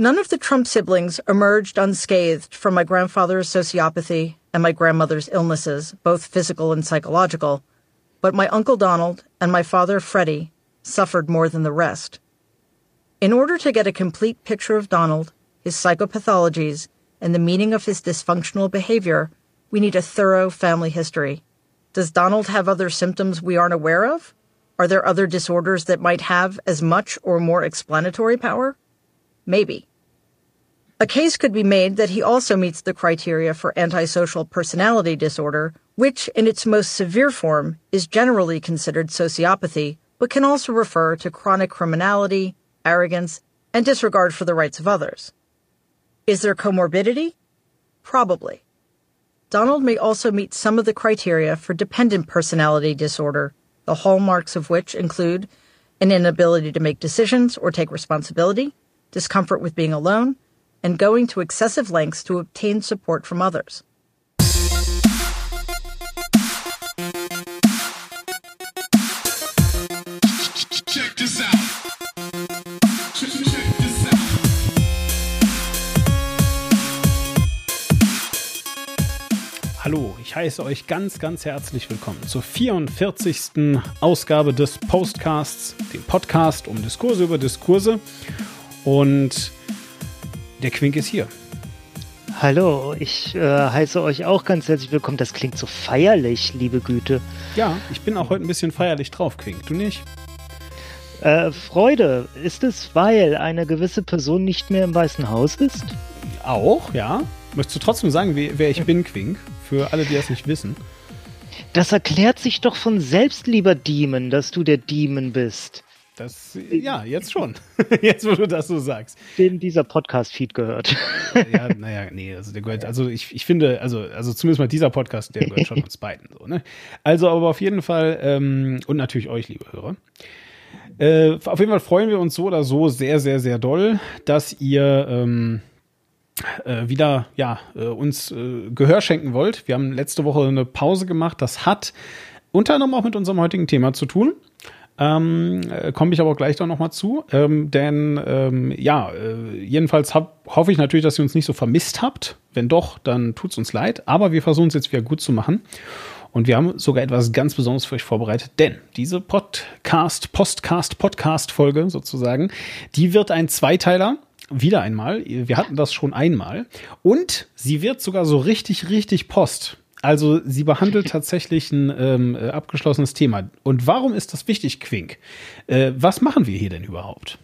None of the Trump siblings emerged unscathed from my grandfather's sociopathy and my grandmother's illnesses, both physical and psychological, but my Uncle Donald and my father Freddie suffered more than the rest. In order to get a complete picture of Donald, his psychopathologies, and the meaning of his dysfunctional behavior, we need a thorough family history. Does Donald have other symptoms we aren't aware of? Are there other disorders that might have as much or more explanatory power? Maybe. A case could be made that he also meets the criteria for antisocial personality disorder, which, in its most severe form, is generally considered sociopathy, but can also refer to chronic criminality, arrogance, and disregard for the rights of others. Is there comorbidity? Probably. Donald may also meet some of the criteria for dependent personality disorder, the hallmarks of which include an inability to make decisions or take responsibility, discomfort with being alone, and going to excessive lengths to obtain support from others. Check this out. Check, check this out. Hallo, ich heiße euch ganz, ganz herzlich willkommen zur 44. Ausgabe des Postcasts, dem Podcast um Diskurse über Diskurse. Und der Quink ist hier. Hallo, ich äh, heiße euch auch ganz herzlich willkommen. Das klingt so feierlich, liebe Güte. Ja, ich bin auch heute ein bisschen feierlich drauf, Quink. Du nicht? Äh, Freude, ist es, weil eine gewisse Person nicht mehr im Weißen Haus ist? Auch, ja. Möchtest du trotzdem sagen, wer ich bin, Quink? Für alle, die das nicht wissen. Das erklärt sich doch von selbst, lieber Demon, dass du der Demon bist, Das, ja, jetzt schon. jetzt, wo du das so sagst. dem dieser Podcast-Feed gehört. ja, naja, nee, also der gehört, also ich, ich finde, also, also zumindest mal dieser Podcast, der gehört schon uns beiden so, ne? Also, aber auf jeden Fall, ähm, und natürlich euch, liebe Hörer. Äh, auf jeden Fall freuen wir uns so oder so sehr, sehr, sehr doll, dass ihr ähm, äh, wieder ja, äh, uns äh, Gehör schenken wollt. Wir haben letzte Woche eine Pause gemacht. Das hat unter anderem auch mit unserem heutigen Thema zu tun. Ähm, äh, Komme ich aber gleich doch nochmal zu. Ähm, denn ähm, ja, äh, jedenfalls hab, hoffe ich natürlich, dass ihr uns nicht so vermisst habt. Wenn doch, dann tut's uns leid. Aber wir versuchen es jetzt wieder gut zu machen. Und wir haben sogar etwas ganz Besonderes für euch vorbereitet, denn diese Podcast, Postcast, Podcast-Folge sozusagen, die wird ein Zweiteiler. Wieder einmal. Wir hatten das schon einmal. Und sie wird sogar so richtig, richtig Post. Also sie behandelt tatsächlich ein ähm, äh, abgeschlossenes Thema. Und warum ist das wichtig, Quink? Äh, was machen wir hier denn überhaupt?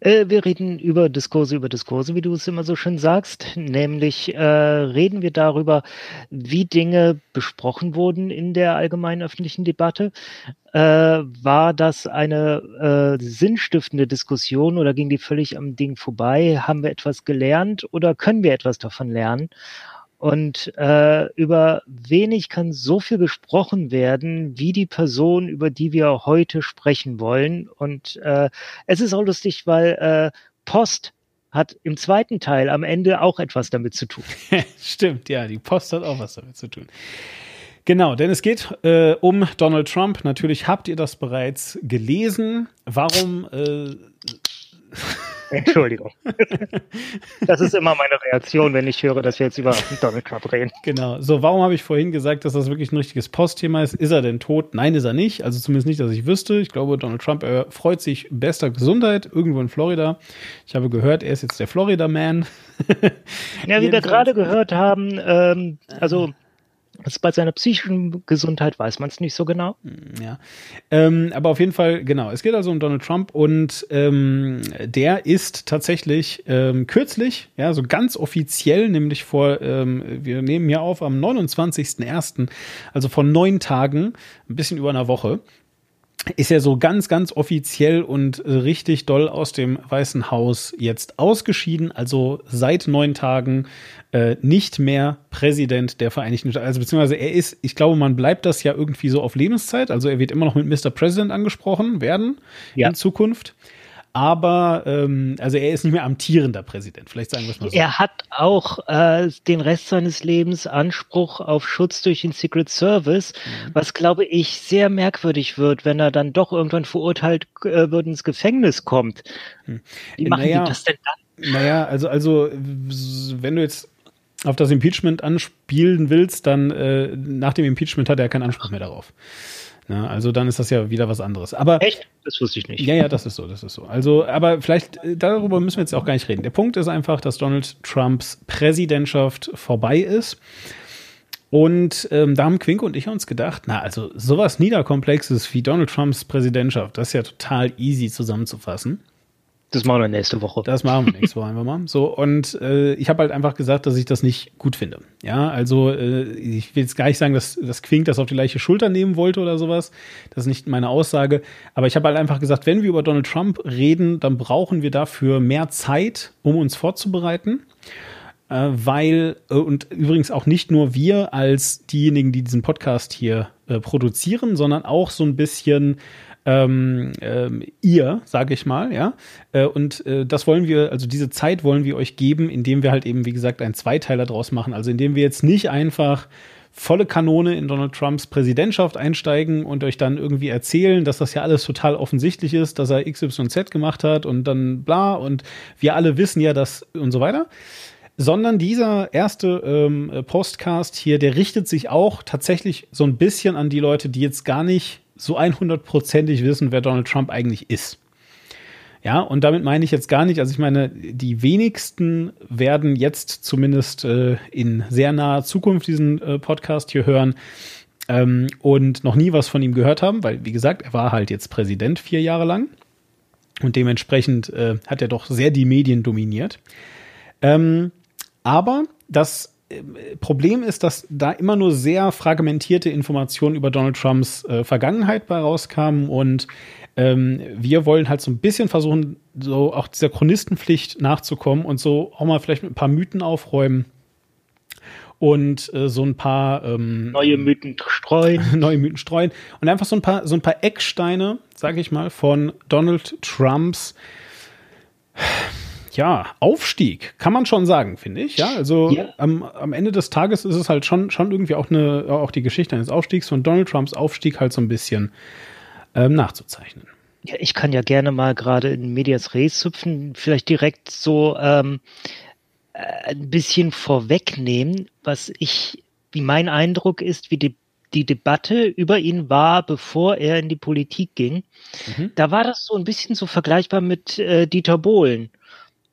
Äh, wir reden über Diskurse über Diskurse, wie du es immer so schön sagst. Nämlich äh, reden wir darüber, wie Dinge besprochen wurden in der allgemeinen öffentlichen Debatte. Äh, war das eine sinnstiftende Diskussion oder ging die völlig am Ding vorbei? Haben wir etwas gelernt oder können wir etwas davon lernen? Und äh, über wenig kann so viel gesprochen werden, wie die Person, über die wir heute sprechen wollen. Und äh, es ist auch lustig, weil äh, Post hat im zweiten Teil am Ende auch etwas damit zu tun. Stimmt, ja, die Post hat auch was damit zu tun. Genau, denn es geht äh, um Donald Trump. Natürlich habt ihr das bereits gelesen. Warum äh, Entschuldigung. Das ist immer meine Reaktion, wenn ich höre, dass wir jetzt über Donald Trump reden. Genau. So, warum habe ich vorhin gesagt, dass das wirklich ein richtiges Postthema ist? Ist er denn tot? Nein, ist er nicht. Also zumindest nicht, dass ich wüsste. Ich glaube, Donald Trump er freut sich bester Gesundheit irgendwo in Florida. Ich habe gehört, er ist jetzt der Florida-Man. Ja, wie wir gerade gehört haben, ähm, also das bei seiner psychischen Gesundheit weiß man es nicht so genau. Ja. Ähm, aber auf jeden Fall, genau. Es geht also um Donald Trump und ähm, der ist tatsächlich ähm, kürzlich, ja, so ganz offiziell, nämlich vor, ähm, wir nehmen hier auf am 29.01., also vor neun Tagen, ein bisschen über einer Woche, ist er so ganz, ganz offiziell und richtig doll aus dem Weißen Haus jetzt ausgeschieden. Also seit neun Tagen äh, nicht mehr Präsident der Vereinigten Staaten. Also beziehungsweise er ist, ich glaube, man bleibt das ja irgendwie so auf Lebenszeit. Also er wird immer noch mit Mr. President angesprochen werden Ja. in Zukunft. Aber ähm, also er ist nicht mehr amtierender Präsident. Vielleicht sagen wir es mal so. Er hat auch äh, den Rest seines Lebens Anspruch auf Schutz durch den Secret Service, was glaube ich sehr merkwürdig wird, wenn er dann doch irgendwann verurteilt äh, wird ins Gefängnis kommt. Wie machen Naja. die das denn dann? Naja, also, also, wenn du jetzt auf das Impeachment anspielen willst, dann äh, nach dem Impeachment hat er keinen Anspruch mehr darauf. Ja, also dann ist das ja wieder was anderes. Aber Echt? Das wusste ich nicht. ja, ja, das ist so, das ist so. Also, aber vielleicht äh, darüber müssen wir jetzt auch gar nicht reden. Der Punkt ist einfach, dass Donald Trumps Präsidentschaft vorbei ist. Und ähm, da haben Quink und ich uns gedacht, na, also sowas Niederkomplexes wie Donald Trumps Präsidentschaft, das ist ja total easy zusammenzufassen. Das machen wir nächste Woche. Das machen wir nächste Woche einfach mal. So, und äh, ich habe halt einfach gesagt, dass ich das nicht gut finde. Ja, also äh, ich will jetzt gar nicht sagen, dass, dass Quink das auf die gleiche Schulter nehmen wollte oder sowas. Das ist nicht meine Aussage. Aber ich habe halt einfach gesagt, wenn wir über Donald Trump reden, dann brauchen wir dafür mehr Zeit, um uns vorzubereiten. Äh, weil, äh, und übrigens auch nicht nur wir als diejenigen, die diesen Podcast hier äh, produzieren, sondern auch so ein bisschen ähm, ähm, ihr, sage ich mal, ja. Äh, und äh, das wollen wir, also diese Zeit wollen wir euch geben, indem wir halt eben, wie gesagt, einen Zweiteiler draus machen. Also indem wir jetzt nicht einfach volle Kanone in Donald Trumps Präsidentschaft einsteigen und euch dann irgendwie erzählen, dass das ja alles total offensichtlich ist, dass er XYZ gemacht hat und dann bla und wir alle wissen ja das und so weiter. Sondern dieser erste ähm, Postcast hier, der richtet sich auch tatsächlich so ein bisschen an die Leute, die jetzt gar nicht so 100%ig wissen, wer Donald Trump eigentlich ist. Ja, und damit meine ich jetzt gar nicht, also ich meine, die wenigsten werden jetzt zumindest äh, in sehr naher Zukunft diesen äh, Podcast hier hören ähm, und noch nie was von ihm gehört haben, weil, wie gesagt, er war halt jetzt Präsident vier Jahre lang und dementsprechend äh, hat er doch sehr die Medien dominiert. Ähm, aber das Problem ist, dass da immer nur sehr fragmentierte Informationen über Donald Trumps äh, Vergangenheit bei rauskamen und ähm, wir wollen halt so ein bisschen versuchen, so auch dieser Chronistenpflicht nachzukommen und so auch mal vielleicht mit ein paar Mythen aufräumen und äh, so ein paar ähm, Neue Mythen streuen. neue Mythen streuen und einfach so ein paar so ein paar Ecksteine, sage ich mal, von Donald Trumps ja, Aufstieg, kann man schon sagen, finde ich. Ja, also Ja. Am, am Ende des Tages ist es halt schon, schon irgendwie auch eine, auch die Geschichte eines Aufstiegs von Donald Trumps Aufstieg halt so ein bisschen ähm, nachzuzeichnen. Ja, ich kann ja gerne mal gerade in Medias Res hüpfen, vielleicht direkt so ähm, äh, ein bisschen vorwegnehmen, was ich, wie mein Eindruck ist, wie die, die Debatte über ihn war, bevor er in die Politik ging. Mhm. Da war das so ein bisschen so vergleichbar mit äh, Dieter Bohlen.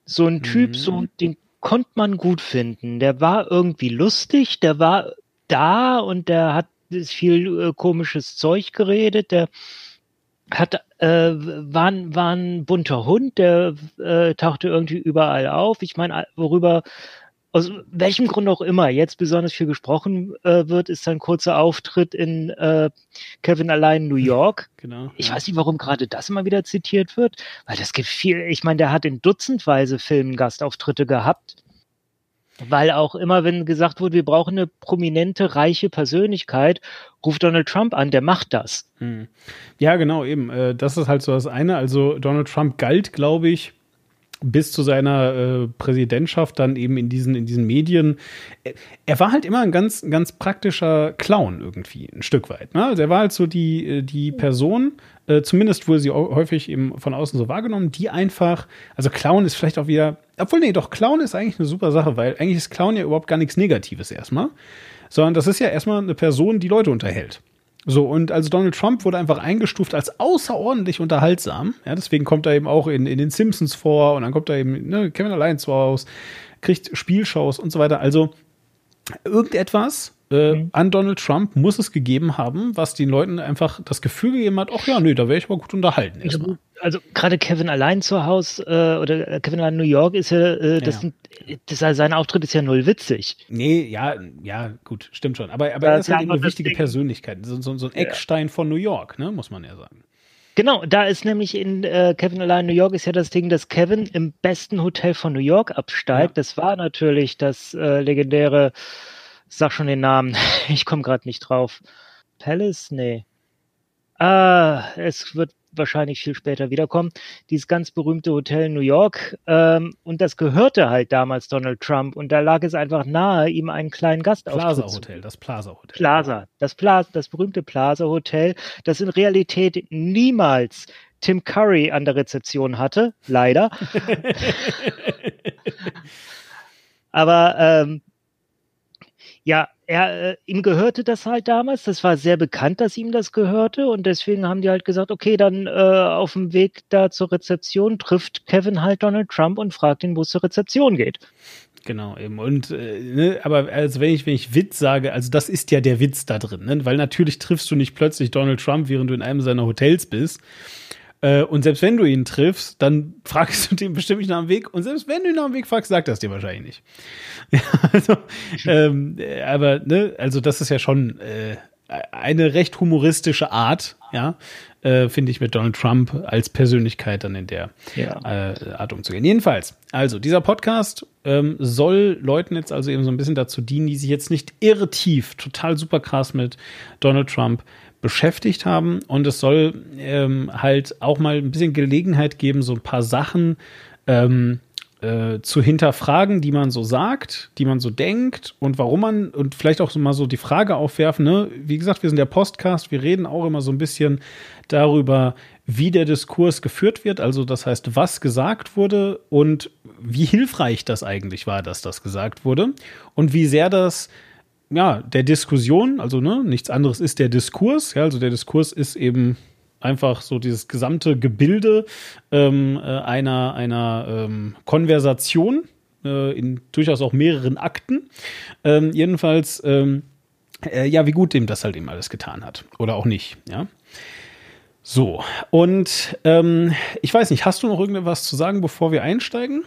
So ein Typ, Mhm. so den konnte man gut finden. Der war irgendwie lustig, der war da und der hat viel äh, komisches Zeug geredet, der hat äh, war, ein- war ein bunter Hund, der äh, tauchte irgendwie überall auf. Ich meine, worüber aus welchem Grund auch immer jetzt besonders viel gesprochen äh, wird, ist sein kurzer Auftritt in äh, Kevin allein New York. Genau. Ich ja. weiß nicht, warum gerade das immer wieder zitiert wird, weil das gibt viel. Ich meine, der hat in dutzendweise Filmen Gastauftritte gehabt. Weil auch immer, wenn gesagt wurde, wir brauchen eine prominente, reiche Persönlichkeit, ruft Donald Trump an, der macht das. Hm. Ja, genau, eben. Äh, das ist halt so das eine. Also Donald Trump galt, glaube ich, bis zu seiner äh, Präsidentschaft dann eben in diesen, in diesen Medien. Er, war halt immer ein ganz, ganz praktischer Clown irgendwie, ein Stück weit. Ne? Also er war halt so die, äh, die Person, äh, zumindest wurde sie häufig eben von außen so wahrgenommen, die einfach, also Clown ist vielleicht auch wieder, obwohl nee, doch, Clown ist eigentlich eine super Sache, weil eigentlich ist Clown ja überhaupt gar nichts Negatives erstmal, sondern das ist ja erstmal eine Person, die Leute unterhält. So, und also Donald Trump wurde einfach eingestuft als außerordentlich unterhaltsam. Ja, deswegen kommt er eben auch in, in den Simpsons vor und dann kommt er eben, ne, Kevin allein zu Hause, kriegt Spielshows und so weiter. Also irgendetwas äh, an Donald Trump muss es gegeben haben, was den Leuten einfach das Gefühl gegeben hat, ach ja, nee, da wäre ich aber gut unterhalten. erstmal. Also gerade Kevin allein zu Hause äh, oder äh, Kevin allein New York ist ja, äh, das, Ja. Sind, das sein Auftritt ist ja null witzig. Nee, ja, ja, gut, stimmt schon. Aber, aber er ist halt ja eben eine wichtige Ding. Persönlichkeit, so, so, so ein Eckstein von New York, ne, muss man ja sagen. Genau, da ist nämlich in äh, Kevin allein New York ist ja das Ding, dass Kevin im besten Hotel von New York absteigt. Ja. Das war natürlich das äh, legendäre, sag schon den Namen, ich komme gerade nicht drauf. Palace? Nee. Ah, es wird wahrscheinlich viel später wiederkommen. Dieses ganz berühmte Hotel in New York. Ähm, und das gehörte halt damals Donald Trump. Und da lag es einfach nahe, ihm einen kleinen Gastauftritt Plaza Hotel, das Plaza Hotel. Plaza, das Plaza, das berühmte Plaza Hotel, das in Realität niemals Tim Curry an der Rezeption hatte, leider. Aber ähm, ja, er, äh, ihm gehörte das halt damals. Das war sehr bekannt, dass ihm das gehörte. Und deswegen haben die halt gesagt, okay, dann äh, auf dem Weg da zur Rezeption trifft Kevin halt Donald Trump und fragt ihn, wo es zur Rezeption geht. Genau, eben. Und äh, ne, aber also wenn ich, wenn ich Witz sage, also das ist ja der Witz da drin, ne? Weil natürlich triffst du nicht plötzlich Donald Trump, während du in einem seiner Hotels bist. Äh, und selbst wenn du ihn triffst, dann fragst du den bestimmt nicht nach dem Weg. Und selbst wenn du ihn nach dem Weg fragst, sagt das dir wahrscheinlich nicht. Ja, also, ähm, äh, aber, ne, also das ist ja schon äh, eine recht humoristische Art, ja, äh, finde ich mit Donald Trump als Persönlichkeit dann in der Ja. äh, Art umzugehen. Jedenfalls, also dieser Podcast ähm, soll Leuten jetzt also eben so ein bisschen dazu dienen, die sich jetzt nicht irre tief, total super krass mit Donald Trump beschäftigt haben. Und es soll ähm, halt auch mal ein bisschen Gelegenheit geben, so ein paar Sachen ähm, äh, zu hinterfragen, die man so sagt, die man so denkt und warum man und vielleicht auch so mal so die Frage aufwerfen, ne? Wie gesagt, wir sind der Postcast, wir reden auch immer so ein bisschen darüber, wie der Diskurs geführt wird, also das heißt, was gesagt wurde und wie hilfreich das eigentlich war, dass das gesagt wurde und wie sehr das ja, der Diskussion, also ne, nichts anderes ist der Diskurs, ja, also der Diskurs ist eben einfach so dieses gesamte Gebilde ähm, äh, einer, einer ähm, Konversation äh, in durchaus auch mehreren Akten. Ähm, jedenfalls, ähm, äh, ja, wie gut dem das halt eben alles getan hat. Oder auch nicht, ja. So, und ähm, ich weiß nicht, hast du noch irgendwas zu sagen, bevor wir einsteigen?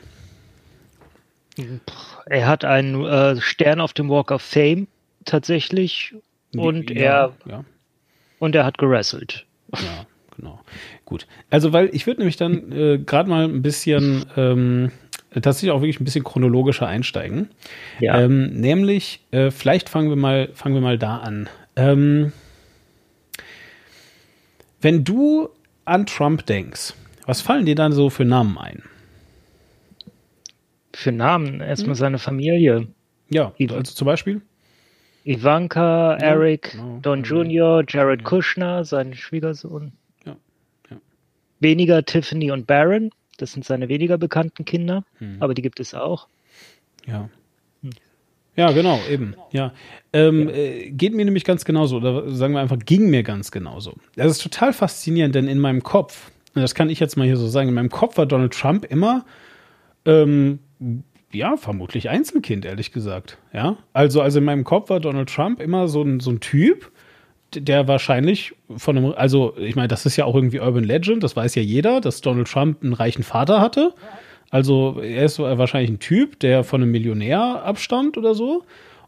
Er hat einen äh, Stern auf dem Walk of Fame tatsächlich und ja, er Ja. und er hat gerasselt. Ja, genau. Gut. Also, weil ich würde nämlich dann äh, gerade mal ein bisschen ähm, tatsächlich auch wirklich ein bisschen chronologischer einsteigen. Ja. Ähm, nämlich, äh, vielleicht fangen wir mal, fangen wir mal da an. Ähm, wenn du an Trump denkst, was fallen dir dann so für Namen ein? Für Namen erstmal Hm. seine Familie. Ja, also zum Beispiel. Ivanka, Eric, genau. Don Jr., Jared Kushner, sein Schwiegersohn. Ja, ja. Weniger Tiffany und Baron, das sind seine weniger bekannten Kinder, Hm. aber die gibt es auch. Ja. Ja, genau, eben. Ja. Ähm, Äh, geht mir nämlich ganz genauso, oder sagen wir einfach, ging mir ganz genauso. Das ist total faszinierend, denn in meinem Kopf, das kann ich jetzt mal hier so sagen, in meinem Kopf war Donald Trump immer, ähm, ja, vermutlich Einzelkind, ehrlich gesagt. Ja. Also, also in meinem Kopf war Donald Trump immer so ein, so ein Typ, der wahrscheinlich von einem, also ich meine, das ist ja auch irgendwie Urban Legend, das weiß ja jeder, dass Donald Trump einen reichen Vater hatte. Also er ist wahrscheinlich ein Typ, der von einem Millionär abstammt oder so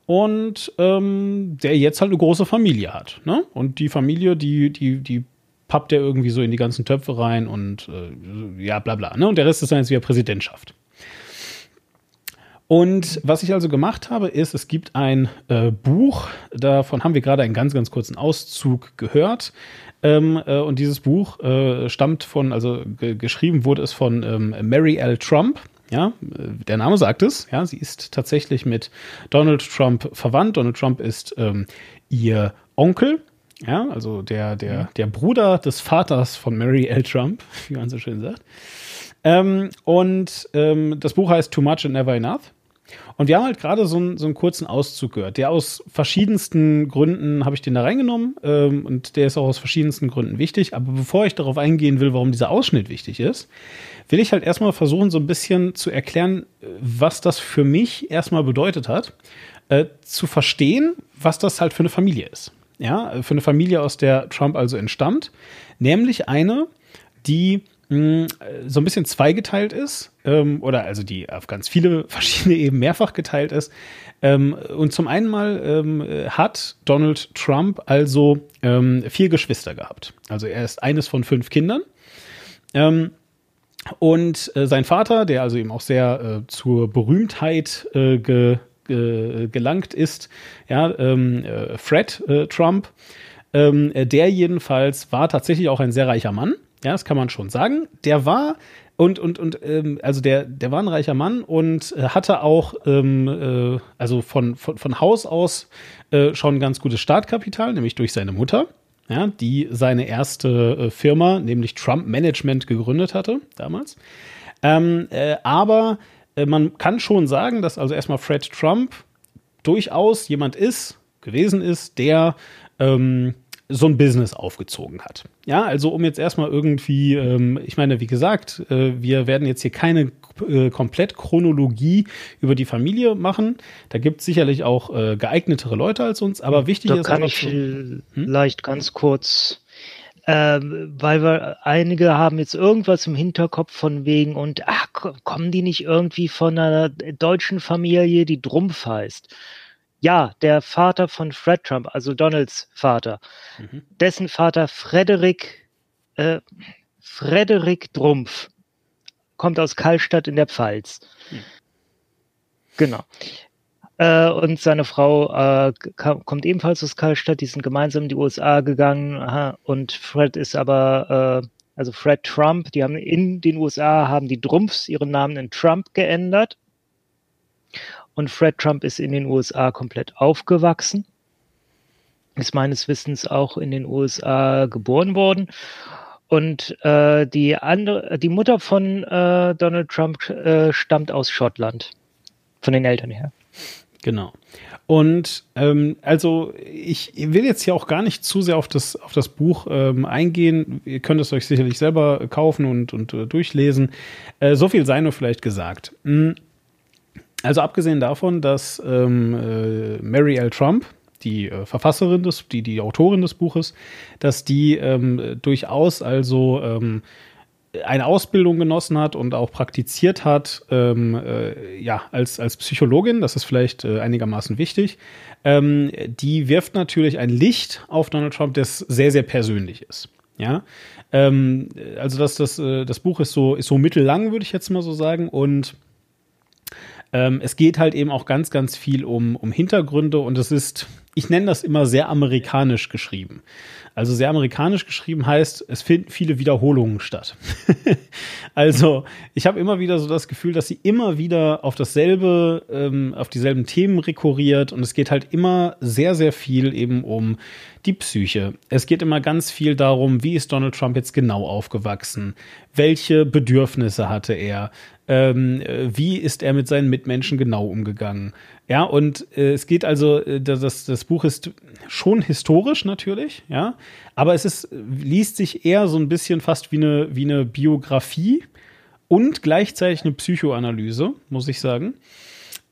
und ähm, der jetzt halt eine große Familie hat. Ne? Und die Familie, die, die, die pappt er irgendwie so in die ganzen Töpfe rein und äh, ja, bla bla. Ne? Und der Rest ist dann jetzt wieder Präsidentschaft. Und was ich also gemacht habe, ist, es gibt ein äh, Buch, davon haben wir gerade einen ganz, ganz kurzen Auszug gehört. Ähm, äh, und dieses Buch äh, stammt von, also ge geschrieben wurde es von ähm, Mary L. Trump. Ja, äh, der Name sagt es. Ja, sie ist tatsächlich mit Donald Trump verwandt. Donald Trump ist ähm, ihr Onkel. Ja, also der, der, der Bruder des Vaters von Mary L. Trump, wie man so schön sagt. Ähm, und ähm, das Buch heißt Too Much and Never Enough. Und wir haben halt gerade so, einen- so einen kurzen Auszug gehört. Der aus verschiedensten Gründen habe ich den da reingenommen ähm, und der ist auch aus verschiedensten Gründen wichtig. Aber bevor ich darauf eingehen will, warum dieser Ausschnitt wichtig ist, will ich halt erstmal versuchen, so ein bisschen zu erklären, äh, was das für mich erstmal bedeutet hat, äh, zu verstehen, was das halt für eine Familie ist. Ja, für eine Familie, aus der Trump also entstammt, nämlich eine, die so ein bisschen zweigeteilt ist, ähm, oder also die auf ganz viele verschiedene Ebenen mehrfach geteilt ist. Ähm, und zum einen mal ähm, äh, hat Donald Trump also ähm, vier Geschwister gehabt. Also er ist eines von fünf Kindern. Ähm, und äh, sein Vater, der also eben auch sehr äh, zur Berühmtheit äh, ge, ge, gelangt ist, ja, äh, Fred äh, Trump, der jedenfalls war tatsächlich auch ein sehr reicher Mann. Ja, das kann man schon sagen. Der war und und und ähm, also der der war ein reicher Mann und äh, hatte auch ähm, äh, also von, von von Haus aus äh, schon ganz gutes Startkapital, nämlich durch seine Mutter ja, die seine erste äh, Firma, nämlich Trump Management, gegründet hatte damals. Ähm, äh, aber äh, man kann schon sagen, dass also erstmal Fred Trump durchaus jemand ist, gewesen ist, der ähm, so ein Business aufgezogen hat. Ja, also um jetzt erstmal irgendwie, ähm, ich meine, wie gesagt, äh, wir werden jetzt hier keine äh, komplett Chronologie über die Familie machen. Da gibt es sicherlich auch äh, geeignetere Leute als uns, aber wichtig da ist kann ich hm? vielleicht ganz kurz, ähm, weil wir einige haben jetzt irgendwas im Hinterkopf von wegen und ach, ko- kommen die nicht irgendwie von einer deutschen Familie, die Drumpf heißt? Ja, der Vater von Fred Trump, also Donalds Vater, Mhm. dessen Vater Frederik, äh, Frederik Drumpf, kommt aus Kallstadt in der Pfalz. Genau. Äh, und seine Frau äh, kam, kommt ebenfalls aus Kallstadt. Die sind gemeinsam in die USA gegangen. Aha, und Fred ist aber, äh, also Fred Trump, die haben in den USA, haben die Drumpfs ihren Namen in Trump geändert. Und Fred Trump ist in den USA komplett aufgewachsen. Ist meines Wissens auch in den USA geboren worden. Und äh, die andere, die Mutter von äh, Donald Trump äh, stammt aus Schottland. Von den Eltern her. Genau. Und ähm, also ich will jetzt hier auch gar nicht zu sehr auf das, auf das Buch ähm, eingehen. Ihr könnt es euch sicherlich selber kaufen und, und äh, durchlesen. Äh, so viel sei nur vielleicht gesagt. Mm. Also abgesehen davon, dass ähm, äh, Mary L. Trump, die äh, Verfasserin des, die, die Autorin des Buches, dass die ähm, durchaus also ähm, eine Ausbildung genossen hat und auch praktiziert hat, ähm, äh, ja, als, als Psychologin, das ist vielleicht äh, einigermaßen wichtig, ähm, die wirft natürlich ein Licht auf Donald Trump, das sehr, sehr persönlich ist. Ja, ähm, also das, das, äh, das Buch ist so, ist so mittellang, würde ich jetzt mal so sagen, und ähm, es geht halt eben auch ganz, ganz viel um, um Hintergründe und es ist, ich nenne das immer sehr amerikanisch geschrieben. Also sehr amerikanisch geschrieben heißt, es finden viele Wiederholungen statt. also ich habe immer wieder so das Gefühl, dass sie immer wieder auf dasselbe, ähm, auf dieselben Themen rekurriert und es geht halt immer sehr, sehr viel eben um die Psyche. Es geht immer ganz viel darum, wie ist Donald Trump jetzt genau aufgewachsen? Welche Bedürfnisse hatte er? Ähm, äh, wie ist er mit seinen Mitmenschen genau umgegangen? Ja, und äh, es geht also, äh, das, das Buch ist schon historisch natürlich, ja, aber es ist, liest sich eher so ein bisschen fast wie eine, wie eine Biografie und gleichzeitig eine Psychoanalyse, muss ich sagen.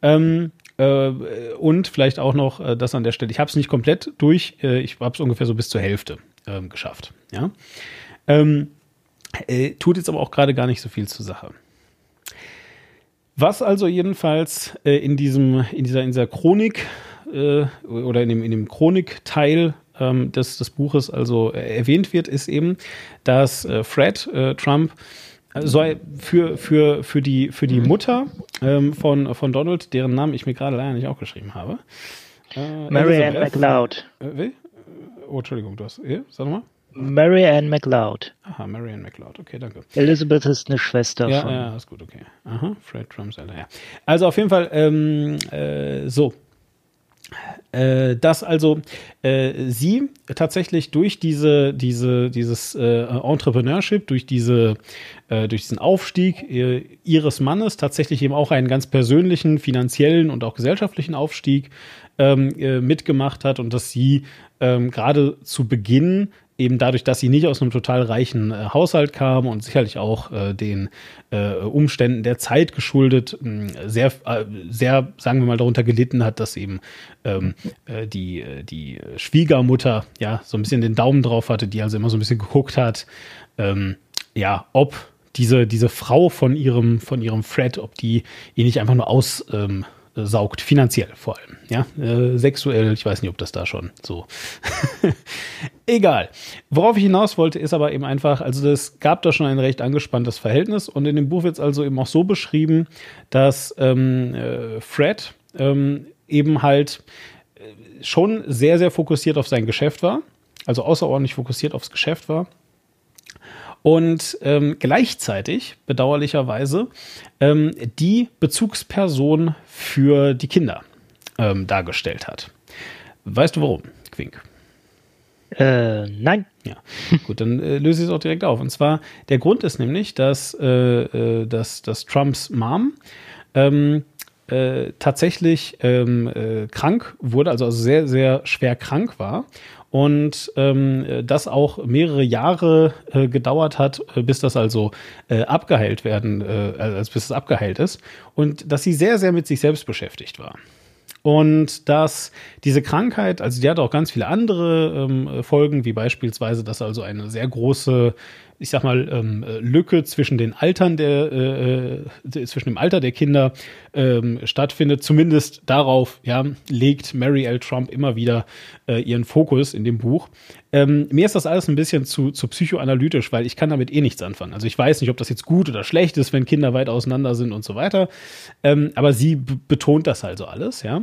Ähm, äh, und vielleicht auch noch äh, das an der Stelle. Ich habe es nicht komplett durch, äh, ich habe es ungefähr so bis zur Hälfte ähm, geschafft. Ja? Ähm, äh, tut jetzt aber auch gerade gar nicht so viel zur Sache. Was also jedenfalls äh, in diesem, in dieser, in dieser Chronik äh, oder in dem, in dem Chronikteil ähm, des, des Buches also äh, erwähnt wird, ist eben, dass äh, Fred äh, Trump so für, für, für, die, für die Mutter ähm, von, von Donald, deren Namen ich mir gerade leider nicht aufgeschrieben habe. Äh, Elizabeth- McLeod. Äh? Oh, Entschuldigung, du hast. Ja, sag nochmal. Mary Ann McLeod. Aha, Marianne McLeod. Okay, danke. Elizabeth ist eine Schwester Ja, von. ja, ist gut, okay. Aha, Fred Trumps Eltern, ja. Also auf jeden Fall, ähm, äh, so. Äh, dass also äh, sie tatsächlich durch diese, diese, dieses äh, Entrepreneurship, durch diese, äh, durch diesen Aufstieg äh, ihres Mannes tatsächlich eben auch einen ganz persönlichen, finanziellen und auch gesellschaftlichen Aufstieg ähm, äh, mitgemacht hat und dass sie ähm, gerade zu Beginn eben dadurch, dass sie nicht aus einem total reichen äh, Haushalt kam und sicherlich auch äh, den äh, Umständen der Zeit geschuldet, mh, sehr, äh, sehr, sagen wir mal, darunter gelitten hat, dass eben ähm, äh, die, äh, die Schwiegermutter ja so ein bisschen den Daumen drauf hatte, die also immer so ein bisschen geguckt hat, ähm, ja, ob diese, diese Frau von ihrem, von ihrem Fred, ob die ihn nicht einfach nur aus ähm, saugt, finanziell vor allem. Ja, äh, sexuell, ich weiß nicht, ob das da schon so. Egal. Worauf ich hinaus wollte, ist aber eben einfach, also es gab da schon ein recht angespanntes Verhältnis und in dem Buch wird es also eben auch so beschrieben, dass ähm, äh, Fred ähm, eben halt äh, schon sehr, sehr fokussiert auf sein Geschäft war, also außerordentlich fokussiert aufs Geschäft war und ähm, gleichzeitig, bedauerlicherweise, ähm, die Bezugsperson für die Kinder ähm, dargestellt hat. Weißt du warum, Quink? Äh, nein. Ja, gut, dann äh, löse ich es auch direkt auf. Und zwar, der Grund ist nämlich, dass, äh, äh, dass, dass Trumps Mom ähm, äh, tatsächlich ähm, äh, krank wurde, also, also sehr, sehr schwer krank war und ähm, das auch mehrere Jahre äh, gedauert hat, äh, bis das also äh, abgeheilt werden, äh, also bis es abgeheilt ist und dass sie sehr, sehr mit sich selbst beschäftigt war. Und dass diese Krankheit, also die hat auch ganz viele andere ähm, Folgen, wie beispielsweise, dass also eine sehr große, ich sag mal, ähm, Lücke zwischen den Altern der, äh, äh, zwischen dem Alter der Kinder ähm, stattfindet. Zumindest darauf, ja, legt Mary L. Trump immer wieder äh, ihren Fokus in dem Buch. Ähm, mir ist das alles ein bisschen zu, zu psychoanalytisch, weil ich kann damit eh nichts anfangen. Also ich weiß nicht, ob das jetzt gut oder schlecht ist, wenn Kinder weit auseinander sind und so weiter. Ähm, aber sie betont das also alles, ja.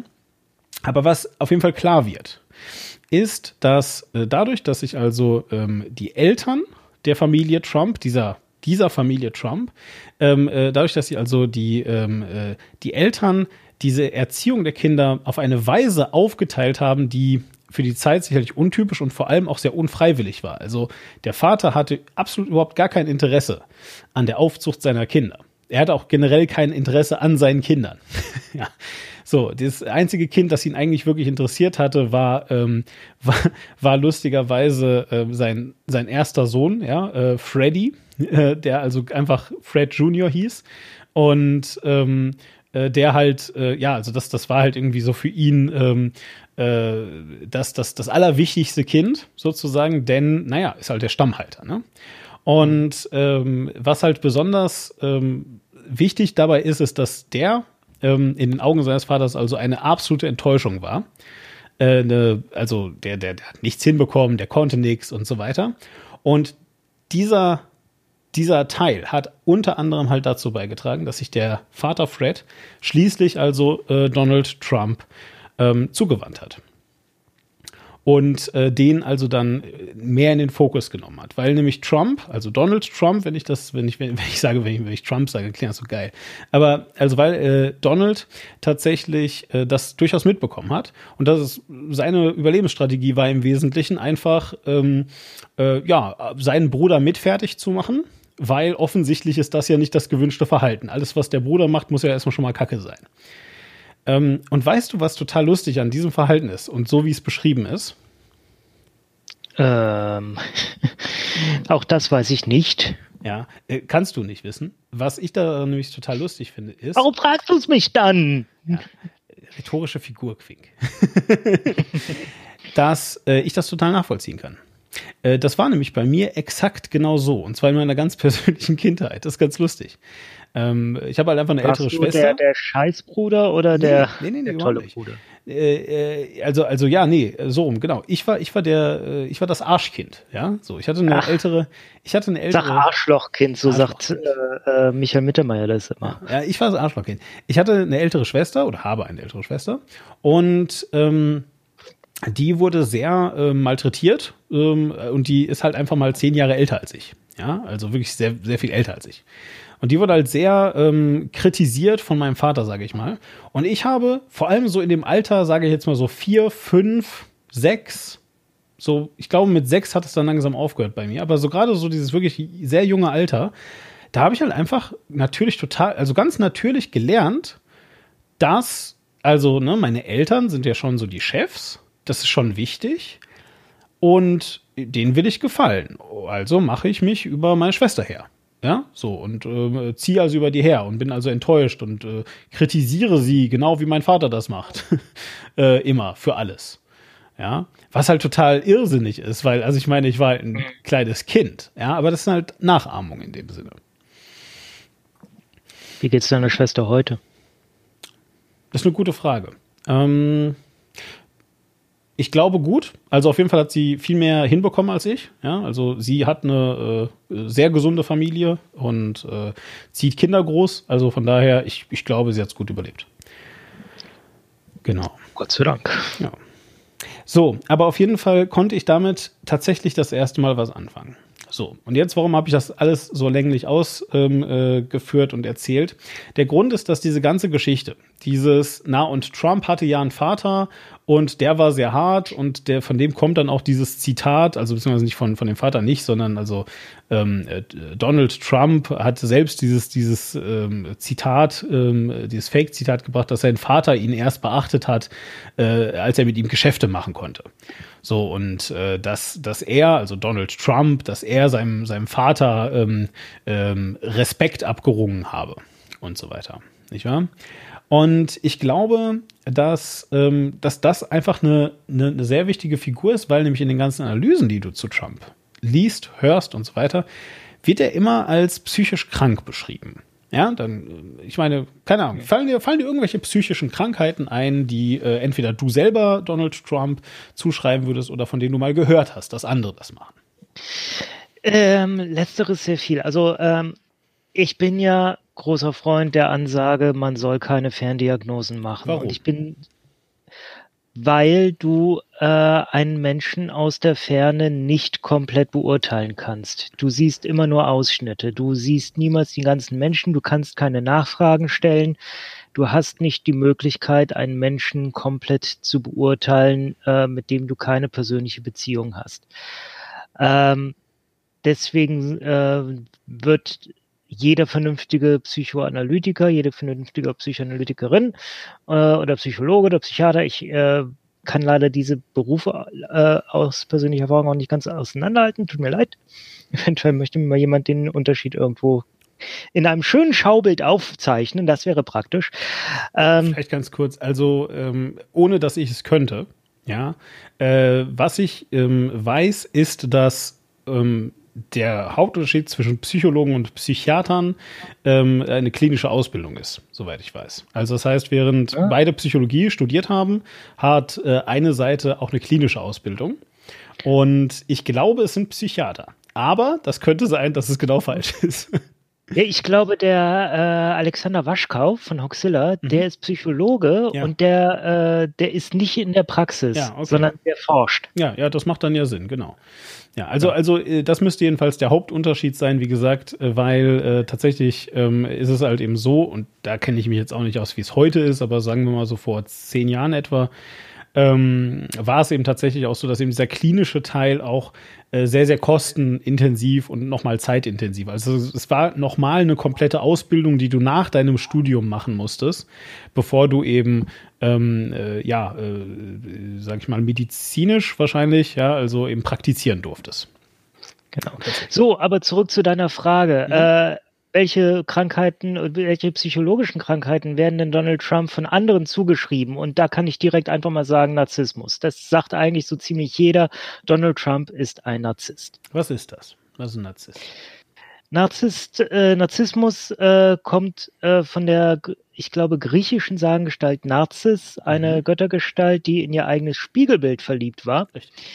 Aber was auf jeden Fall klar wird, ist, dass äh, dadurch, dass sich also ähm, die Eltern der Familie Trump, dieser dieser Familie Trump, ähm, äh, dadurch, dass sie also die, ähm, äh, die Eltern diese Erziehung der Kinder auf eine Weise aufgeteilt haben, die für die Zeit sicherlich untypisch und vor allem auch sehr unfreiwillig war. Also der Vater hatte absolut überhaupt gar kein Interesse an der Aufzucht seiner Kinder. Er hatte auch generell kein Interesse an seinen Kindern. ja. So, das einzige Kind, das ihn eigentlich wirklich interessiert hatte, war, ähm, war, war lustigerweise äh, sein, sein erster Sohn, ja, äh, Freddy, äh, der also einfach Fred Jr. hieß. Und ähm, äh, der halt, äh, ja, also das, das war halt irgendwie so für ihn ähm, äh, das, das, das allerwichtigste Kind sozusagen, denn, naja, ist halt der Stammhalter. Ne? Und ähm, was halt besonders ähm, wichtig dabei ist, ist, dass der ähm, in den Augen seines Vaters also eine absolute Enttäuschung war. Äh, ne, also der, der, der hat nichts hinbekommen, der konnte nichts und so weiter. Und dieser, dieser Teil hat unter anderem halt dazu beigetragen, dass sich der Vater Fred schließlich also äh, Donald Trump ähm, zugewandt hat und äh, den also dann mehr in den Fokus genommen hat, weil nämlich Trump, also Donald Trump, wenn ich das, wenn ich wenn, ich sage, wenn ich, wenn ich Trump sage, klingt das so geil, aber also weil äh, Donald tatsächlich äh, das durchaus mitbekommen hat und das ist seine Überlebensstrategie war im Wesentlichen einfach ähm, äh, ja seinen Bruder mitfertig zu machen, weil offensichtlich ist das ja nicht das gewünschte Verhalten. Alles was der Bruder macht, muss ja erstmal schon mal Kacke sein. Ähm, und weißt du, was total lustig an diesem Verhalten ist und so wie es beschrieben ist? Ähm, auch das weiß ich nicht. Ja, äh, kannst du nicht wissen. Was ich da nämlich total lustig finde, ist. Warum fragst du es mich dann? Ja, rhetorische Figur, Quink. dass äh, ich das total nachvollziehen kann. Äh, das war nämlich bei mir exakt genau so. Und zwar in meiner ganz persönlichen Kindheit. Das ist ganz lustig. Ähm, ich habe halt einfach eine Warst ältere Schwester. Der, der Scheißbruder oder der, nee, nee, nee, der tolle nicht. Bruder? Äh, äh, also, also ja, nee, so rum, genau. Ich war, ich war der, äh, ich war das Arschkind, ja. So, ich hatte eine Ach. ältere, ich hatte eine ältere. Sag Arschlochkind, so sagt Arschlochkind. äh, äh, Michael Mittermeier das immer. Ja, ich war das Arschlochkind. Ich hatte eine ältere Schwester oder habe eine ältere Schwester und ähm, die wurde sehr äh, malträtiert ähm, und die ist halt einfach mal zehn Jahre älter als ich. Ja, also wirklich sehr, sehr viel älter als ich. Und die wurde halt sehr ähm, kritisiert von meinem Vater, sage ich mal. Und ich habe vor allem so in dem Alter, sage ich jetzt mal so vier, fünf, sechs, so, ich glaube, mit sechs hat es dann langsam aufgehört bei mir. Aber so gerade so dieses wirklich sehr junge Alter, da habe ich halt einfach natürlich total, also ganz natürlich gelernt, dass, also, ne, meine Eltern sind ja schon so die Chefs, das ist schon wichtig. Und denen will ich gefallen. Also mache ich mich über meine Schwester her. Ja, so und äh, ziehe also über die her und bin also enttäuscht und äh, kritisiere sie, genau wie mein Vater das macht. äh, immer, für alles. Ja, was halt total irrsinnig ist, weil, also ich meine, ich war halt ein kleines Kind, ja, aber das ist halt Nachahmung in dem Sinne. Wie geht's deiner Schwester heute? Das ist eine gute Frage. Ähm, ich glaube gut. Also auf jeden Fall hat sie viel mehr hinbekommen als ich. Ja, also sie hat eine äh, sehr gesunde Familie und äh, zieht Kinder groß. Also von daher, ich, ich glaube, sie hat es gut überlebt. Genau. Gott sei Dank. Ja. So, aber auf jeden Fall konnte ich damit tatsächlich das erste Mal was anfangen. So, und jetzt, warum habe ich das alles so länglich ausgeführt ähm, äh, und erzählt? Der Grund ist, dass diese ganze Geschichte, dieses, na und Trump hatte ja einen Vater und der war sehr hart und der von dem kommt dann auch dieses Zitat, also beziehungsweise nicht von, von dem Vater nicht, sondern also ähm, äh, Donald Trump hat selbst dieses, dieses ähm, Zitat, ähm, dieses Fake-Zitat gebracht, dass sein Vater ihn erst beachtet hat, äh, als er mit ihm Geschäfte machen konnte. So, und äh, dass, dass er, also Donald Trump, dass er seinem, seinem Vater ähm, ähm, Respekt abgerungen habe und so weiter. Nicht wahr? Und ich glaube, dass, ähm, dass das einfach eine, eine, eine sehr wichtige Figur ist, weil nämlich in den ganzen Analysen, die du zu Trump liest, hörst und so weiter, wird er immer als psychisch krank beschrieben. Ja, dann, äh, ich meine, keine Ahnung, fallen dir, fallen dir irgendwelche psychischen Krankheiten ein, die äh, entweder du selber Donald Trump zuschreiben würdest oder von denen du mal gehört hast, dass andere das machen? Ähm, letzteres sehr viel. Also ähm, ich bin ja großer Freund der Ansage, man soll keine Ferndiagnosen machen. Warum? Und ich bin, weil du äh, einen Menschen aus der Ferne nicht komplett beurteilen kannst. Du siehst immer nur Ausschnitte. Du siehst niemals die ganzen Menschen. Du kannst keine Nachfragen stellen. Du hast nicht die Möglichkeit, einen Menschen komplett zu beurteilen, äh, mit dem du keine persönliche Beziehung hast. Ähm, deswegen äh, wird jeder vernünftige Psychoanalytiker, jede vernünftige Psychoanalytikerin äh, oder Psychologe oder Psychiater, ich äh, kann leider diese Berufe äh, aus persönlicher Erfahrung auch nicht ganz auseinanderhalten, tut mir leid. Eventuell möchte mir mal jemand den Unterschied irgendwo in einem schönen Schaubild aufzeichnen, das wäre praktisch. Ähm, Vielleicht ganz kurz, also ähm, ohne dass ich es könnte, ja, äh, was ich ähm, weiß, ist, dass ähm, der Hauptunterschied zwischen Psychologen und Psychiatern ähm, eine klinische Ausbildung ist, soweit ich weiß. Also das heißt, während ja. beide Psychologie studiert haben, hat äh, eine Seite auch eine klinische Ausbildung. Und ich glaube, es sind Psychiater. Aber das könnte sein, dass es genau falsch ist. Ja, ich glaube, der äh, Alexander Waschkau von Hoxilla, mhm. der ist Psychologe ja. und der, äh, der ist nicht in der Praxis, ja, okay. sondern der forscht. Ja, ja, das macht dann ja Sinn, genau. Ja, also, also äh, das müsste jedenfalls der Hauptunterschied sein, wie gesagt, äh, weil äh, tatsächlich ähm, ist es halt eben so, und da kenne ich mich jetzt auch nicht aus, wie es heute ist, aber sagen wir mal so vor zehn Jahren etwa, ähm, war es eben tatsächlich auch so, dass eben dieser klinische Teil auch äh, sehr, sehr kostenintensiv und nochmal zeitintensiv. Also es war nochmal eine komplette Ausbildung, die du nach deinem Studium machen musstest, bevor du eben ähm, äh, ja, äh, sag ich mal, medizinisch wahrscheinlich, ja, also eben praktizieren durftest. Genau. So, aber zurück zu deiner Frage. Mhm. Äh, welche Krankheiten, welche psychologischen Krankheiten werden denn Donald Trump von anderen zugeschrieben? Und da kann ich direkt einfach mal sagen, Narzissmus. Das sagt eigentlich so ziemlich jeder. Donald Trump ist ein Narzisst. Was ist das? Was ist ein Narzisst? Narzisst, äh, Narzissmus äh, kommt äh, von der, ich glaube, griechischen Sagengestalt Narzis, eine mhm. Göttergestalt, die in ihr eigenes Spiegelbild verliebt war. Richtig.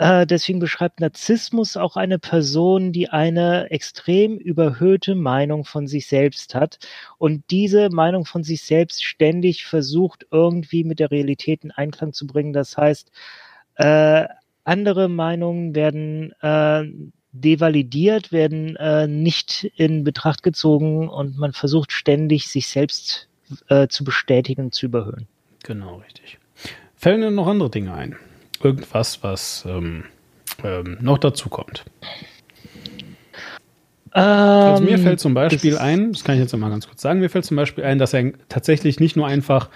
Äh, deswegen beschreibt Narzissmus auch eine Person, die eine extrem überhöhte Meinung von sich selbst hat und diese Meinung von sich selbst ständig versucht, irgendwie mit der Realität in Einklang zu bringen. Das heißt, äh, andere Meinungen werden äh, devalidiert, werden äh, nicht in Betracht gezogen und man versucht ständig, sich selbst äh, zu bestätigen zu überhöhen. Genau, richtig. Fällen dir noch andere Dinge ein? Irgendwas, was ähm, ähm, noch dazu kommt? Also mir ähm, fällt zum Beispiel ein, das kann ich jetzt mal ganz kurz sagen, mir fällt zum Beispiel ein, dass er tatsächlich nicht nur einfach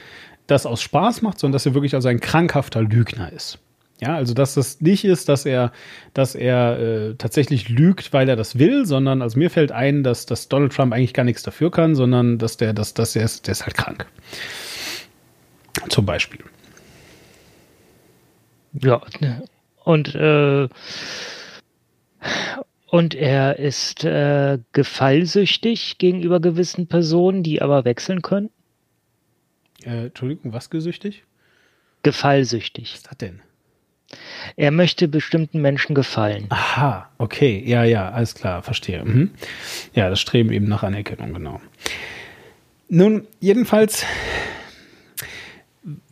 das aus Spaß macht, sondern dass er wirklich also ein krankhafter Lügner ist. Ja, also dass das nicht ist, dass er, dass er äh, tatsächlich lügt, weil er das will, sondern also mir fällt ein, dass, dass Donald Trump eigentlich gar nichts dafür kann, sondern dass der, dass, dass er ist, der ist halt krank. Zum Beispiel. Ja, und äh, und er ist äh, gefallsüchtig gegenüber gewissen Personen, die aber wechseln können. Äh, Entschuldigung, was gesüchtig? Gefallsüchtig. Was ist das denn? Er möchte bestimmten Menschen gefallen. Aha, okay, ja, ja, alles klar, verstehe. Mhm. Ja, das Streben eben nach Anerkennung, genau. Nun, jedenfalls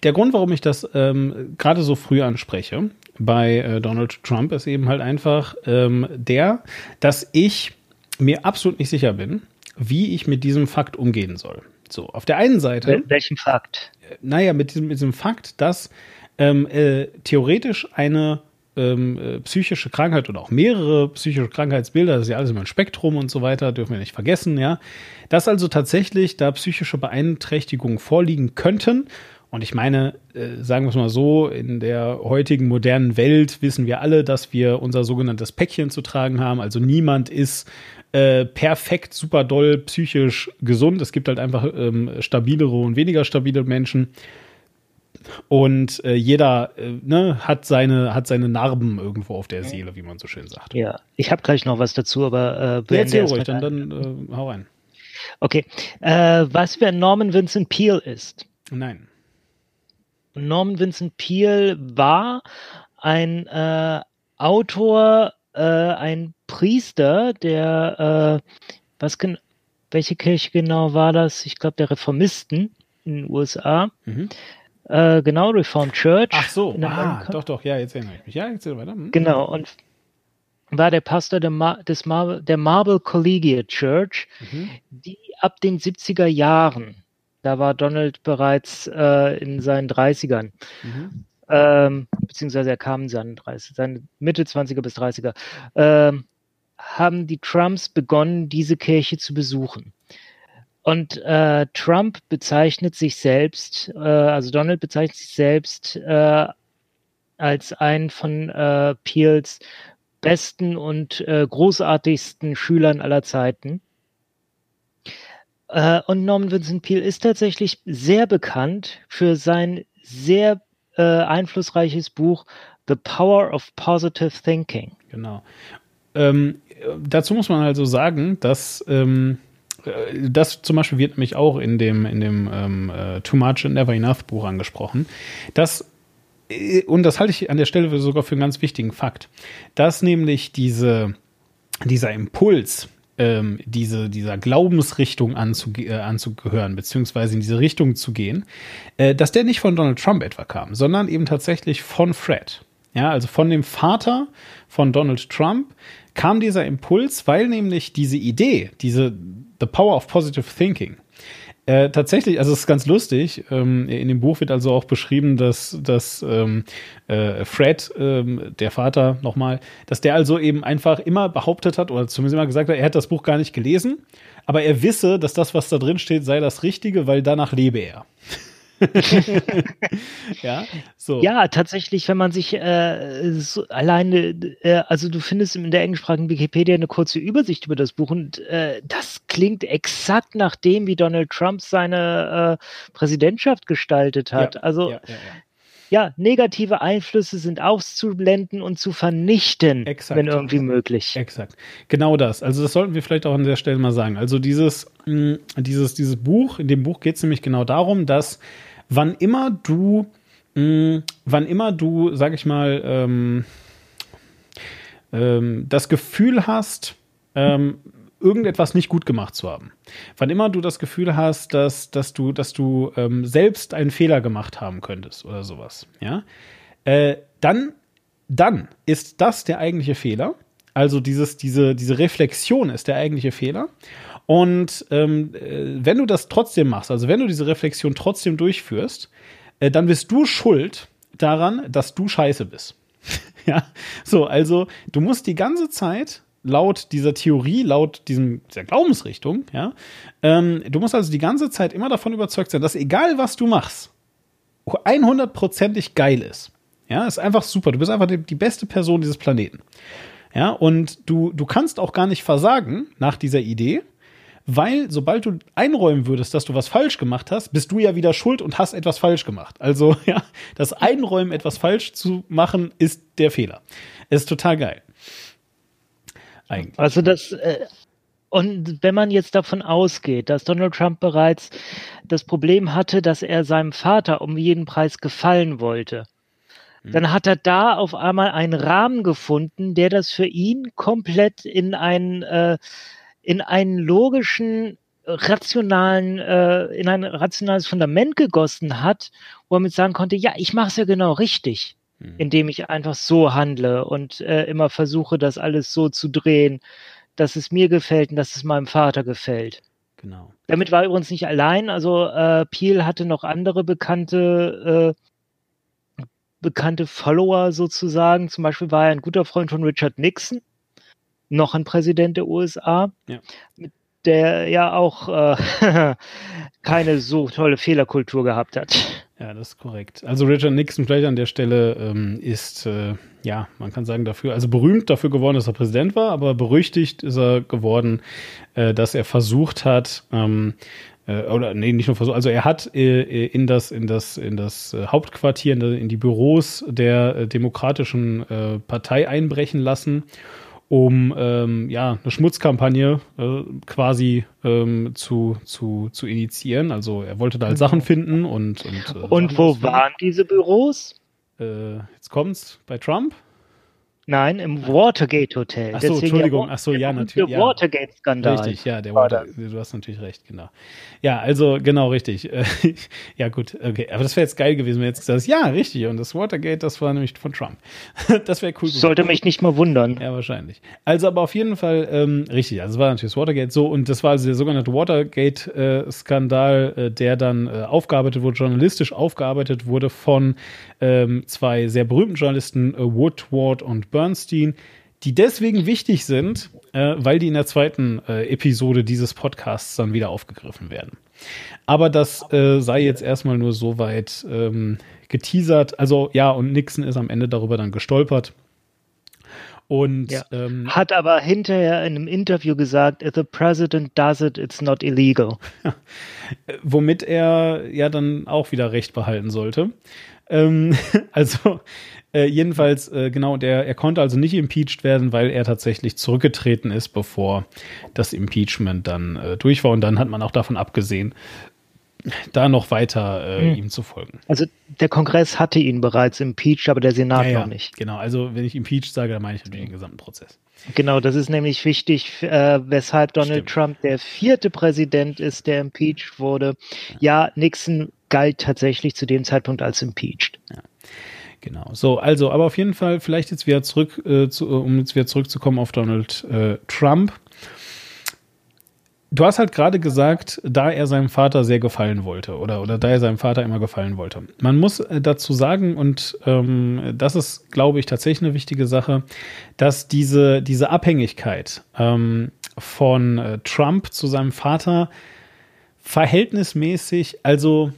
der Grund, warum ich das ähm, gerade so früh anspreche bei äh, Donald Trump, ist eben halt einfach ähm, der, dass ich mir absolut nicht sicher bin, wie ich mit diesem Fakt umgehen soll. So, auf der einen Seite. Welchen Fakt? Äh, naja, mit diesem, mit diesem Fakt, dass ähm, äh, theoretisch eine ähm, äh, psychische Krankheit oder auch mehrere psychische Krankheitsbilder, das ist ja alles immer ein Spektrum und so weiter, dürfen wir nicht vergessen, ja. Dass also tatsächlich da psychische Beeinträchtigungen vorliegen könnten. Und ich meine, äh, sagen wir es mal so, in der heutigen modernen Welt wissen wir alle, dass wir unser sogenanntes Päckchen zu tragen haben. Also niemand ist äh, perfekt, super doll psychisch gesund. Es gibt halt einfach ähm, stabilere und weniger stabile Menschen. Und äh, jeder äh, ne, hat, seine, hat seine Narben irgendwo auf der Seele, wie man so schön sagt. Ja, ich habe gleich noch was dazu, aber äh, Ja, erzähl ruhig, dann, dann äh, hau rein. Okay, äh, was wer Norman Vincent Peale ist. Nein. Norman Vincent Peale war ein äh, Autor, äh, ein Priester, der, äh, was gen welche Kirche genau war das? Ich glaube, der Reformisten in den USA. Mhm. Äh, genau, Reformed Church. Ach so, ah, doch, doch, ja, jetzt erinnere ich mich. Ja, jetzt weiter. Hm? Genau, und war der Pastor der, Mar des Mar der Marble Collegiate Church, Mhm. die ab den 70er Jahren, da war Donald bereits äh, in seinen 30ern, Mhm. ähm, beziehungsweise er kam in seinen 30, seine Mitte 20er bis 30er, ähm, haben die Trumps begonnen, diese Kirche zu besuchen. Und äh, Trump bezeichnet sich selbst, äh, also Donald bezeichnet sich selbst äh, als einen von äh, Peels besten und äh, großartigsten Schülern aller Zeiten. Äh, und Norman Vincent Peale ist tatsächlich sehr bekannt für sein sehr äh, einflussreiches Buch The Power of Positive Thinking. Genau. Ähm, äh, dazu muss man also sagen, dass ähm, äh, das zum Beispiel wird nämlich auch in dem, in dem ähm, äh, Too Much and Never Enough Buch angesprochen, dass und das halte ich an der Stelle sogar für einen ganz wichtigen Fakt, dass nämlich diese, dieser Impuls, ähm, diese, dieser Glaubensrichtung anzuge äh, anzugehören, beziehungsweise in diese Richtung zu gehen, äh, dass der nicht von Donald Trump etwa kam, sondern eben tatsächlich von Fred. Ja, also von dem Vater von Donald Trump kam dieser Impuls, weil nämlich diese Idee, diese The Power of Positive Thinking, äh, tatsächlich, also es ist ganz lustig, ähm, in dem Buch wird also auch beschrieben, dass, dass ähm, äh, Fred, ähm, der Vater nochmal, dass der also eben einfach immer behauptet hat, oder zumindest immer gesagt hat, er hat das Buch gar nicht gelesen, aber er wisse, dass das, was da drin steht, sei das Richtige, weil danach lebe er. ja, so. Ja, tatsächlich, wenn man sich äh, so alleine, äh, also du findest in der englischsprachigen Wikipedia eine kurze Übersicht über das Buch und äh, das klingt exakt nach dem, wie Donald Trump seine äh, Präsidentschaft gestaltet hat. Ja, also ja, ja, ja. ja, negative Einflüsse sind auszublenden und zu vernichten, Exakt. wenn irgendwie möglich. Exakt. Genau das. Also das sollten wir vielleicht auch an der Stelle mal sagen. Also dieses, mh, dieses, dieses Buch, in dem Buch geht es nämlich genau darum, dass wann immer du, mh, wann immer du, sag ich mal, ähm, ähm, das Gefühl hast, ähm, irgendetwas nicht gut gemacht zu haben. Wann immer du das Gefühl hast, dass, dass du, dass du ähm, selbst einen Fehler gemacht haben könntest oder sowas, ja, äh, dann, dann ist das der eigentliche Fehler. Also dieses, diese, diese Reflexion ist der eigentliche Fehler. Und ähm, äh, wenn du das trotzdem machst, also wenn du diese Reflexion trotzdem durchführst, äh, dann bist du schuld daran, dass du scheiße bist. ja, so, also du musst die ganze Zeit laut dieser Theorie, laut diesem, dieser Glaubensrichtung, ja, ähm, du musst also die ganze Zeit immer davon überzeugt sein, dass egal was du machst, 100%ig geil ist. Ja, ist einfach super. Du bist einfach die, die beste Person dieses Planeten. Ja, und du, du kannst auch gar nicht versagen nach dieser Idee, weil sobald du einräumen würdest, dass du was falsch gemacht hast, bist du ja wieder schuld und hast etwas falsch gemacht. Also, ja, das Einräumen, etwas falsch zu machen, ist der Fehler. ist total geil. Eigentlich. Also das, äh, und wenn man jetzt davon ausgeht, dass Donald Trump bereits das Problem hatte, dass er seinem Vater um jeden Preis gefallen wollte, dann hat er da auf einmal einen Rahmen gefunden, der das für ihn komplett in einen, äh, in einen logischen, rationalen, äh, in ein rationales Fundament gegossen hat, wo er mit sagen konnte, ja, ich mache es ja genau richtig, indem ich einfach so handle und äh, immer versuche, das alles so zu drehen, dass es mir gefällt und dass es meinem Vater gefällt. Genau. Damit war er übrigens nicht allein. Also äh, Peel hatte noch andere bekannte äh, bekannte Follower sozusagen. Zum Beispiel war er ein guter Freund von Richard Nixon, noch ein Präsident der USA, Ja. der ja auch äh, keine so tolle Fehlerkultur gehabt hat. Ja, das ist korrekt. Also Richard Nixon vielleicht an der Stelle ähm, ist, äh, ja, man kann sagen dafür, also berühmt dafür geworden, dass er Präsident war, aber berüchtigt ist er geworden, äh, dass er versucht hat, ähm, äh, oder nee, nicht nur versucht, also er hat äh, in das, in das, in das äh, Hauptquartier, in, die- Büros der äh, Demokratischen äh, Partei einbrechen lassen um ähm, ja eine Schmutzkampagne äh, quasi ähm, zu, zu, zu initiieren. Also er wollte da halt Sachen finden und und, äh, Und wo waren diese Büros? Äh, jetzt kommt's bei Trump. Nein, im Watergate Hotel. Ach so, Deswegen Entschuldigung. der- Ach so, der ja, natürlich, ja. Watergate-Skandal. Richtig, ja, der Water, du hast natürlich recht, genau. Ja, also genau richtig. Äh, ja gut, okay, aber das wäre jetzt geil gewesen, wenn jetzt gesagt hast, ja, richtig. Und das Watergate, das war nämlich von Trump. das wäre cool. gewesen. Sollte mich nicht mal wundern. Ja, wahrscheinlich. Also aber auf jeden Fall ähm, richtig. Also es war natürlich das Watergate so und das war also der sogenannte Watergate-Skandal, äh, der dann äh, aufgearbeitet wurde, journalistisch aufgearbeitet wurde von ähm, zwei sehr berühmten Journalisten, äh, Woodward und Bernstein, die deswegen wichtig sind, äh, weil die in der zweiten äh, Episode dieses Podcasts dann wieder aufgegriffen werden. Aber das äh, sei jetzt erstmal nur so weit ähm, geteasert. Also ja, und Nixon ist am Ende darüber dann gestolpert. Und Ja. ähm, Hat aber hinterher in einem Interview gesagt, if the president does it, it's not illegal. womit er ja dann auch wieder Recht behalten sollte. Ähm, also äh, jedenfalls, äh, genau, der, er konnte also nicht impeached werden, weil er tatsächlich zurückgetreten ist, bevor das Impeachment dann äh, durch war. Und dann hat man auch davon abgesehen, da noch weiter äh, Hm. ihm zu folgen. Also der Kongress hatte ihn bereits impeached, aber der Senat noch nicht. Genau, also wenn ich impeached sage, dann meine ich natürlich den gesamten Prozess. Genau, das ist nämlich wichtig, äh, weshalb Donald Stimmt. Trump der vierte Präsident ist, der impeached wurde. Ja, Nixon galt tatsächlich zu dem Zeitpunkt als impeached. Genau. So, also, aber auf jeden Fall vielleicht jetzt wieder zurück, äh, zu, um jetzt wieder zurückzukommen auf Donald äh, Trump. Du hast halt gerade gesagt, da er seinem Vater sehr gefallen wollte oder, oder da er seinem Vater immer gefallen wollte. Man muss äh, dazu sagen, und ähm, das ist, glaube ich, tatsächlich eine wichtige Sache, dass diese, diese Abhängigkeit ähm, von äh, Trump zu seinem Vater verhältnismäßig, also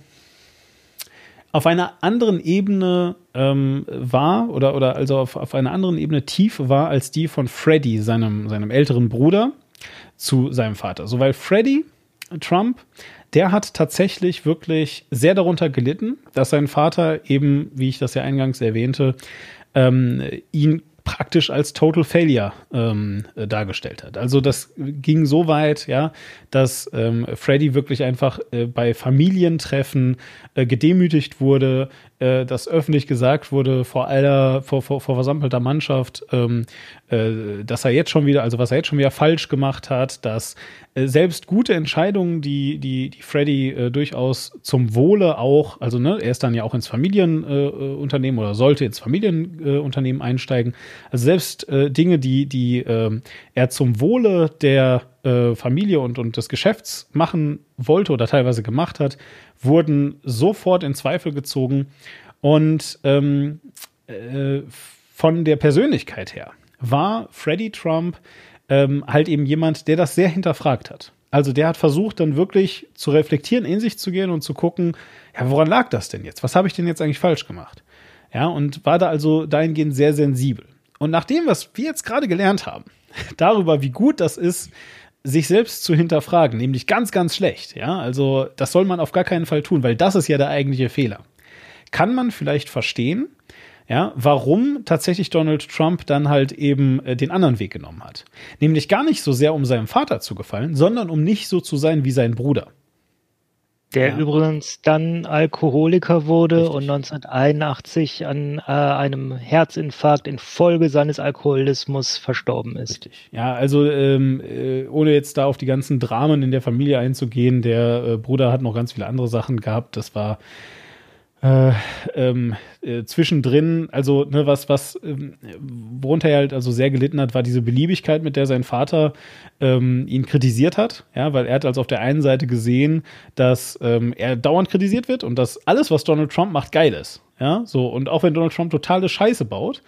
auf einer anderen Ebene ähm, war oder, oder also auf, auf einer anderen Ebene tief war als die von Freddie, seinem, seinem älteren Bruder, zu seinem Vater. So, weil Freddie Trump, der hat tatsächlich wirklich sehr darunter gelitten, dass sein Vater eben, wie ich das ja eingangs erwähnte, ähm, ihn praktisch als Total Failure ähm, äh, dargestellt hat. Also das ging so weit, ja, dass ähm, Freddy wirklich einfach äh, bei Familientreffen äh, gedemütigt wurde, äh, dass öffentlich gesagt wurde vor aller, vor, vor, vor versammelter Mannschaft, ähm, äh, dass er jetzt schon wieder, also was er jetzt schon wieder falsch gemacht hat, dass äh, selbst gute Entscheidungen, die, die, die Freddy äh, durchaus zum Wohle auch, also ne, er ist dann ja auch ins Familienunternehmen äh, Unternehmen oder sollte ins Familienunternehmen äh, einsteigen. Also selbst äh, Dinge, die, die äh, er zum Wohle der äh, Familie und, und des Geschäfts machen wollte oder teilweise gemacht hat, wurden sofort in Zweifel gezogen. Und ähm, äh, von der Persönlichkeit her war Freddie Trump ähm, halt eben jemand, der das sehr hinterfragt hat. Also der hat versucht, dann wirklich zu reflektieren, in sich zu gehen und zu gucken, ja, woran lag das denn jetzt? Was habe ich denn jetzt eigentlich falsch gemacht? Ja, und war da also dahingehend sehr sensibel. Und nach dem, was wir jetzt gerade gelernt haben, darüber, wie gut das ist, sich selbst zu hinterfragen, nämlich ganz, ganz schlecht. Ja, also das soll man auf gar keinen Fall tun, weil das ist ja der eigentliche Fehler. Kann man vielleicht verstehen, ja, warum tatsächlich Donald Trump dann halt eben äh, den anderen Weg genommen hat. Nämlich gar nicht so sehr, um seinem Vater zu gefallen, sondern um nicht so zu sein wie sein Bruder. Der Ja. übrigens dann Alkoholiker wurde Richtig. und 1981 an äh, einem Herzinfarkt infolge seines Alkoholismus verstorben ist. Richtig. Ja, also ähm, äh, ohne jetzt da auf die ganzen Dramen in der Familie einzugehen, der äh, Bruder hat noch ganz viele andere Sachen gehabt. Das war äh, ähm, äh, zwischendrin, also ne, was, was, ähm, worunter er halt also sehr gelitten hat, war diese Beliebigkeit, mit der sein Vater ähm, ihn kritisiert hat. Ja, weil er hat also auf der einen Seite gesehen, dass ähm, er dauernd kritisiert wird und dass alles, was Donald Trump macht, geil ist. ja, so, und auch wenn Donald Trump totale Scheiße baut,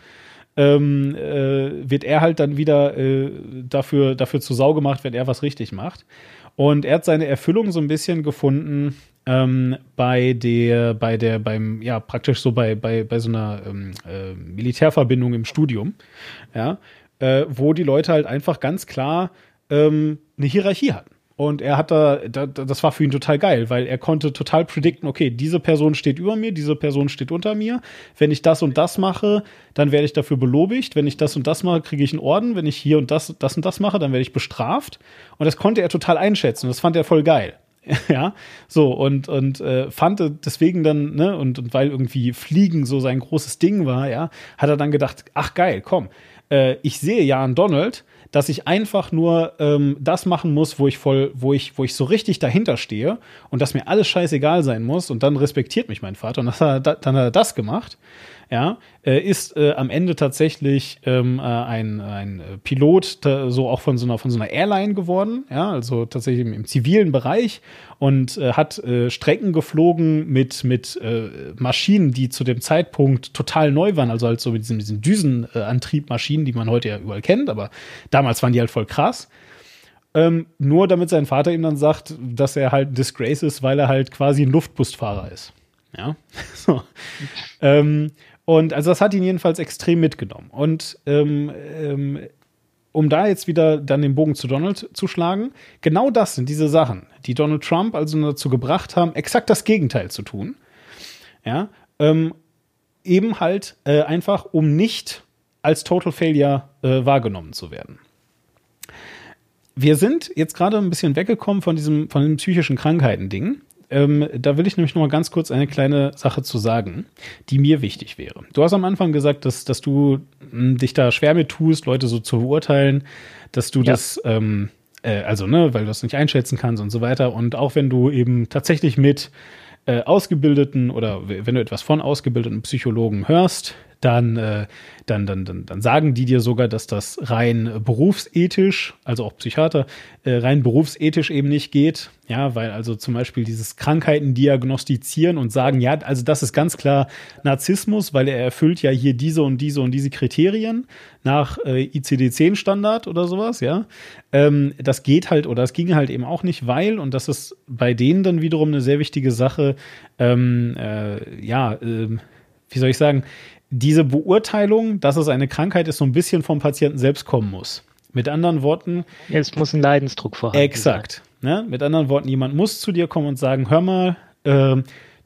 ähm, äh, wird er halt dann wieder äh, dafür, dafür zu Sau gemacht, wenn er was richtig macht. Und er hat seine Erfüllung so ein bisschen gefunden ähm, bei der, bei der, beim, ja, praktisch so bei, bei, bei so einer ähm, äh, Militärverbindung im Studium, ja, äh, wo die Leute halt einfach ganz klar ähm, eine Hierarchie hatten. Und er hat da, da, das war für ihn total geil, weil er konnte total predikten, okay, diese Person steht über mir, diese Person steht unter mir. Wenn ich das und das mache, dann werde ich dafür belobigt. Wenn ich das und das mache, kriege ich einen Orden. Wenn ich hier und das, das und das mache, dann werde ich bestraft. Und das konnte er total einschätzen. Das fand er voll geil. ja, so und und äh, fand deswegen dann ne und, und weil irgendwie Fliegen so sein großes Ding war, ja, hat er dann gedacht, ach geil, komm, äh, ich sehe ja an Donald, dass ich einfach nur ähm, das machen muss, wo ich voll, wo ich, wo ich so richtig dahinter stehe und dass mir alles scheißegal sein muss und dann respektiert mich mein Vater und das hat dann hat er das gemacht ja, äh, ist äh, am Ende tatsächlich ähm, äh, ein, ein Pilot, so auch von so einer von so einer Airline geworden, ja, also tatsächlich im, im zivilen Bereich und äh, hat äh, Strecken geflogen mit mit Maschinen, die zu dem Zeitpunkt total neu waren, also halt so mit diesen, diesen Düsenantriebmaschinen, die man heute ja überall kennt, aber damals waren die halt voll krass. Ähm, nur damit sein Vater ihm dann sagt, dass er halt ein Disgrace ist, weil er halt quasi ein Luftbusfahrer ist. Ja. So. ähm, und also das hat ihn jedenfalls extrem mitgenommen. Und ähm, ähm, um da jetzt wieder dann den Bogen zu Donald zu schlagen, genau das sind diese Sachen, die Donald Trump also dazu gebracht haben, exakt das Gegenteil zu tun. Ja, ähm, eben halt äh, einfach, um nicht als Total Failure äh, wahrgenommen zu werden. Wir sind jetzt gerade ein bisschen weggekommen von diesem, von dem psychischen Krankheiten-Ding ähm, da will ich nämlich noch mal ganz kurz eine kleine Sache zu sagen, die mir wichtig wäre. Du hast am Anfang gesagt, dass, dass du mh, hm, dich da schwer mit tust, Leute so zu beurteilen, dass du ja. das, ähm, äh, also, ne, weil du das nicht einschätzen kannst und so weiter. Und auch wenn du eben tatsächlich mit äh, ausgebildeten oder wenn du etwas von ausgebildeten Psychologen hörst, dann, äh, dann, dann, dann, dann sagen die dir sogar, dass das rein berufsethisch, also auch Psychiater, äh, rein berufsethisch eben nicht geht. Ja, weil also zum Beispiel dieses Krankheiten diagnostizieren und sagen, ja, also das ist ganz klar Narzissmus, weil er erfüllt ja hier diese und diese und diese Kriterien nach äh, ICD-10-Standard oder sowas, ja. Ähm, das geht halt oder das ging halt eben auch nicht, weil, und das ist bei denen dann wiederum eine sehr wichtige Sache, ähm, äh, ja, äh, wie soll ich sagen, diese Beurteilung, dass es eine Krankheit ist, so ein bisschen vom Patienten selbst kommen muss. Mit anderen Worten. Es muss ein Leidensdruck vorhanden Exakt. Ne? Mit anderen Worten, jemand muss zu dir kommen und sagen: Hör mal, äh,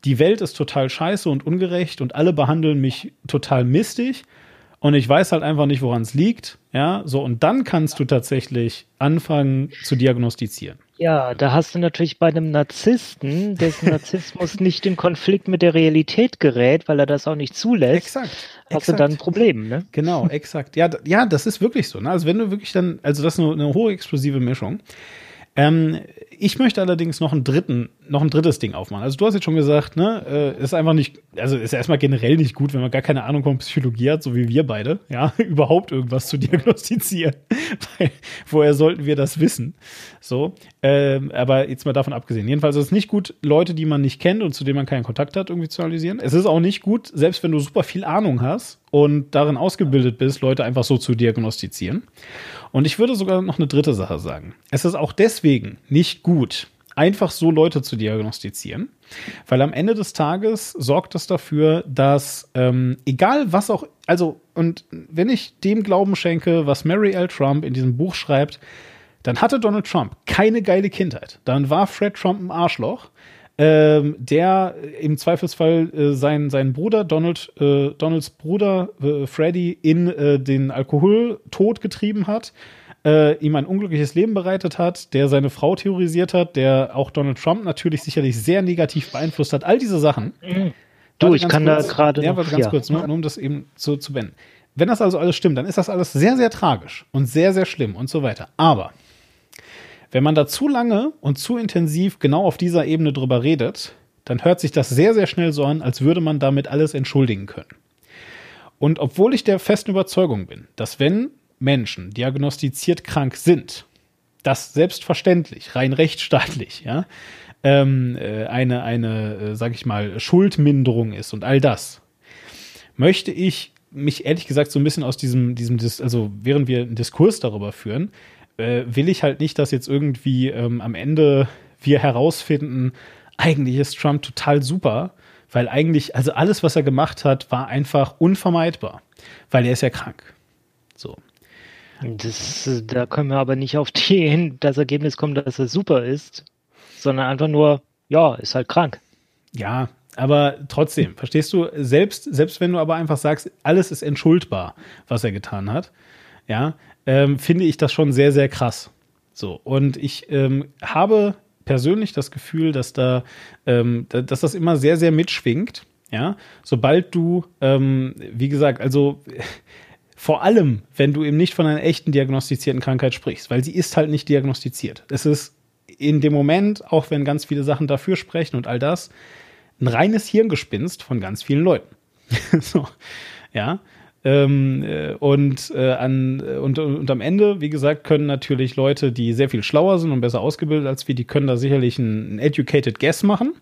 die Welt ist total scheiße und ungerecht und alle behandeln mich total mistig und ich weiß halt einfach nicht, woran es liegt. Ja, so und dann kannst du tatsächlich anfangen zu diagnostizieren. Ja, da hast du natürlich bei einem Narzissten, dessen Narzissmus nicht in Konflikt mit der Realität gerät, weil er das auch nicht zulässt, exakt, hast exakt. du dann ein Problem, ne? Genau, exakt. Ja, ja, das ist wirklich so. Ne? Also wenn du wirklich dann, also das ist eine, eine hohe explosive Mischung. Ähm, ich möchte allerdings noch einen dritten, noch ein drittes Ding aufmachen. Also du hast jetzt schon gesagt, ne, äh, ist einfach nicht, also ist erstmal generell nicht gut, wenn man gar keine Ahnung von Psychologie hat, so wie wir beide, ja, überhaupt irgendwas zu diagnostizieren. Weil, woher sollten wir das wissen? So, ähm, aber jetzt mal davon abgesehen. Jedenfalls ist es nicht gut, Leute, die man nicht kennt und zu denen man keinen Kontakt hat, irgendwie zu analysieren. Es ist auch nicht gut, selbst wenn du super viel Ahnung hast und darin ausgebildet bist, Leute einfach so zu diagnostizieren. Und ich würde sogar noch eine dritte Sache sagen. Es ist auch deswegen nicht gut, einfach so Leute zu diagnostizieren, weil am Ende des Tages sorgt das dafür, dass ähm, egal was auch, also und wenn ich dem Glauben schenke, was Mary L. Trump in diesem Buch schreibt, dann hatte Donald Trump keine geile Kindheit. Dann war Fred Trump ein Arschloch ähm, der im Zweifelsfall äh, seinen, seinen Bruder, Donald, äh, Donalds Bruder äh, Freddy, in äh, den Alkoholtod getrieben hat, äh, ihm ein unglückliches Leben bereitet hat, der seine Frau terrorisiert hat, der auch Donald Trump natürlich sicherlich sehr negativ beeinflusst hat. All diese Sachen. Mhm. Du, ich kann kurz, da gerade. Ja, warte ganz ja. kurz, nur, nur um das eben zu, zu beenden. Wenn das also alles stimmt, dann ist das alles sehr, sehr tragisch und sehr, sehr schlimm und so weiter. Aber wenn man da zu lange und zu intensiv genau auf dieser Ebene drüber redet, dann hört sich das sehr, sehr schnell so an, als würde man damit alles entschuldigen können. Und obwohl ich der festen Überzeugung bin, dass wenn Menschen diagnostiziert krank sind, das selbstverständlich, rein rechtsstaatlich, ja, ähm, äh, eine, eine, äh, sag ich mal, Schuldminderung ist und all das, möchte ich mich ehrlich gesagt so ein bisschen aus diesem, diesem, also während wir einen Diskurs darüber führen, äh, will ich halt nicht, dass jetzt irgendwie ähm, am Ende wir herausfinden, eigentlich ist Trump total super, weil eigentlich, also alles, was er gemacht hat, war einfach unvermeidbar, weil er ist ja krank. So. Das, da können wir aber nicht auf die, das Ergebnis kommen, dass er super ist, sondern einfach nur, ja, ist halt krank. Ja, aber trotzdem, verstehst du, selbst, selbst wenn du aber einfach sagst, alles ist entschuldbar, was er getan hat, ja, ähm, finde ich das schon sehr, sehr krass. So, und ich ähm, habe persönlich das Gefühl, dass da, ähm, dass das immer sehr, sehr mitschwingt. Ja, sobald du, ähm, wie gesagt, also vor allem, wenn du eben nicht von einer echten diagnostizierten Krankheit sprichst, weil sie ist halt nicht diagnostiziert. Es ist in dem Moment, auch wenn ganz viele Sachen dafür sprechen und all das, ein reines Hirngespinst von ganz vielen Leuten. so, ja. Ähm, äh, und, äh, an, äh, und, und am Ende, wie gesagt, können natürlich Leute, die sehr viel schlauer sind und besser ausgebildet als wir, die können da sicherlich einen, educated guess machen.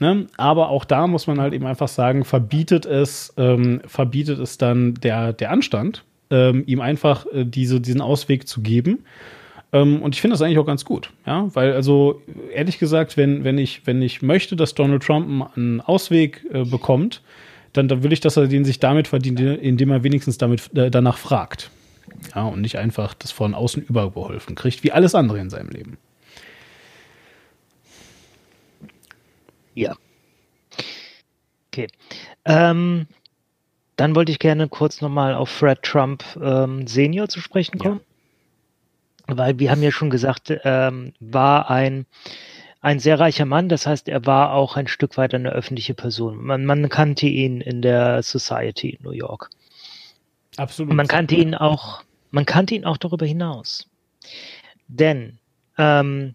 Ne? Aber auch da muss man halt eben einfach sagen, verbietet es, ähm, verbietet es dann der, der Anstand, ähm, ihm einfach äh, diese, diesen Ausweg zu geben. Ähm, und ich finde das eigentlich auch ganz gut, ja, weil also ehrlich gesagt, wenn, wenn ich, wenn ich möchte, dass Donald Trump einen Ausweg äh, bekommt, dann, dann will ich, dass er den sich damit verdient, indem er wenigstens damit äh, danach fragt. Ja, und nicht einfach das von außen übergeholfen kriegt, wie alles andere in seinem Leben. Ja. Okay. Ähm, dann wollte ich gerne kurz nochmal auf Fred Trump ähm, Senior zu sprechen kommen. Ja. Weil wir haben ja schon gesagt, ähm, war ein ein sehr reicher Mann, das heißt, er war auch ein Stück weit eine öffentliche Person. Man, man kannte ihn in der Society in New York. Absolut. Und man kannte ihn auch, man kannte ihn auch darüber hinaus. Denn ähm,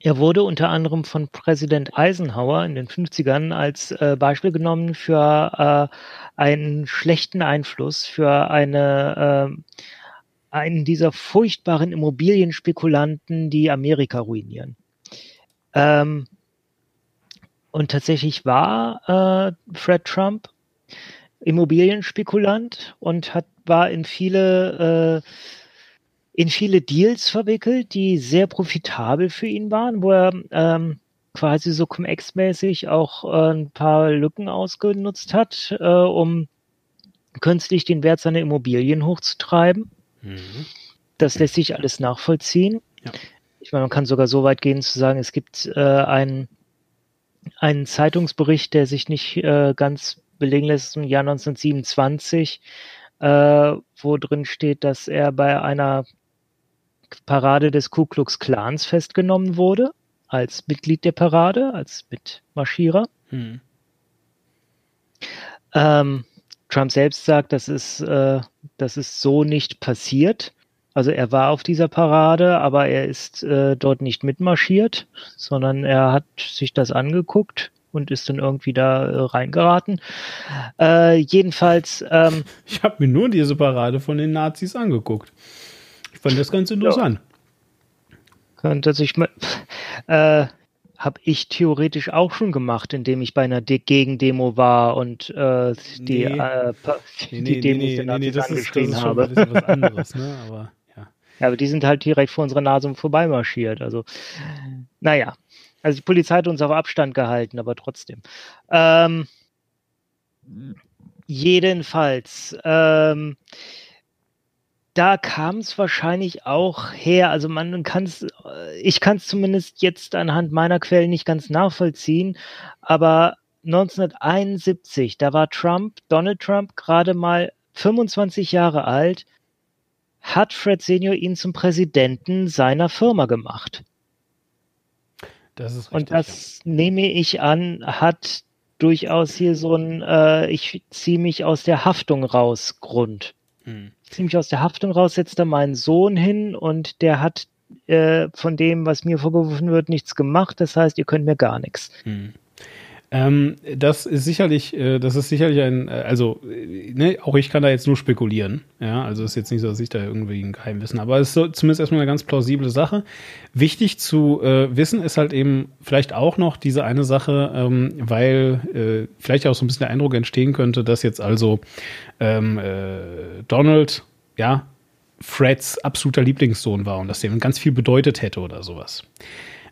er wurde unter anderem von Präsident Eisenhower in den 50ern als äh, Beispiel genommen für äh, einen schlechten Einfluss, für eine äh, einen dieser furchtbaren Immobilienspekulanten, die Amerika ruinieren. Ähm, und tatsächlich war äh, Fred Trump Immobilienspekulant und hat, war in viele, äh, in viele Deals verwickelt, die sehr profitabel für ihn waren, wo er ähm, quasi so Cum-Ex-mäßig auch äh, ein paar Lücken ausgenutzt hat, äh, um künstlich den Wert seiner Immobilien hochzutreiben. Mhm. Das lässt sich alles nachvollziehen. Ja. Ich meine, man kann sogar so weit gehen zu sagen, es gibt äh, einen, einen Zeitungsbericht, der sich nicht äh, ganz belegen lässt, im Jahr 1927, äh, wo drin steht, dass er bei einer Parade des Ku Klux Klans festgenommen wurde, als Mitglied der Parade, als Mitmarschierer. Hm. Ähm, Trump selbst sagt, das ist, äh, das ist so nicht passiert. Also er war auf dieser Parade, aber er ist äh, dort nicht mitmarschiert, sondern er hat sich das angeguckt und ist dann irgendwie da äh, reingeraten. Äh, jedenfalls. Ähm, ich habe mir nur diese Parade von den Nazis angeguckt. Ich fand das ganz interessant. Ja. Könnte sich mal. Äh, habe ich theoretisch auch schon gemacht, indem ich bei einer De Gegendemo war und äh, die, nee. äh, die nee, Demos nee, nee, nee, das angeschrien ist, das ist habe. Schon ein was anderes, ne? Aber, ja. ja, aber die sind halt direkt vor unserer Nase vorbeimarschiert. Also, naja. Also die Polizei hat uns auf Abstand gehalten, aber trotzdem. Ähm, jedenfalls, ähm, da kam es wahrscheinlich auch her. Also man kann es, ich kann es zumindest jetzt anhand meiner Quellen nicht ganz nachvollziehen, aber 1971, da war Trump, Donald Trump, gerade mal 25 Jahre alt, hat Fred Senior ihn zum Präsidenten seiner Firma gemacht. Das ist richtig, Und das ja. nehme ich an, hat durchaus hier so ein, äh, ich ziehe mich aus der Haftung raus Grund. Hm ziemlich aus der Haftung raus, setzt da meinen Sohn hin und der hat äh, von dem, was mir vorgeworfen wird, nichts gemacht. Das heißt, ihr könnt mir gar nichts. Hm. Ähm, das ist sicherlich, äh, das ist sicherlich ein, äh, also, äh, ne, auch ich kann da jetzt nur spekulieren. Ja, also ist jetzt nicht so, dass ich da irgendwie ein Geheimwissen habe, aber es ist so, zumindest erstmal eine ganz plausible Sache. Wichtig zu äh, wissen ist halt eben vielleicht auch noch diese eine Sache, ähm, weil äh, vielleicht auch so ein bisschen der Eindruck entstehen könnte, dass jetzt also ähm, äh, Donald, ja, Freds absoluter Lieblingssohn war und dass dem ganz viel bedeutet hätte oder sowas.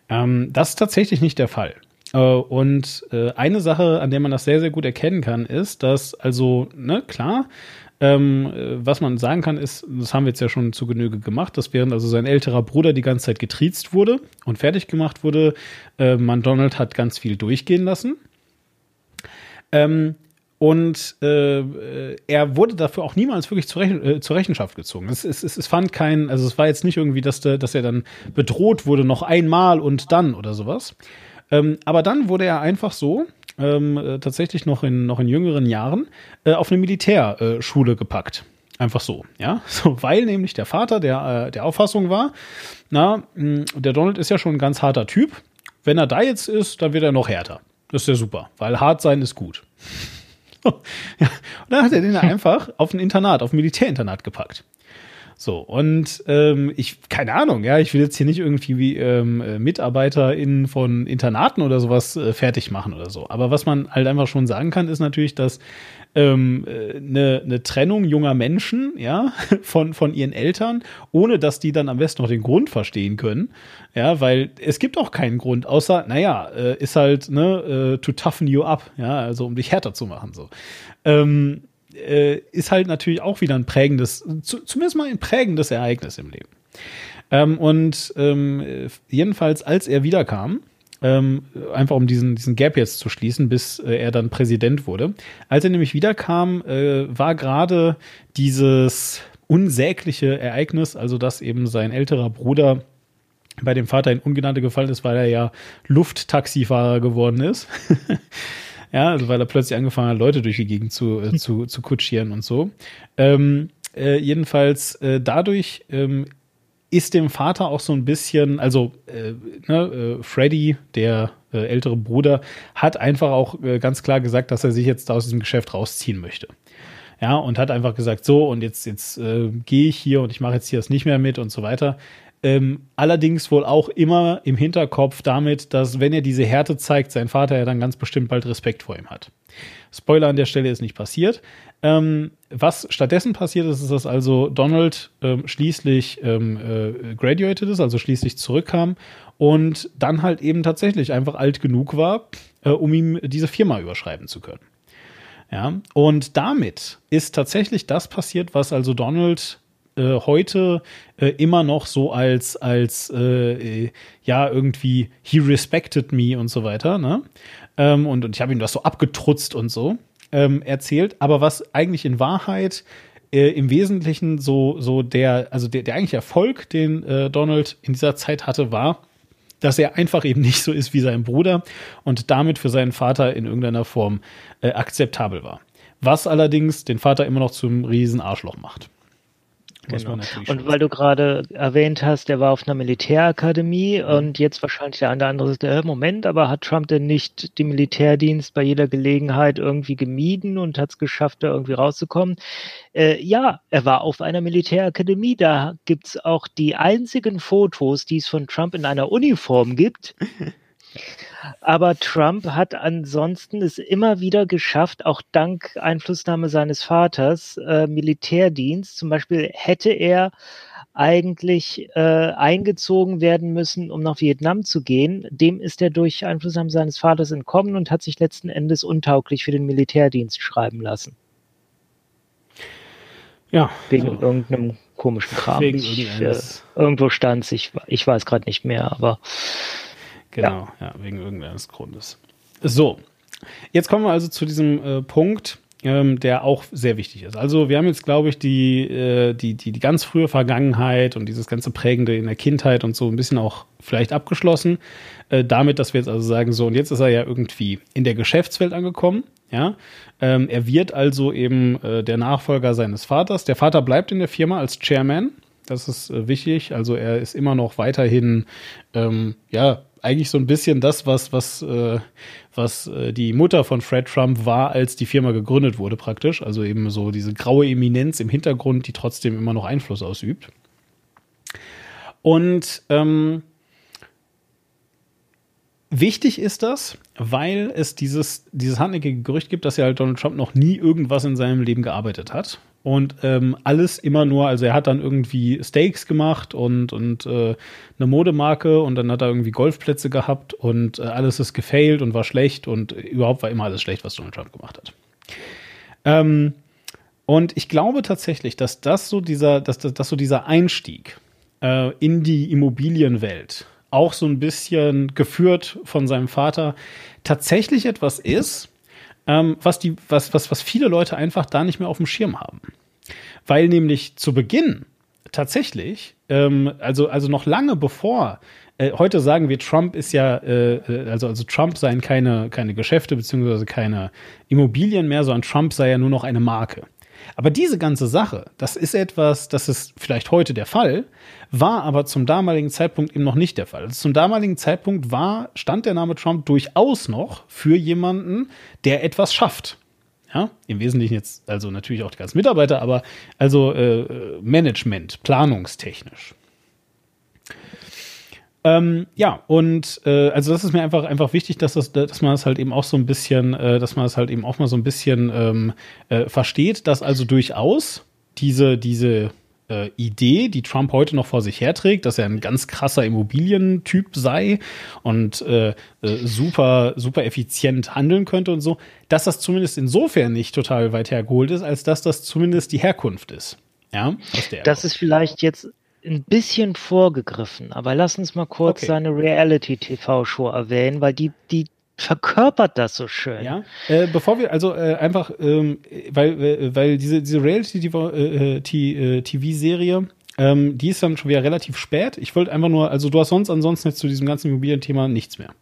Ähm, das ist tatsächlich nicht der Fall. Äh, und äh, eine Sache, an der man das sehr, sehr gut erkennen kann, ist, dass also, ne, klar, ähm, äh, was man sagen kann, ist, das haben wir jetzt ja schon zu Genüge gemacht, dass während also sein älterer Bruder die ganze Zeit getriezt wurde und fertig gemacht wurde, äh, man Donald hat ganz viel durchgehen lassen. Ähm, und äh, er wurde dafür auch niemals wirklich zur, Rechen, äh, zur Rechenschaft gezogen. Es, es, es, fand kein, also es war jetzt nicht irgendwie, dass, der, dass er dann bedroht wurde, noch einmal und dann oder sowas, ähm, aber dann wurde er einfach so, ähm, äh, tatsächlich noch in, noch in jüngeren Jahren, äh, auf eine Militärschule gepackt. Einfach so, ja. So, weil nämlich der Vater der, äh, der Auffassung war, na, mh, der Donald ist ja schon ein ganz harter Typ. Wenn er da jetzt ist, dann wird er noch härter. Das ist ja super, weil hart sein ist gut. ja. Und dann hat er den einfach auf ein Internat, auf ein Militärinternat gepackt. So, und ähm, ich, keine Ahnung, ja, ich will jetzt hier nicht irgendwie wie ähm, äh, MitarbeiterInnen von Internaten oder sowas äh, fertig machen oder so. Aber was man halt einfach schon sagen kann, ist natürlich, dass ähm, äh, eine, eine Trennung junger Menschen, ja, von, von ihren Eltern, ohne dass die dann am besten noch den Grund verstehen können, ja, weil es gibt auch keinen Grund, außer, naja, äh, ist halt, ne, äh, to toughen you up, ja, also um dich härter zu machen, so. Ähm, äh, ist halt natürlich auch wieder ein prägendes, zu, zumindest mal ein prägendes Ereignis im Leben. Ähm, und ähm, jedenfalls, als er wiederkam, ähm, einfach um diesen, diesen Gap jetzt zu schließen, bis äh, er dann Präsident wurde. Als er nämlich wiederkam, äh, war gerade dieses unsägliche Ereignis, also dass eben sein älterer Bruder bei dem Vater in Ungenannte gefallen ist, weil er ja Lufttaxifahrer geworden ist. Ja, also weil er plötzlich angefangen hat, Leute durch die Gegend zu, äh, zu, zu kutschieren und so. Ähm, äh, jedenfalls äh, dadurch ähm, ist dem Vater auch so ein bisschen, also äh, ne, äh, Freddy, der äh, ältere Bruder, hat einfach auch ganz klar gesagt, dass er sich jetzt aus diesem Geschäft rausziehen möchte. Ja, und hat einfach gesagt, so, und jetzt, jetzt gehe ich hier und ich mache jetzt hier das nicht mehr mit und so weiter. Ähm, allerdings wohl auch immer im Hinterkopf damit, dass wenn er diese Härte zeigt, sein Vater ja dann ganz bestimmt bald Respekt vor ihm hat. Spoiler an der Stelle ist nicht passiert. Ähm, was stattdessen passiert ist, ist, dass also Donald ähm, schließlich ähm, äh, graduated ist, also schließlich zurückkam und dann halt eben tatsächlich einfach alt genug war, äh, um ihm diese Firma überschreiben zu können. Ja, und damit ist tatsächlich das passiert, was also Donald äh, heute äh, immer noch so als, als äh, ja, irgendwie, he respected me und so weiter, ne? Ähm, und, und ich habe ihm das so abgetrutzt und so ähm, erzählt. Aber was eigentlich in Wahrheit äh, im Wesentlichen so, so der, also der, der eigentliche Erfolg, den äh, Donald in dieser Zeit hatte, war, dass er einfach eben nicht so ist wie sein Bruder und damit für seinen Vater in irgendeiner Form äh, akzeptabel war. Was allerdings den Vater immer noch zum riesen Arschloch macht. Genau. Und weil du gerade erwähnt hast, er war auf einer Militärakademie mhm. und jetzt wahrscheinlich der eine andere sagt, äh, Moment, aber hat Trump denn nicht den Militärdienst bei jeder Gelegenheit irgendwie gemieden und hat es geschafft, da irgendwie rauszukommen? Äh, ja, er war auf einer Militärakademie. Da gibt's auch die einzigen Fotos, die es von Trump in einer Uniform gibt. Aber Trump hat ansonsten es immer wieder geschafft, auch dank Einflussnahme seines Vaters, äh, Militärdienst. Zum Beispiel hätte er eigentlich äh, eingezogen werden müssen, um nach Vietnam zu gehen. Dem ist er durch Einflussnahme seines Vaters entkommen und hat sich letzten Endes untauglich für den Militärdienst schreiben lassen. Ja. Wegen so. irgendeinem komischen Kram. Wegen ich, äh, irgendwo stand es, ich, ich weiß gerade nicht mehr, aber Genau, ja, ja wegen irgendeines Grundes. So, jetzt kommen wir also zu diesem äh, Punkt, ähm, der auch sehr wichtig ist. Also wir haben jetzt, glaube ich, die, äh, die, die, die ganz frühe Vergangenheit und dieses ganze Prägende in der Kindheit und so ein bisschen auch vielleicht abgeschlossen. Äh, damit, dass wir jetzt also sagen, so, und jetzt ist er ja irgendwie in der Geschäftswelt angekommen. Ja, ähm, er wird also eben äh, der Nachfolger seines Vaters. Der Vater bleibt in der Firma als Chairman. Das ist äh, wichtig. Also er ist immer noch weiterhin, ähm, ja, eigentlich so ein bisschen das, was, was, äh, was äh, die Mutter von Fred Trump war, als die Firma gegründet wurde, praktisch. Also eben so diese graue Eminenz im Hintergrund, die trotzdem immer noch Einfluss ausübt. Und ähm, wichtig ist das, weil es dieses, dieses hartnäckige Gerücht gibt, dass ja halt Donald Trump noch nie irgendwas in seinem Leben gearbeitet hat. Und ähm, alles immer nur, also er hat dann irgendwie Steaks gemacht und, und äh, eine Modemarke und dann hat er irgendwie Golfplätze gehabt und äh, alles ist gefailt und war schlecht und überhaupt war immer alles schlecht, was Donald Trump gemacht hat. Ähm, und ich glaube tatsächlich, dass das so dieser, dass, dass, dass so dieser Einstieg äh, in die Immobilienwelt auch so ein bisschen geführt von seinem Vater tatsächlich etwas ist, ähm, was, die, was, was, was viele Leute einfach da nicht mehr auf dem Schirm haben. Weil nämlich zu Beginn tatsächlich, ähm, also, also noch lange bevor äh, heute sagen wir, Trump ist ja, äh, also, also Trump seien keine, keine Geschäfte beziehungsweise keine Immobilien mehr, sondern Trump sei ja nur noch eine Marke. Aber diese ganze Sache, das ist etwas, das ist vielleicht heute der Fall, war aber zum damaligen Zeitpunkt eben noch nicht der Fall. Also zum damaligen Zeitpunkt war, stand der Name Trump durchaus noch für jemanden, der etwas schafft. Ja, im Wesentlichen jetzt, also natürlich auch die ganzen Mitarbeiter, aber also äh, Management, planungstechnisch. Ähm, ja, und äh, also das ist mir einfach einfach wichtig, dass das, dass man das halt eben auch so ein bisschen, äh, dass man das halt eben auch mal so ein bisschen ähm, äh, versteht, dass also durchaus diese diese äh, Idee, die Trump heute noch vor sich herträgt, dass er ein ganz krasser Immobilientyp sei und äh, äh, super super effizient handeln könnte und so, dass das zumindest insofern nicht total weit hergeholt ist, als dass das zumindest die Herkunft ist. Ja, das ist vielleicht jetzt ein bisschen vorgegriffen, aber lass uns mal kurz okay. seine Reality-TV-Show erwähnen, weil die, die verkörpert das so schön. Ja, äh, bevor wir, also äh, einfach, ähm, weil, äh, weil diese, diese Reality-TV-Serie, äh, äh, ähm, die ist dann schon wieder relativ spät. Ich wollte einfach nur, also du hast sonst ansonsten jetzt zu diesem ganzen Immobilienthema nichts mehr.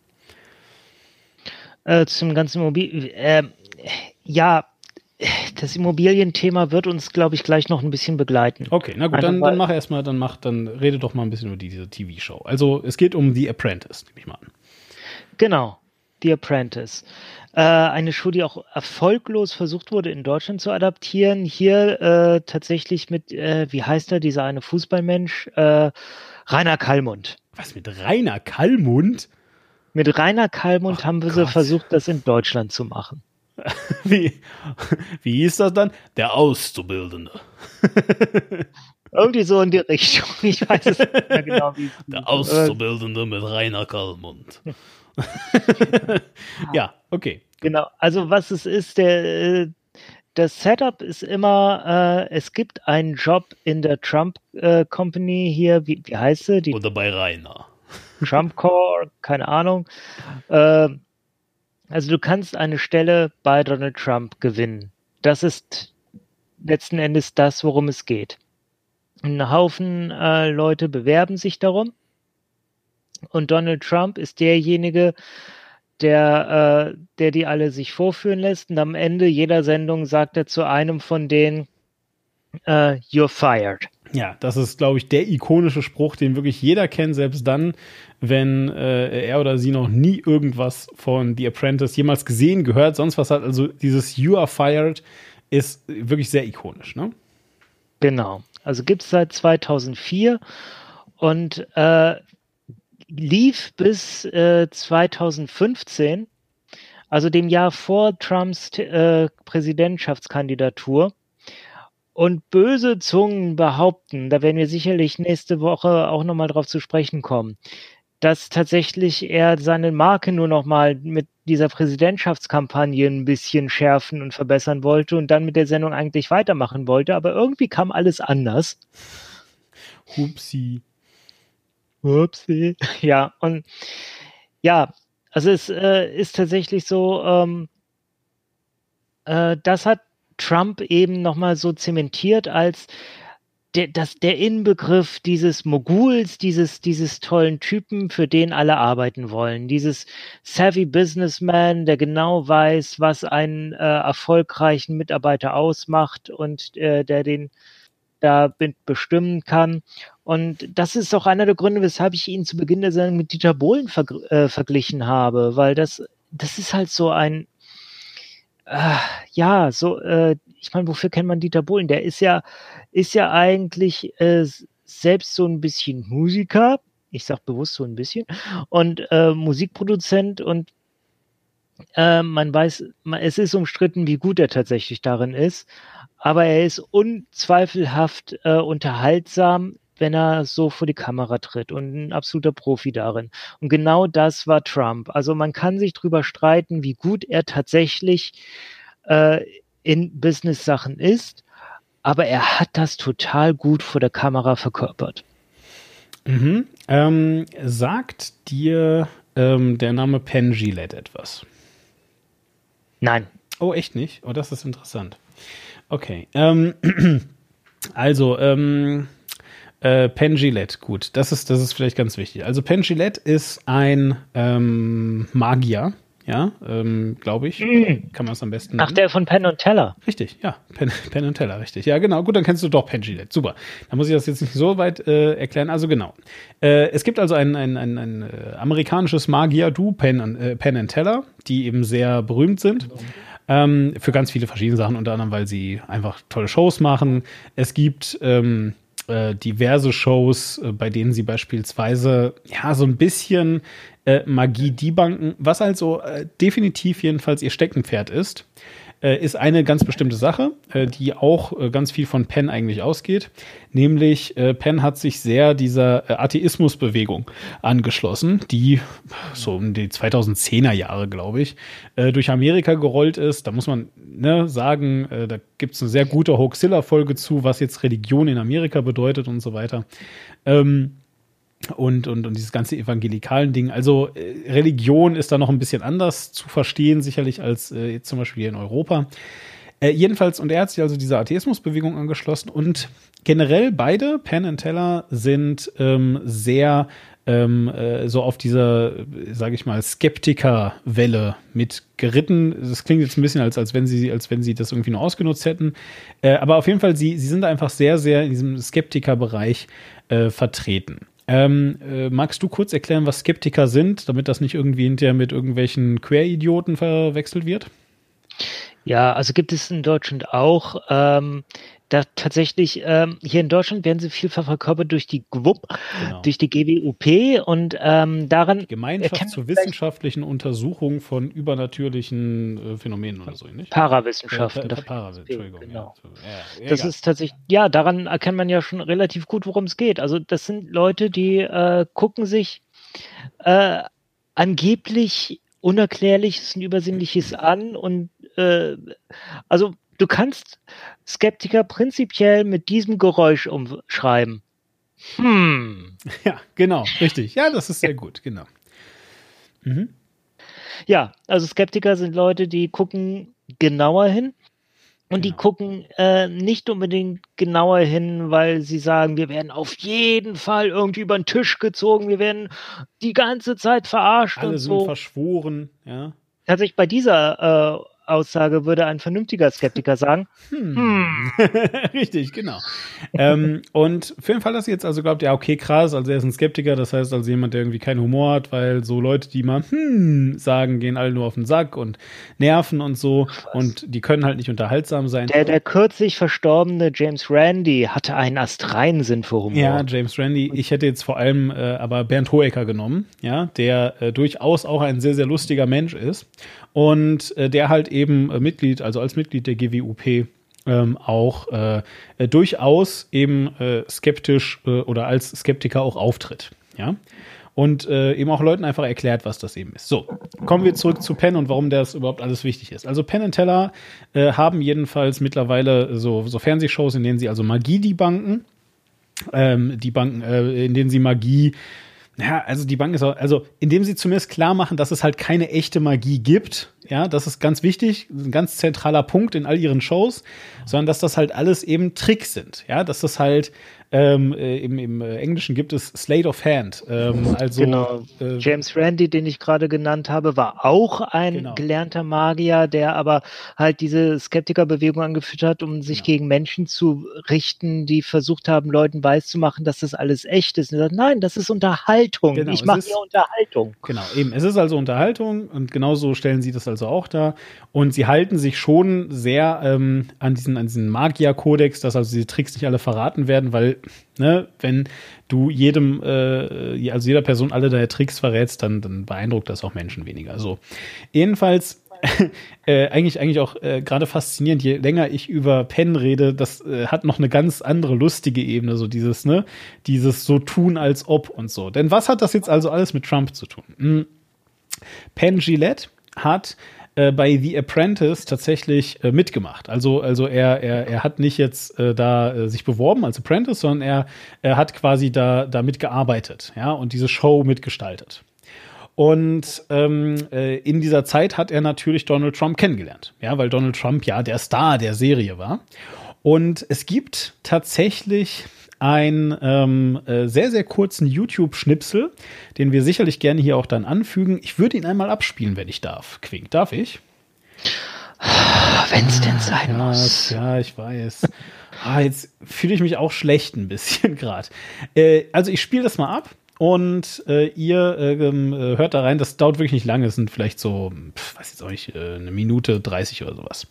Äh, zum ganzen Immobilien, ja, das Immobilienthema wird uns, glaube ich, gleich noch ein bisschen begleiten. Okay, na gut, dann, dann mach erstmal, dann mach, dann rede doch mal ein bisschen über diese TV-Show. Also es geht um The Apprentice, nehme ich mal an. Genau, The Apprentice. Äh, eine Show, die auch erfolglos versucht wurde, in Deutschland zu adaptieren. Hier äh, tatsächlich mit, äh, wie heißt er, dieser eine Fußballmensch? Äh, Rainer Kallmund. Was mit Rainer Kallmund? Mit Rainer Kallmund Ach haben wir Gott. versucht, das in Deutschland zu machen. Wie, wie hieß das dann? Der Auszubildende. Irgendwie so in die Richtung. Ich weiß es nicht mehr genau, wie Der Auszubildende mit Rainer Kallmund. ja, okay. Genau, also was es ist, der, äh, das Setup ist immer, äh, es gibt einen Job in der Trump äh, Company hier, wie, wie heißt sie? Die Oder bei Rainer. Trump Core, keine Ahnung. Äh, also du kannst eine Stelle bei Donald Trump gewinnen. Das ist letzten Endes das, worum es geht. Ein Haufen äh, Leute bewerben sich darum. Und Donald Trump ist derjenige, der, äh, der die alle sich vorführen lässt. Und am Ende jeder Sendung sagt er zu einem von denen, uh, you're fired. Ja, das ist, glaube ich, der ikonische Spruch, den wirklich jeder kennt, selbst dann, wenn äh, er oder sie noch nie irgendwas von The Apprentice jemals gesehen, gehört, sonst was hat. Also dieses You are fired ist wirklich sehr ikonisch, ne? Genau. Also gibt es seit 2004 und äh, lief bis äh, 2015, also dem Jahr vor Trumps äh, Präsidentschaftskandidatur. Und böse Zungen behaupten, da werden wir sicherlich nächste Woche auch nochmal drauf zu sprechen kommen, dass tatsächlich er seine Marke nur nochmal mit dieser Präsidentschaftskampagne ein bisschen schärfen und verbessern wollte und dann mit der Sendung eigentlich weitermachen wollte, aber irgendwie kam alles anders. Hupsi. Hupsi. Ja, und ja, also es äh, ist tatsächlich so, ähm, äh, das hat Trump eben nochmal so zementiert als der, das, der Inbegriff dieses Moguls, dieses, dieses tollen Typen, für den alle arbeiten wollen. Dieses savvy Businessman, der genau weiß, was einen äh, erfolgreichen Mitarbeiter ausmacht und äh, der den da bestimmen kann. Und das ist auch einer der Gründe, weshalb ich ihn zu Beginn der Sendung mit Dieter Bohlen ver äh, verglichen habe, weil das, das ist halt so ein, äh, ja, so, äh, ich meine, wofür kennt man Dieter Bohlen? Der ist ja, ist ja eigentlich äh, selbst so ein bisschen Musiker, ich sag bewusst so ein bisschen, und äh, Musikproduzent und äh, man weiß, man, es ist umstritten, wie gut er tatsächlich darin ist, aber er ist unzweifelhaft äh, unterhaltsam, wenn er so vor die Kamera tritt und ein absoluter Profi darin. Und genau das war Trump. Also man kann sich drüber streiten, wie gut er tatsächlich äh, in Business-Sachen ist, aber er hat das total gut vor der Kamera verkörpert. Mhm. Ähm, sagt dir ähm, der Name Penn Gillette etwas? Nein. Oh, echt nicht? Oh, das ist interessant. Okay. Ähm, also, ähm, äh, Penn Gillette, gut, das ist, das ist vielleicht ganz wichtig. Also Penn Gillette ist ein ähm, Magier, ja, ähm, glaube ich. Mm. Kann man es am besten Ach, der von Penn und Teller. Richtig, ja, Penn, Penn und Teller, richtig. Ja, genau. Gut, dann kennst du doch Penn Gillette. Super. Dann muss ich das jetzt nicht so weit äh, erklären. Also genau. Äh, es gibt also ein, ein, ein, ein äh, amerikanisches Magier-Du, Penn, äh, Penn and Teller, die eben sehr berühmt sind. Ähm, für ganz viele verschiedene Sachen, unter anderem, weil sie einfach tolle Shows machen. Es gibt ähm, äh, diverse Shows, äh, bei denen sie beispielsweise ja so ein bisschen äh, Magie debunken, was also äh, definitiv jedenfalls ihr Steckenpferd ist ist eine ganz bestimmte Sache, äh, die auch äh, ganz viel von Penn eigentlich ausgeht. Nämlich, äh, Penn hat sich sehr dieser äh, Atheismusbewegung angeschlossen, die so um die 2010er Jahre, glaube ich, äh, durch Amerika gerollt ist. Da muss man ne, sagen, äh, da gibt es eine sehr gute Hoaxilla-Folge zu, was jetzt Religion in Amerika bedeutet und so weiter. Ähm, und, und, und dieses ganze evangelikalen Ding. Also äh, Religion ist da noch ein bisschen anders zu verstehen, sicherlich als äh, jetzt zum Beispiel hier in Europa. Äh, jedenfalls, und er hat sich also dieser Atheismusbewegung angeschlossen und generell beide, Penn und Teller, sind ähm, sehr ähm, äh, so auf dieser, sage ich mal, Skeptiker-Welle mit geritten. Das klingt jetzt ein bisschen, als, als, wenn sie, als wenn sie das irgendwie nur ausgenutzt hätten. Äh, aber auf jeden Fall, sie, sie sind einfach sehr, sehr in diesem Skeptiker-Bereich äh, vertreten. Ähm, äh, magst du kurz erklären, was Skeptiker sind, damit das nicht irgendwie hinterher mit irgendwelchen Queridioten verwechselt wird? Ja, also gibt es in Deutschland auch. Ähm, da tatsächlich, ähm, hier in Deutschland werden sie vielfach verkörpert durch die GWUP, Genau. durch die GWUP und ähm, daran Gemeinschaft zur wissenschaftlichen Untersuchung von übernatürlichen äh, Phänomenen oder so, nicht? Parawissenschaften. Äh, dafür- Para, Entschuldigung. genau. Ja, Das ist tatsächlich, ja, daran erkennt man ja schon relativ gut, worum es geht. Also das sind Leute, die äh, gucken sich äh, angeblich Unerklärliches und Übersinnliches an und äh, also du kannst Skeptiker prinzipiell mit diesem Geräusch umschreiben. Hm. ja, genau, richtig. Ja, das ist sehr gut, genau. Mhm. Ja, also Skeptiker sind Leute, die gucken genauer hin. Und die Genau. gucken äh, nicht unbedingt genauer hin, weil sie sagen, wir werden auf jeden Fall irgendwie über den Tisch gezogen, wir werden die ganze Zeit verarscht Alle und sind so. verschworen, ja. Tatsächlich bei dieser äh, Aussage würde ein vernünftiger Skeptiker sagen, hm, Richtig, genau. ähm, und für den Fall, dass ihr jetzt also glaubt, ja, okay, krass, also er ist ein Skeptiker, das heißt also jemand, der irgendwie keinen Humor hat, weil so Leute, die mal hm sagen, gehen alle nur auf den Sack und nerven und so und die können halt nicht unterhaltsam sein. der, der kürzlich verstorbene James Randi hatte einen astreinen Sinn für Humor. Ja, James Randi. Ich hätte jetzt vor allem äh, aber Bernd Hoeker genommen, ja, der äh, durchaus auch ein sehr, sehr lustiger Mensch ist und äh, der halt eben äh, Mitglied, also als Mitglied der GWUP ähm, auch äh, äh, durchaus eben äh, skeptisch äh, oder als Skeptiker auch auftritt, ja. Und äh, eben auch Leuten einfach erklärt, was das eben ist. So, kommen wir zurück zu Penn und warum das überhaupt alles wichtig ist. Also Penn und Teller äh, haben jedenfalls mittlerweile so, so Fernsehshows, in denen sie also Magie debunken ähm, die Banken, äh, in denen sie Magie, ja, also die Bank ist auch, also indem sie zumindest klar machen, dass es halt keine echte Magie gibt, ja, das ist ganz wichtig, ein ganz zentraler Punkt in all ihren Shows, sondern dass das halt alles eben Tricks sind, ja, dass das halt Ähm, äh, im, Im äh, Englischen gibt es Slate of Hand. Ähm, also, genau. äh, James Randi, den ich gerade genannt habe, war auch ein Genau. gelernter Magier, der aber halt diese Skeptikerbewegung angeführt hat, um sich Genau. gegen Menschen zu richten, die versucht haben, Leuten weiszumachen, dass das alles echt ist. Und er sagt, nein, das ist Unterhaltung. Genau, ich mache hier Unterhaltung. Genau, eben. Es ist also Unterhaltung und genauso stellen sie das also auch dar. Und sie halten sich schon sehr ähm, an diesen, an diesen Magier-Kodex, dass also diese Tricks nicht alle verraten werden, weil, ne, wenn du jedem, äh, also jeder Person alle deine Tricks verrätst, dann, dann beeindruckt das auch Menschen weniger. So. Jedenfalls äh, eigentlich, eigentlich auch äh, gerade faszinierend, je länger ich über Penn rede, das äh, hat noch eine ganz andere lustige Ebene, so dieses, ne, dieses so tun als ob und so. Denn was hat das jetzt also alles mit Trump zu tun? Hm. Penn Gillette hat äh, bei The Apprentice tatsächlich äh, mitgemacht. Also, also er, er, er hat nicht jetzt äh, da äh, sich beworben als Apprentice, sondern er, er hat quasi da, da mitgearbeitet, ja, und diese Show mitgestaltet. Und ähm, äh, in dieser Zeit hat er natürlich Donald Trump kennengelernt, ja, weil Donald Trump ja der Star der Serie war. Und es gibt tatsächlich einen ähm, äh, sehr, sehr kurzen YouTube-Schnipsel, den wir sicherlich gerne hier auch dann anfügen. Ich würde ihn einmal abspielen, wenn ich darf. Quink, darf ich? Wenn es denn sein Ja, muss. ja, ich weiß. Ah, jetzt fühle ich mich auch schlecht ein bisschen gerade. Äh, also ich spiele das mal ab und äh, ihr äh, ähm, äh, hört da rein. Das dauert wirklich nicht lange. Es sind vielleicht so, pf, weiß jetzt auch nicht, äh, eine Minute 30 oder sowas.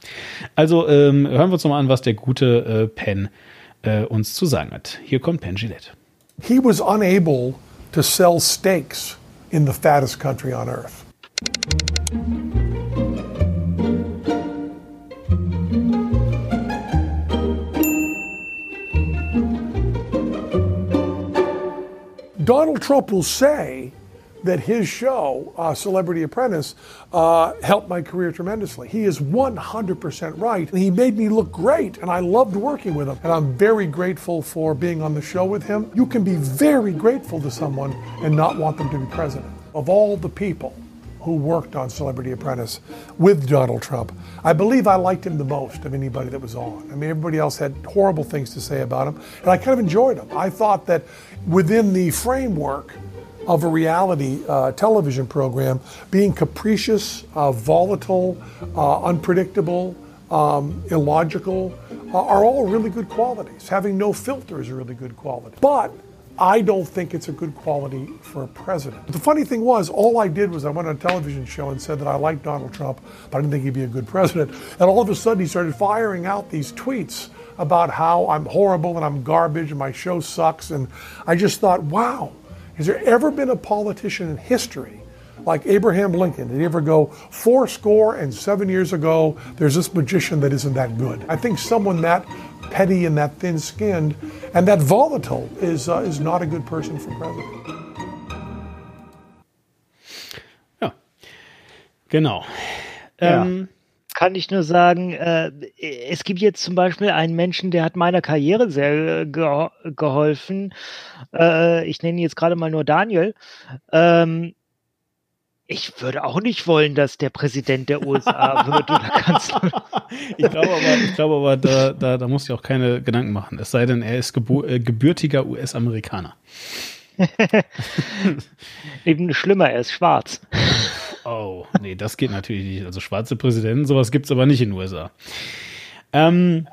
Also ähm, hören wir uns noch mal an, was der gute Penn äh, uns zu sagen hat. Hier kommt Penn Gillette. he was unable to sell steaks in the fattest country on earth. Donald Trump will say that his show, uh, Celebrity Apprentice, uh, helped my career tremendously. He is 100% right. He made me look great, and I loved working with him. And I'm very grateful for being on the show with him. You can be very grateful to someone and not want them to be president. Of all the people who worked on Celebrity Apprentice with Donald Trump, I believe I liked him the most of anybody that was on. I mean, everybody else had horrible things to say about him, and I kind of enjoyed him. I thought that within the framework of a reality uh, television program, being capricious, uh, volatile, uh, unpredictable, um, illogical, uh, are all really good qualities. Having no filter is a really good quality. But I don't think it's a good quality for a president. The funny thing was, all I did was I went on a television show and said that I liked Donald Trump, but I didn't think he'd be a good president. And all of a sudden, he started firing out these tweets about how I'm horrible and I'm garbage and my show sucks. And I just thought, wow, has there ever been a politician in history like Abraham Lincoln? Did he ever go four score and seven years ago? There's this magician that isn't that good. I think someone that petty and that thin-skinned and that volatile is uh, is not a good person for president. Ja, genau. Ja. Ähm, kann ich nur sagen, äh, es gibt jetzt zum Beispiel einen Menschen, der hat meiner Karriere sehr geho geholfen. Äh, ich nenne ihn jetzt gerade mal nur Daniel. Ähm, ich würde auch nicht wollen, dass der Präsident der USA wird oder Kanzler. ich glaube aber, ich glaube aber da, da, da muss ich auch keine Gedanken machen. Es sei denn, er ist äh, gebürtiger US-Amerikaner. Eben schlimmer, er ist schwarz. Oh, nee, das geht natürlich nicht. Also schwarze Präsidenten, sowas gibt's aber nicht in den USA. Ähm,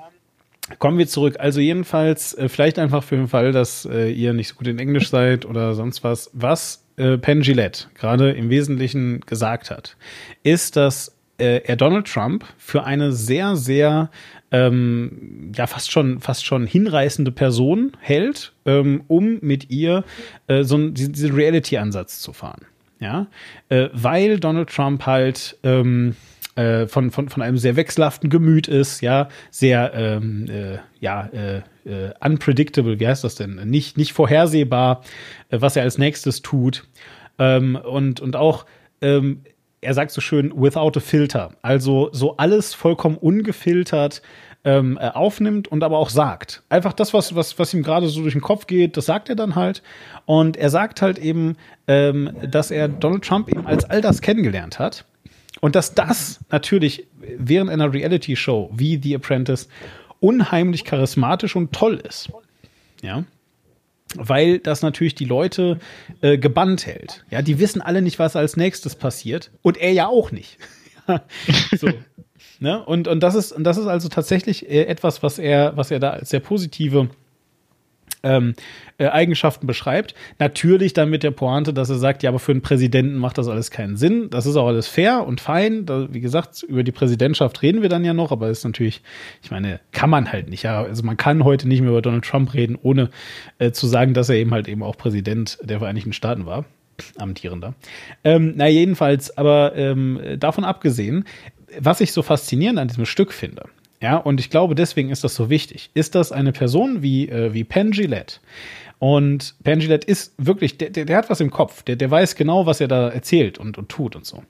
kommen wir zurück. Also jedenfalls, äh, vielleicht einfach für den Fall, dass äh, ihr nicht so gut in Englisch seid oder sonst was, was äh, Penn Gillette gerade im Wesentlichen gesagt hat, ist, dass äh, er Donald Trump für eine sehr, sehr ähm, ja fast schon fast schon hinreißende Person hält, ähm, um mit ihr äh, so einen, diesen Reality-Ansatz zu fahren. Ja, äh, weil Donald Trump halt ähm, äh, von, von, von einem sehr wechselhaften Gemüt ist, ja, sehr, ähm, äh, ja, äh, äh, unpredictable, wie heißt das denn? Nicht, nicht vorhersehbar, äh, was er als nächstes tut. Ähm, und, und auch, ähm, er sagt so schön, without a filter. Also so alles vollkommen ungefiltert ähm, äh, aufnimmt und aber auch sagt. Einfach das, was, was, was ihm gerade so durch den Kopf geht, das sagt er dann halt. Und er sagt halt eben, ähm, dass er Donald Trump eben als all das kennengelernt hat. Und dass das natürlich während einer Reality-Show wie The Apprentice unheimlich charismatisch und toll ist. Ja. weil das natürlich die Leute äh, gebannt hält. Ja, die wissen alle nicht, was als nächstes passiert und er ja auch nicht. so. Ne? Und, und, das ist, und das ist also tatsächlich äh, etwas, was er, was er da als sehr positive ähm, äh, Eigenschaften beschreibt. Natürlich dann mit der Pointe, dass er sagt, ja, aber für einen Präsidenten macht das alles keinen Sinn. Das ist auch alles fair und fein. Da, wie gesagt, über die Präsidentschaft reden wir dann ja noch, aber ist natürlich, ich meine, kann man halt nicht. Ja, also man kann heute nicht mehr über Donald Trump reden, ohne äh, zu sagen, dass er eben halt eben auch Präsident der Vereinigten Staaten war amtierender. Ähm, na, jedenfalls, aber ähm, davon abgesehen, was ich so faszinierend an diesem Stück finde, ja, und ich glaube, deswegen ist das so wichtig. Ist das eine Person wie, äh, wie Penn Gillette? Und Penn Gillette ist wirklich, der, der, der hat was im Kopf. Der, der weiß genau, was er da erzählt und, und tut und so.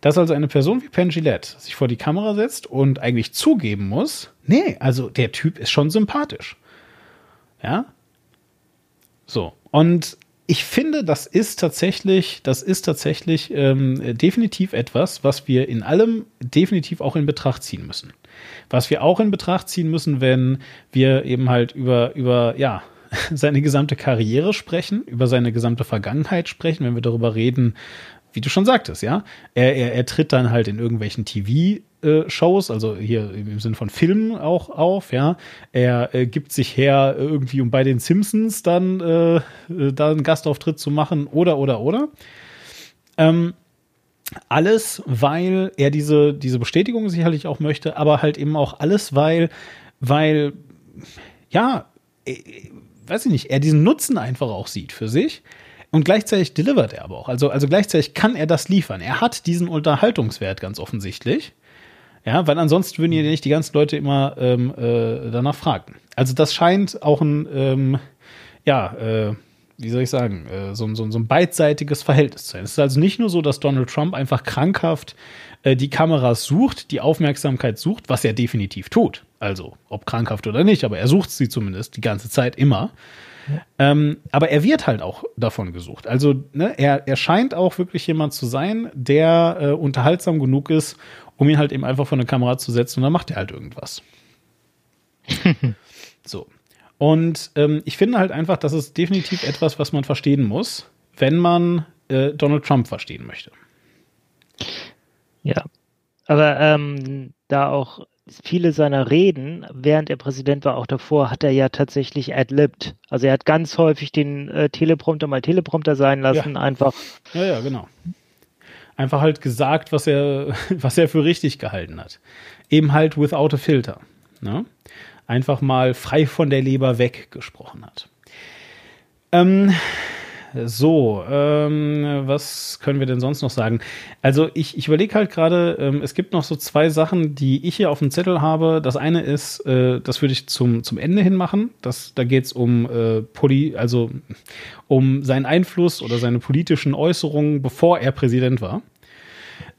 Dass also eine Person wie Penn Gillette sich vor die Kamera setzt und eigentlich zugeben muss, nee, also der Typ ist schon sympathisch. Ja? So. Und ich finde, das ist tatsächlich, das ist tatsächlich ähm, definitiv etwas, was wir in allem definitiv auch in Betracht ziehen müssen. Was wir auch in Betracht ziehen müssen, wenn wir eben halt über, über, ja, seine gesamte Karriere sprechen, über seine gesamte Vergangenheit sprechen, wenn wir darüber reden, wie du schon sagtest, ja. Er, er, er tritt dann halt in irgendwelchen TV- Shows, also hier im Sinne von Filmen auch auf, ja. Er äh, gibt sich her, irgendwie um bei den Simpsons dann äh, da einen Gastauftritt zu machen oder oder oder. Ähm, alles, weil er diese, diese Bestätigung sicherlich auch möchte, aber halt eben auch alles, weil, weil, ja, äh, weiß ich nicht, er diesen Nutzen einfach auch sieht für sich. Und gleichzeitig delivert er aber auch. Also, also gleichzeitig kann er das liefern. Er hat diesen Unterhaltungswert ganz offensichtlich. Ja, weil ansonsten würden ja nicht die ganzen Leute immer ähm, äh, danach fragen. Also das scheint auch ein, ähm, ja, äh, wie soll ich sagen, äh, so, so, so ein beidseitiges Verhältnis zu sein. Es ist also nicht nur so, dass Donald Trump einfach krankhaft äh, die Kameras sucht, die Aufmerksamkeit sucht, was er definitiv tut. Also, ob krankhaft oder nicht, aber er sucht sie zumindest die ganze Zeit immer. Ja. Ähm, aber er wird halt auch davon gesucht. Also ne, er, er scheint auch wirklich jemand zu sein, der äh, unterhaltsam genug ist, um ihn halt eben einfach vor eine Kamera zu setzen und dann macht er halt irgendwas. so. Und ähm, ich finde halt einfach, das ist definitiv etwas, was man verstehen muss, wenn man äh, Donald Trump verstehen möchte. Ja, aber ähm, da auch viele seiner Reden, während er Präsident war, auch davor, hat er ja tatsächlich adlibbed. Also er hat ganz häufig den äh, Teleprompter mal Teleprompter sein lassen, ja. einfach. Ja, ja, genau einfach halt gesagt, was er, was er für richtig gehalten hat. Eben halt without a filter. Ne? Einfach mal frei von der Leber weggesprochen hat. Ähm, so, ähm, was können wir denn sonst noch sagen? Also ich, ich überlege halt gerade, ähm, es gibt noch so zwei Sachen, die ich hier auf dem Zettel habe. Das eine ist, äh, das würde ich zum, zum Ende hin machen. Das, da geht es um äh, Poli, also um seinen Einfluss oder seine politischen Äußerungen, bevor er Präsident war.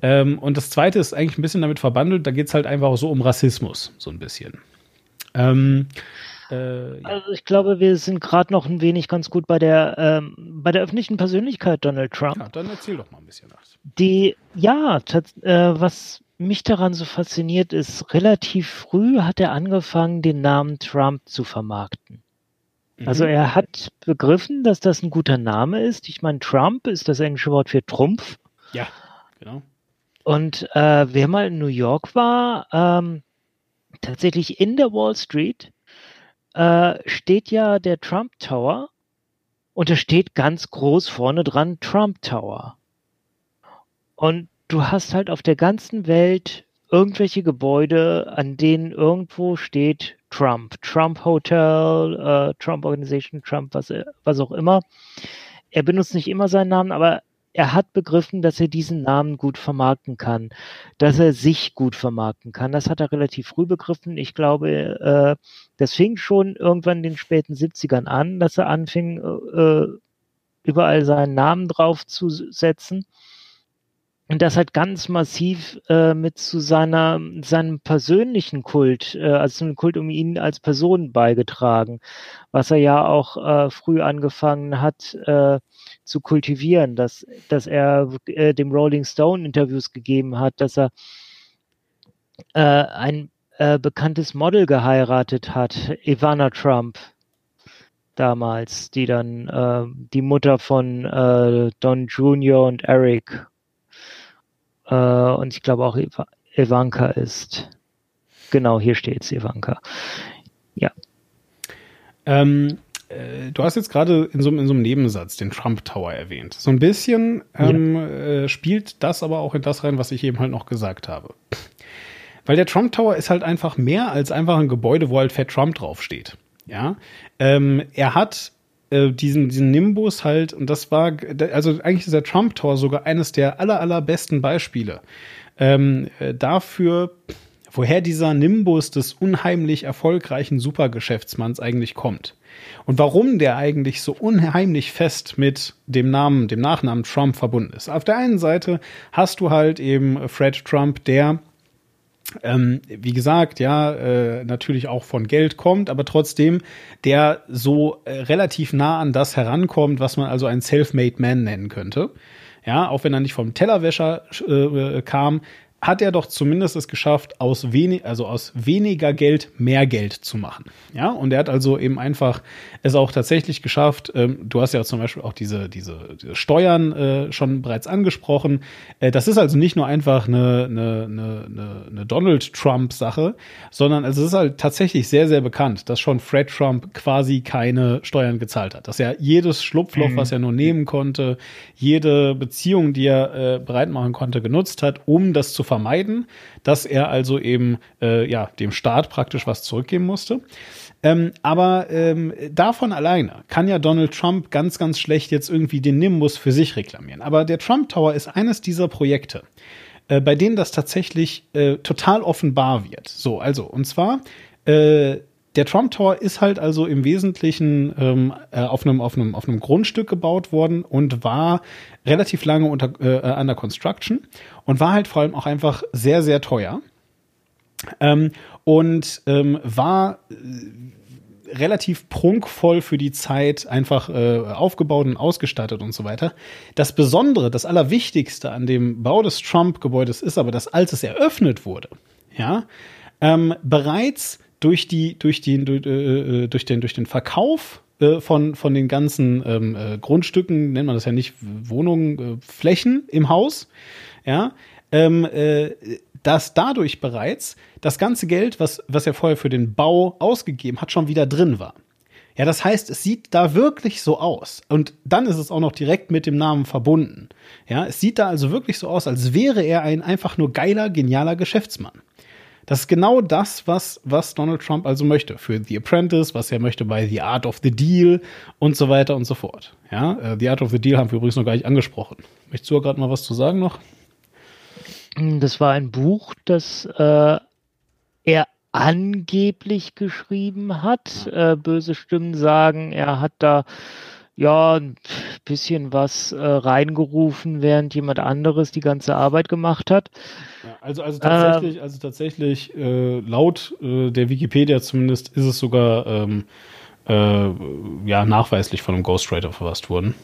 Ähm, und das zweite ist eigentlich ein bisschen damit verbandelt, da geht es halt einfach so um Rassismus, so ein bisschen. Ähm, äh, ja. Also ich glaube, wir sind gerade noch ein wenig ganz gut bei der ähm, bei der öffentlichen Persönlichkeit Donald Trump. Ja, dann erzähl doch mal ein bisschen was. Die ja, äh, was mich daran so fasziniert ist, relativ früh hat er angefangen, den Namen Trump zu vermarkten. Mhm. Also er hat begriffen, dass das ein guter Name ist. Ich meine, Trump ist das englische Wort für Trumpf. Ja, genau. Und äh, wer mal in New York war, ähm, tatsächlich in der Wall Street äh, steht ja der Trump Tower und da steht ganz groß vorne dran Trump Tower. Und du hast halt auf der ganzen Welt irgendwelche Gebäude, an denen irgendwo steht Trump, Trump Hotel, äh, Trump Organization, Trump, was, was auch immer. Er benutzt nicht immer seinen Namen, aber er hat begriffen, dass er diesen Namen gut vermarkten kann, dass er sich gut vermarkten kann. Das hat er relativ früh begriffen. Ich glaube, äh, das fing schon irgendwann in den späten 70ern an, dass er anfing, äh, überall seinen Namen draufzusetzen. Und das hat ganz massiv äh, mit zu seiner, seinem persönlichen Kult, äh, also einem Kult um ihn als Person beigetragen, was er ja auch äh, früh angefangen hat, äh, zu kultivieren, dass, dass er äh, dem Rolling Stone Interviews gegeben hat, dass er äh, ein bekanntes Model geheiratet hat, Ivana Trump. damals, die dann die Mutter von Don Jr. und Eric äh, und ich glaube auch Iva Ivanka ist. Genau, hier steht's, Ivanka. Ja. Ähm, äh, du hast jetzt gerade in so, in so einem Nebensatz den Trump Tower erwähnt. So ein bisschen ähm, äh, spielt das aber auch in das rein, was ich eben halt noch gesagt habe. Weil der Trump Tower ist halt einfach mehr als einfach ein Gebäude, wo halt fett Trump draufsteht. Ja, ähm, er hat äh, diesen, diesen Nimbus halt, und das war, also eigentlich ist der Trump Tower sogar eines der aller, allerbesten Beispiele ähm, äh, dafür, woher dieser Nimbus des unheimlich erfolgreichen Supergeschäftsmanns eigentlich kommt. Und warum der eigentlich so unheimlich fest mit dem Namen, dem Nachnamen Trump verbunden ist. Auf der einen Seite hast du halt eben Fred Trump, der ähm, wie gesagt, ja, äh, natürlich auch von Geld kommt, aber trotzdem der so äh, relativ nah an das herankommt, was man also ein Self-Made Man nennen könnte. Ja, auch wenn er nicht vom Tellerwäscher äh, kam, hat er doch zumindest es geschafft, aus wenig, also aus weniger Geld mehr Geld zu machen. Ja, und er hat also eben einfach es auch tatsächlich geschafft. Ähm, du hast ja zum Beispiel auch diese, diese, diese Steuern äh, schon bereits angesprochen. Äh, das ist also nicht nur einfach eine, eine, eine, eine Donald Trump-Sache, sondern also es ist halt tatsächlich sehr, sehr bekannt, dass schon Fred Trump quasi keine Steuern gezahlt hat. Dass er jedes Schlupfloch, mhm. was er nur nehmen konnte, jede Beziehung, die er äh, bereit machen konnte, genutzt hat, um das zu vermeiden, dass er also eben äh, ja dem Staat praktisch was zurückgeben musste. Ähm, aber ähm, davon alleine kann ja Donald Trump ganz, ganz schlecht jetzt irgendwie den Nimbus für sich reklamieren. Aber der Trump Tower ist eines dieser Projekte, äh, bei denen das tatsächlich äh, total offenbar wird. So, also, und zwar äh, der Trump Tower ist halt also im Wesentlichen ähm, äh, auf, einem, auf, einem, auf einem Grundstück gebaut worden und war relativ lange unter, äh, under construction und war halt vor allem auch einfach sehr, sehr teuer. Ähm, und ähm, war äh, relativ prunkvoll für die Zeit einfach äh, aufgebaut und ausgestattet und so weiter. Das Besondere, das Allerwichtigste an dem Bau des Trump-Gebäudes ist aber, dass als es eröffnet wurde, ja, ähm, bereits durch die, durch den, durch, äh, äh, durch den, durch den Verkauf äh, von, von den ganzen ähm, äh, Grundstücken, nennt man das ja nicht Wohnungen, äh, Flächen im Haus, ja, ähm, äh, dass dadurch bereits das ganze Geld, was, was er vorher für den Bau ausgegeben hat, schon wieder drin war. Ja, das heißt, es sieht da wirklich so aus. Und dann ist es auch noch direkt mit dem Namen verbunden. Ja, es sieht da also wirklich so aus, als wäre er ein einfach nur geiler, genialer Geschäftsmann. Das ist genau das, was, was Donald Trump also möchte. Für The Apprentice, was er möchte bei The Art of the Deal und so weiter und so fort. Ja, äh, The Art of the Deal haben wir übrigens noch gar nicht angesprochen. Möchtest du gerade mal was zu sagen noch? Das war ein Buch, das äh, er angeblich geschrieben hat. Äh, böse Stimmen sagen, er hat da ja, ein bisschen was äh, reingerufen, während jemand anderes die ganze Arbeit gemacht hat. Ja, also, also tatsächlich, äh, also tatsächlich äh, laut äh, der Wikipedia zumindest ist es sogar ähm, äh, ja, nachweislich von einem Ghostwriter verfasst worden.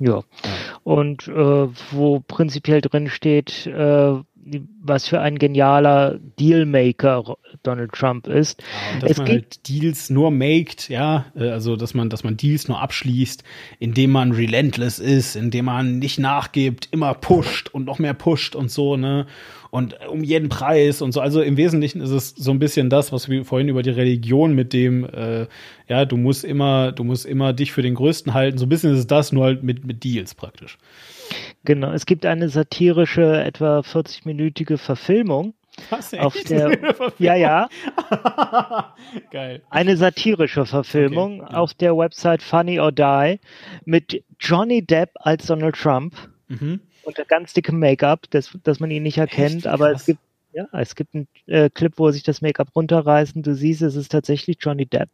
Ja. ja. Und äh, wo prinzipiell drin steht, was für ein genialer Dealmaker Donald Trump ist. Ja, dass es man halt Deals nur maked, ja, äh, also dass man, dass man Deals nur abschließt, indem man relentless ist, indem man nicht nachgibt, immer pusht und noch mehr pusht und so, ne? Und um jeden Preis und so. Also im Wesentlichen ist es so ein bisschen das, was wir vorhin über die Religion mit dem, äh, ja, du musst immer, du musst immer dich für den Größten halten. So ein bisschen ist es das, nur halt mit, mit Deals praktisch. Genau, es gibt eine satirische, etwa 40-minütige Verfilmung. Was? Auf der, ja, ja. Geil. Eine satirische Verfilmung okay, ja. auf der Website Funny or Die mit Johnny Depp als Donald Trump mhm. unter ganz dickem Make-up, dass, dass man ihn nicht erkennt, echt? aber es gibt ja, es gibt einen äh, Clip, wo sich das Make-up runterreißt und du siehst, es ist tatsächlich Johnny Depp.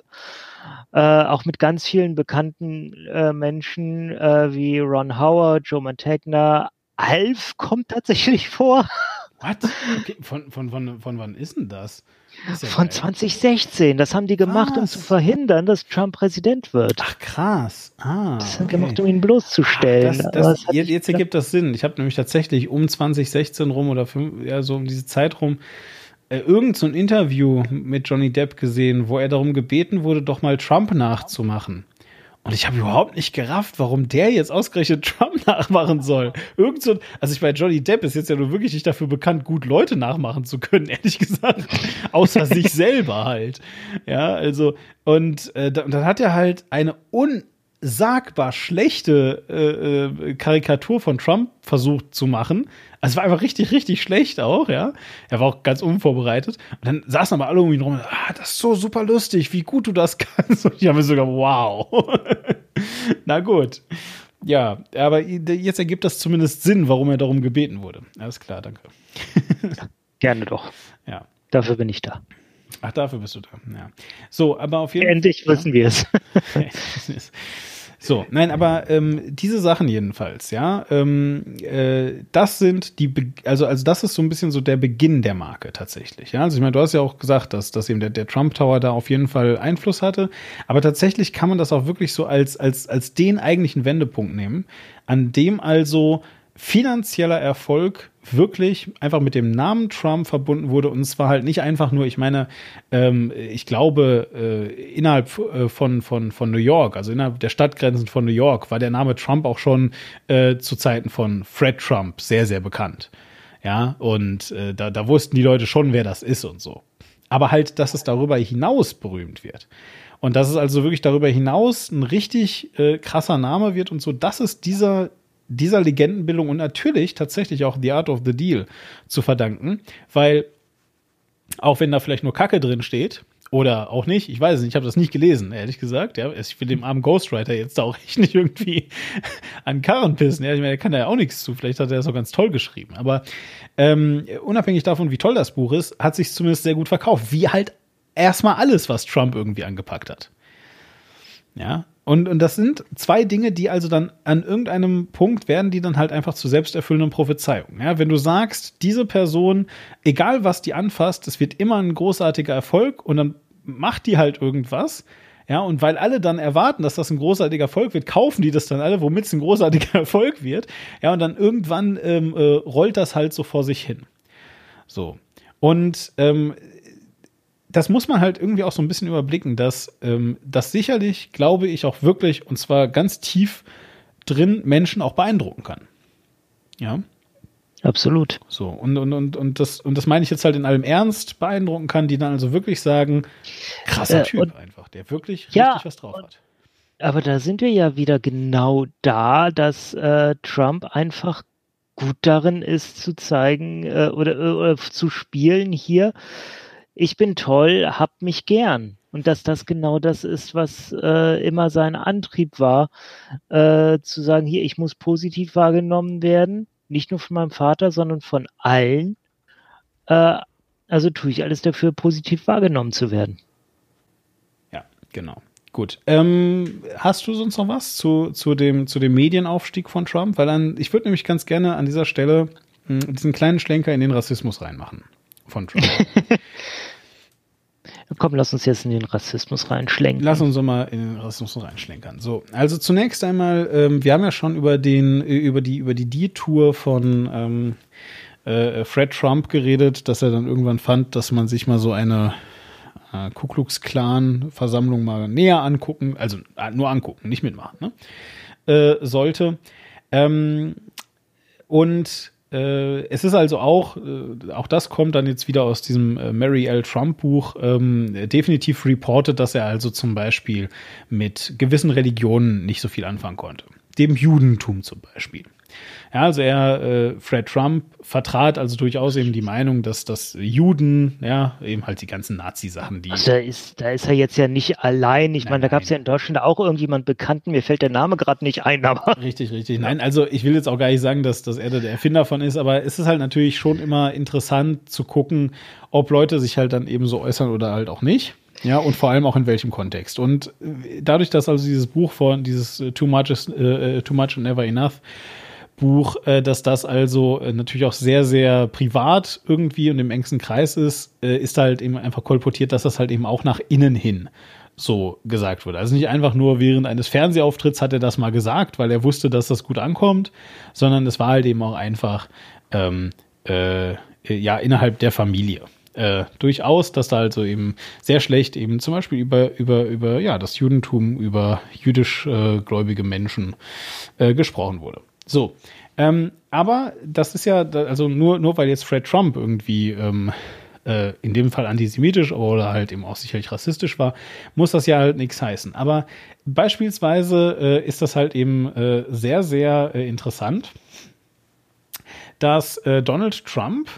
Äh, auch mit ganz vielen bekannten äh, Menschen äh, wie Ron Howard, Joe Mantegna. Alf kommt tatsächlich vor. Was? Okay, von, von, von, von wann ist denn das? Ja von geil. 2016. Das haben die gemacht, was? um zu verhindern, dass Trump Präsident wird. Ach krass. Ah, das haben okay. gemacht, um ihn bloßzustellen. Ach, das, das, jetzt, jetzt ergibt das Sinn. Ich habe nämlich tatsächlich um 2016 rum oder fünf, ja, so um diese Zeit rum äh, irgend so ein Interview mit Johnny Depp gesehen, wo er darum gebeten wurde, doch mal Trump nachzumachen. Und ich habe überhaupt nicht gerafft, warum der jetzt ausgerechnet Trump nachmachen soll. Irgend so, also ich meine, Johnny Depp ist jetzt ja nur wirklich nicht dafür bekannt, gut Leute nachmachen zu können, ehrlich gesagt. Außer sich selber halt. Ja, also, und äh, dann hat er halt eine un sagbar schlechte äh, äh, Karikatur von Trump versucht zu machen. Also es war einfach richtig, richtig schlecht auch, ja. Er war auch ganz unvorbereitet. Und dann saßen aber alle um ihn rum, ah, das ist so super lustig, wie gut du das kannst. Und ich habe mir sogar, wow. Na gut. Ja, aber jetzt ergibt das zumindest Sinn, warum er darum gebeten wurde. Alles klar, danke. Gerne doch. Ja. Dafür bin ich da. Ach, dafür bist du da. Ja. So, aber auf jeden Fall. Endlich wissen wir es. So, nein, aber ähm, diese Sachen jedenfalls, ja, ähm, äh, das sind die, Be also also das ist so ein bisschen so der Beginn der Marke tatsächlich, ja. Also ich meine, du hast ja auch gesagt, dass dass eben der, der Trump Tower da auf jeden Fall Einfluss hatte, aber tatsächlich kann man das auch wirklich so als als als den eigentlichen Wendepunkt nehmen, an dem also finanzieller Erfolg wirklich einfach mit dem Namen Trump verbunden wurde. Und zwar halt nicht einfach nur, ich meine, ähm, ich glaube, äh, innerhalb äh, von, von, von New York, also innerhalb der Stadtgrenzen von New York, war der Name Trump auch schon äh, zu Zeiten von Fred Trump sehr, sehr bekannt. Ja, und äh, da, da wussten die Leute schon, wer das ist und so. Aber halt, dass es darüber hinaus berühmt wird. Und dass es also wirklich darüber hinaus ein richtig äh, krasser Name wird und so, das ist dieser dieser Legendenbildung und natürlich tatsächlich auch The Art of the Deal zu verdanken, weil auch wenn da vielleicht nur Kacke drin steht, oder auch nicht, ich weiß es nicht, ich habe das nicht gelesen, ehrlich gesagt. Ja, ich will dem armen Ghostwriter jetzt auch echt nicht irgendwie an Karren pissen. Ja, ich meine, der kann da ja auch nichts zu. Vielleicht hat er das so ganz toll geschrieben. Aber ähm, unabhängig davon, wie toll das Buch ist, hat sich zumindest sehr gut verkauft. Wie halt erstmal alles, was Trump irgendwie angepackt hat. Ja, und, und das sind zwei Dinge, die also dann an irgendeinem Punkt werden, die dann halt einfach zu selbsterfüllenden Prophezeiungen. Ja, wenn du sagst, diese Person, egal was die anfasst, es wird immer ein großartiger Erfolg und dann macht die halt irgendwas. Ja, und weil alle dann erwarten, dass das ein großartiger Erfolg wird, kaufen die das dann alle, womit es ein großartiger Erfolg wird. Ja, und dann irgendwann ähm, äh, rollt das halt so vor sich hin. So. Und ähm, das muss man halt irgendwie auch so ein bisschen überblicken, dass ähm, das sicherlich, glaube ich, auch wirklich, und zwar ganz tief drin, Menschen auch beeindrucken kann. Ja. Absolut. So, und, und, und, und, das, und das meine ich jetzt halt in allem Ernst beeindrucken kann, die dann also wirklich sagen, krasser äh, Typ einfach, der wirklich ja, richtig was drauf hat. Aber da sind wir ja wieder genau da, dass äh, Trump einfach gut darin ist zu zeigen äh, oder, oder zu spielen hier ich bin toll, hab mich gern. Und dass das genau das ist, was äh, immer sein Antrieb war, äh, zu sagen, hier, ich muss positiv wahrgenommen werden, nicht nur von meinem Vater, sondern von allen. Äh, also tue ich alles dafür, positiv wahrgenommen zu werden. Ja, genau. Gut. Ähm, hast du sonst noch was zu, zu, dem, zu dem Medienaufstieg von Trump? Weil dann, ich würde nämlich ganz gerne an dieser Stelle mh, hm, diesen kleinen Schlenker in den Rassismus reinmachen von Trump. Komm, lass uns jetzt in den Rassismus reinschlenken. Lass uns doch mal in den Rassismus reinschlenkern. So, also zunächst einmal, ähm, wir haben ja schon über den, über die, über die D-Tour von ähm, äh, Fred Trump geredet, dass er dann irgendwann fand, dass man sich mal so eine äh, Ku Klux Klan Versammlung mal näher angucken, also äh, nur angucken, nicht mitmachen, ne? Äh, sollte. Ähm, und äh, es ist also auch, äh, auch das kommt dann jetzt wieder aus diesem äh, Mary L. Trump Buch, ähm, definitiv reported, dass er also zum Beispiel mit gewissen Religionen nicht so viel anfangen konnte. Dem Judentum zum Beispiel. Ja, also er, äh, Fred Trump, vertrat also durchaus eben die Meinung, dass das Juden, ja, eben halt die ganzen Nazi-Sachen, die. Also da ist, da ist er jetzt ja nicht allein. Ich meine, da gab es ja in Deutschland auch irgendjemand Bekannten, mir fällt der Name gerade nicht ein, aber. Richtig, richtig. Nein, also ich will jetzt auch gar nicht sagen, dass, dass er der Erfinder von ist, aber es ist halt natürlich schon immer interessant zu gucken, ob Leute sich halt dann eben so äußern oder halt auch nicht. Ja, und vor allem auch in welchem Kontext. Und äh, dadurch, dass also dieses Buch von dieses Too Much is uh, Too Much and Never Enough Buch, äh, dass das also äh, natürlich auch sehr, sehr privat irgendwie und im engsten Kreis ist, äh, ist halt eben einfach kolportiert, dass das halt eben auch nach innen hin so gesagt wurde. Also nicht einfach nur während eines Fernsehaufitts hat er das mal gesagt, weil er wusste, dass das gut ankommt, sondern es war halt eben auch einfach ähm, äh, ja innerhalb der Familie. äh, durchaus, dass da also eben sehr schlecht eben zum Beispiel über, über, über ja, das Judentum, über jüdisch äh, gläubige Menschen äh, gesprochen wurde. So. Ähm, aber das ist ja, also nur, nur weil jetzt Fred Trump irgendwie ähm, äh, in dem Fall antisemitisch oder halt eben auch sicherlich rassistisch war, muss das ja halt nichts heißen. Aber beispielsweise äh, ist das halt eben äh, sehr, sehr äh, interessant, dass äh, Donald Trump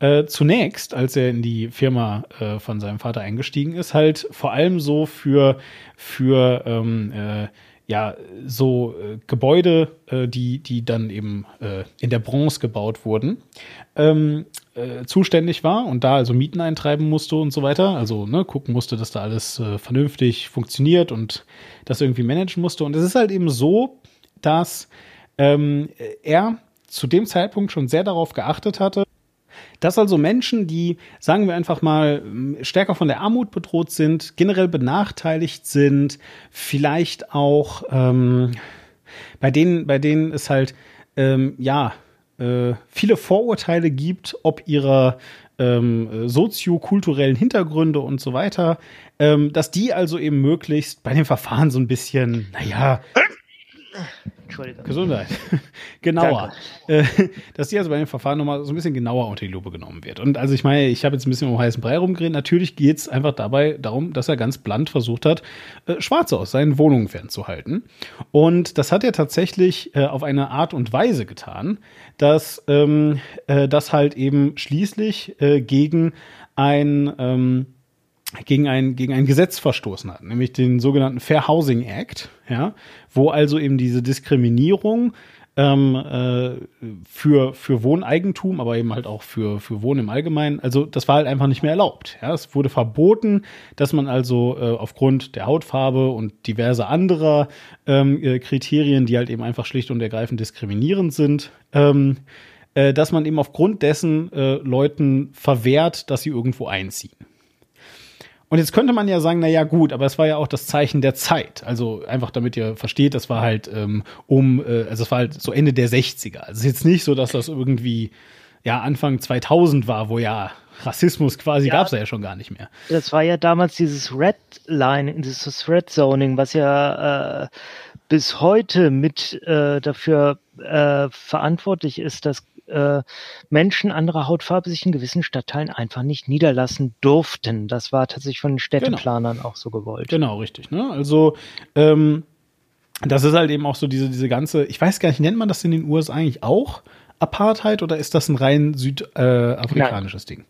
äh, zunächst, als er in die Firma von seinem Vater eingestiegen ist, halt vor allem so für, für ähm, äh, ja, so äh, Gebäude, äh, die, die dann eben äh, in der Bronze gebaut wurden, ähm, äh, zuständig war und da also Mieten eintreiben musste und so weiter. Also ne, gucken musste, dass da alles äh, vernünftig funktioniert und das irgendwie managen musste. Und es ist halt eben so, dass ähm, er zu dem Zeitpunkt schon sehr darauf geachtet hatte, dass also Menschen, die, sagen wir einfach mal, stärker von der Armut bedroht sind, generell benachteiligt sind, vielleicht auch ähm, bei denen, bei denen es halt ähm, ja äh, viele Vorurteile gibt, ob ihrer ähm, soziokulturellen Hintergründe und so weiter, ähm, dass die also eben möglichst bei dem Verfahren so ein bisschen, naja, Entschuldigung. Gesundheit. genauer. Äh, dass die also bei dem Verfahren nochmal so ein bisschen genauer unter die Lupe genommen wird. Und also ich meine, ich habe jetzt ein bisschen um heißen Brei rumgeredet. Natürlich geht es einfach dabei darum, dass er ganz blunt versucht hat, äh, Schwarze aus seinen Wohnungen fernzuhalten. Und das hat er tatsächlich äh, auf eine Art und Weise getan, dass ähm, äh, das halt eben schließlich gegen ein ähm, gegen ein, gegen ein Gesetz verstoßen hat, nämlich den sogenannten Fair Housing Act, ja, wo also eben diese Diskriminierung ähm, äh, für, für Wohneigentum, aber eben halt auch für, für Wohnen im Allgemeinen, also das war halt einfach nicht mehr erlaubt. Ja. Es wurde verboten, dass man also äh, aufgrund der Hautfarbe und diverse anderer ähm, äh, Kriterien, die halt eben einfach schlicht und ergreifend diskriminierend sind, ähm, äh, dass man eben aufgrund dessen äh, Leuten verwehrt, dass sie irgendwo einziehen. Und jetzt könnte man ja sagen, na ja, gut, aber es war ja auch das Zeichen der Zeit. Also einfach damit ihr versteht, das war halt ähm, um, äh, also es war halt so Ende der 60er. Also es ist jetzt nicht so, dass das irgendwie ja Anfang 2000 war, wo ja Rassismus quasi Ja. gab's ja schon gar nicht mehr. Das war ja damals dieses Red Line, dieses Red Zoning, was ja äh, bis heute mit äh, dafür äh, verantwortlich ist, dass äh, Menschen anderer Hautfarbe sich in gewissen Stadtteilen einfach nicht niederlassen durften. Das war tatsächlich von den Städteplanern auch so gewollt. Genau, richtig. Ne? Also ähm, das ist halt eben auch so diese, diese ganze, ich weiß gar nicht, nennt man das in den USA eigentlich auch Apartheid oder ist das ein rein südafrikanisches äh, Ding?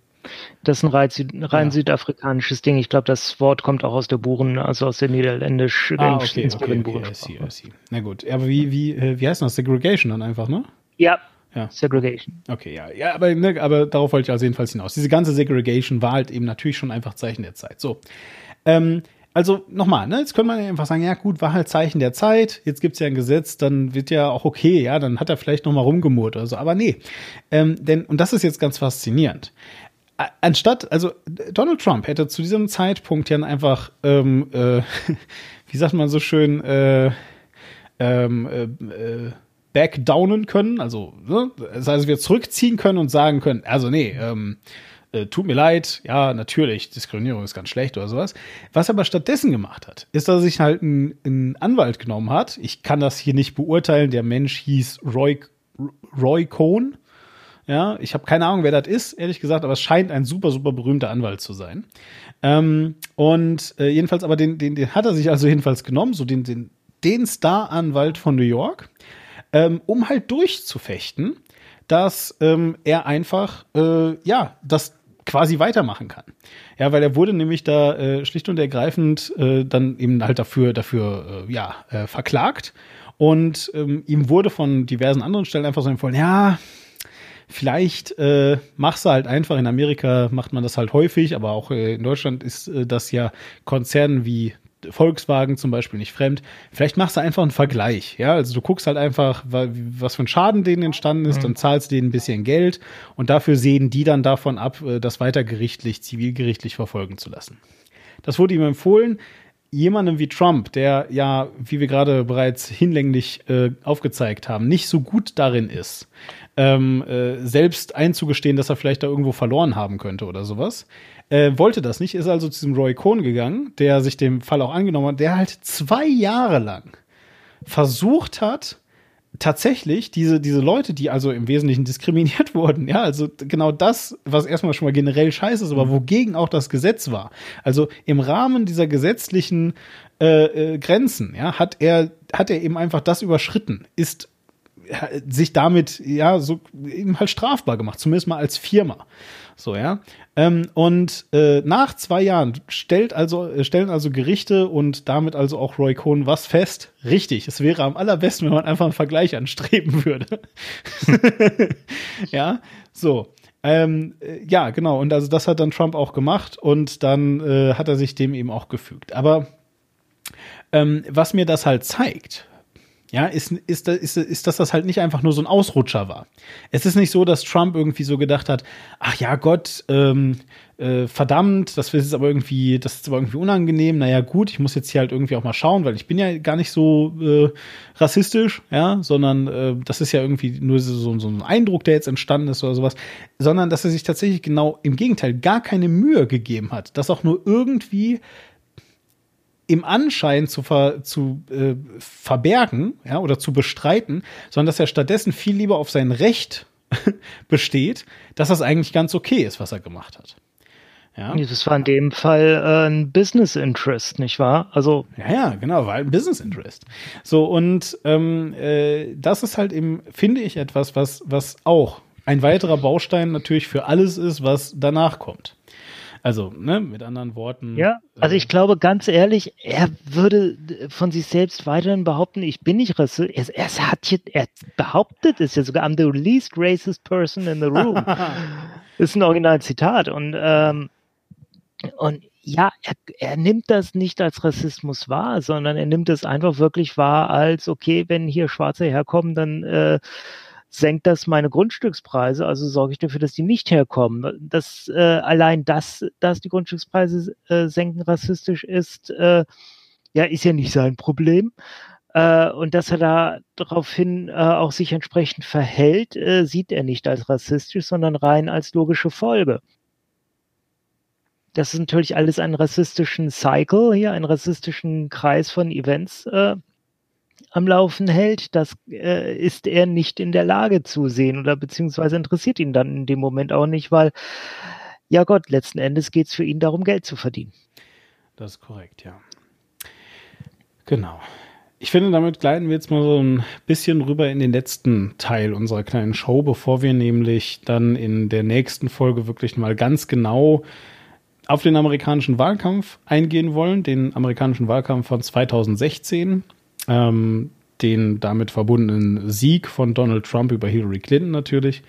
Das ist ein rein, Süd, rein Ja. südafrikanisches Ding. Ich glaube, das Wort kommt auch aus der Buren, also aus der niederländisch Ah, okay, okay, okay, I see, Burensprache. I see. Na gut, aber wie, wie, äh, wie heißt das? Segregation dann einfach, ne? Ja. Ja. Segregation. Okay, ja, ja, aber, ne, aber darauf wollte ich also jedenfalls hinaus. Diese ganze Segregation war halt eben natürlich schon einfach Zeichen der Zeit. So. Ähm, also nochmal, ne, jetzt könnte man einfach sagen, ja gut, war halt Zeichen der Zeit, jetzt gibt's ja ein Gesetz, dann wird ja auch okay, ja, dann hat er vielleicht nochmal rumgemurrt oder so, aber nee. Ähm, denn, und das ist jetzt ganz faszinierend. Anstatt, also Donald Trump hätte zu diesem Zeitpunkt ja einfach, ähm, äh, wie sagt man so schön, äh, ähm, äh, äh, backdownen können, also ne? das heißt, wir zurückziehen können und sagen können, also nee, ähm, äh, tut mir leid, ja, natürlich, Diskriminierung ist ganz schlecht oder sowas. Was er aber stattdessen gemacht hat, ist, dass er sich halt einen, Anwalt genommen hat. Ich kann das hier nicht beurteilen. Der Mensch hieß Roy, Roy Cohn. Ja, ich habe keine Ahnung, wer das ist, ehrlich gesagt, aber es scheint ein super, super berühmter Anwalt zu sein. Ähm, und äh, jedenfalls, aber den, den, den hat er sich also jedenfalls genommen, so den, den, den Star-Anwalt von New York, ähm, um halt durchzufechten, dass ähm, er einfach, äh, ja, das quasi weitermachen kann. Ja, weil er wurde nämlich da äh, schlicht und ergreifend äh, dann eben halt dafür, dafür äh, ja, äh, verklagt. Und ähm, ihm wurde von diversen anderen Stellen einfach so empfohlen, ja, vielleicht äh, machst du halt einfach, in Amerika macht man das halt häufig, aber auch äh, in Deutschland ist äh, das ja Konzernen wie Volkswagen zum Beispiel nicht fremd. Vielleicht machst du einfach einen Vergleich, ja. Also du guckst halt einfach, wa- was für ein Schaden denen entstanden ist, dann zahlst denen ein bisschen Geld und dafür sehen die dann davon ab, äh, das weiter gerichtlich, zivilgerichtlich verfolgen zu lassen. Das wurde ihm empfohlen. jemandem wie Trump, der ja, wie wir gerade bereits hinlänglich äh, aufgezeigt haben, nicht so gut darin ist, ähm, äh, selbst einzugestehen, dass er vielleicht da irgendwo verloren haben könnte oder sowas, äh, wollte das nicht, ist also zu diesem Roy Cohn gegangen, der sich dem Fall auch angenommen hat, der halt zwei Jahre lang versucht hat, tatsächlich diese, diese Leute, die also im Wesentlichen diskriminiert wurden, ja, also genau das, was erstmal schon mal generell scheiße ist, aber wogegen auch das Gesetz war. Also im Rahmen dieser gesetzlichen äh, äh, Grenzen, ja, hat er, hat er eben einfach das überschritten, ist sich damit ja so eben halt strafbar gemacht, zumindest mal als Firma. So, ja. Ähm, und äh, nach zwei Jahren stellt also, äh, stellen also Gerichte und damit also auch Roy Cohn was fest. Richtig, es wäre am allerbesten, wenn man einfach einen Vergleich anstreben würde. ja, so. Ähm, äh, ja, genau. Und also das hat dann Trump auch gemacht und dann äh, hat er sich dem eben auch gefügt. Aber ähm, was mir das halt zeigt, ja, ist, ist, ist, ist, dass das halt nicht einfach nur so ein Ausrutscher war. Es ist nicht so, dass Trump irgendwie so gedacht hat, ach ja, Gott, ähm, äh, verdammt, das ist aber irgendwie, das ist aber irgendwie unangenehm. Naja, gut, ich muss jetzt hier halt irgendwie auch mal schauen, weil ich bin ja gar nicht so äh, rassistisch, ja, sondern äh, das ist ja irgendwie nur so, so ein Eindruck, der jetzt entstanden ist oder sowas, sondern dass er sich tatsächlich genau im Gegenteil gar keine Mühe gegeben hat, das auch nur irgendwie im Anschein zu, ver, zu äh, verbergen ja, oder zu bestreiten, sondern dass er stattdessen viel lieber auf sein Recht besteht, dass das eigentlich ganz okay ist, was er gemacht hat. Ja. Das war in dem Fall äh, ein Business Interest, nicht wahr? Also ja, ja, genau, war ein Business Interest. So und ähm, äh, das ist halt eben, finde ich, etwas, was was auch ein weiterer Baustein natürlich für alles ist, was danach kommt. Also, ne, mit anderen Worten. Ja, also ich glaube ganz ehrlich, er würde von sich selbst weiterhin behaupten, ich bin nicht rassistisch. Er, er, hat er behauptet es ja sogar, I'm the least racist person in the room. ist ein Originalzitat. Und, ähm, und ja, er, er nimmt das nicht als Rassismus wahr, sondern er nimmt es einfach wirklich wahr als, okay, wenn hier Schwarze herkommen, dann äh, senkt das meine Grundstückspreise, also sorge ich dafür, dass die nicht herkommen. Das äh, allein das, dass die Grundstückspreise äh, senken rassistisch ist, äh, ja, ist ja nicht sein Problem. Äh, und dass er da daraufhin äh, auch sich entsprechend verhält, äh, sieht er nicht als rassistisch, sondern rein als logische Folge. Das ist natürlich alles einen rassistischen Cycle hier, einen rassistischen Kreis von Events, am Laufen hält, das äh, ist er nicht in der Lage zu sehen oder beziehungsweise interessiert ihn dann in dem Moment auch nicht, weil, ja Gott, letzten Endes geht es für ihn darum, Geld zu verdienen. Das ist korrekt, ja. Genau. Ich finde, damit gleiten wir jetzt mal so ein bisschen rüber in den letzten Teil unserer kleinen Show, bevor wir nämlich dann in der nächsten Folge wirklich mal ganz genau auf den amerikanischen Wahlkampf eingehen wollen, den amerikanischen Wahlkampf von 2016 ähm, den damit verbundenen Sieg von Donald Trump über Hillary Clinton natürlich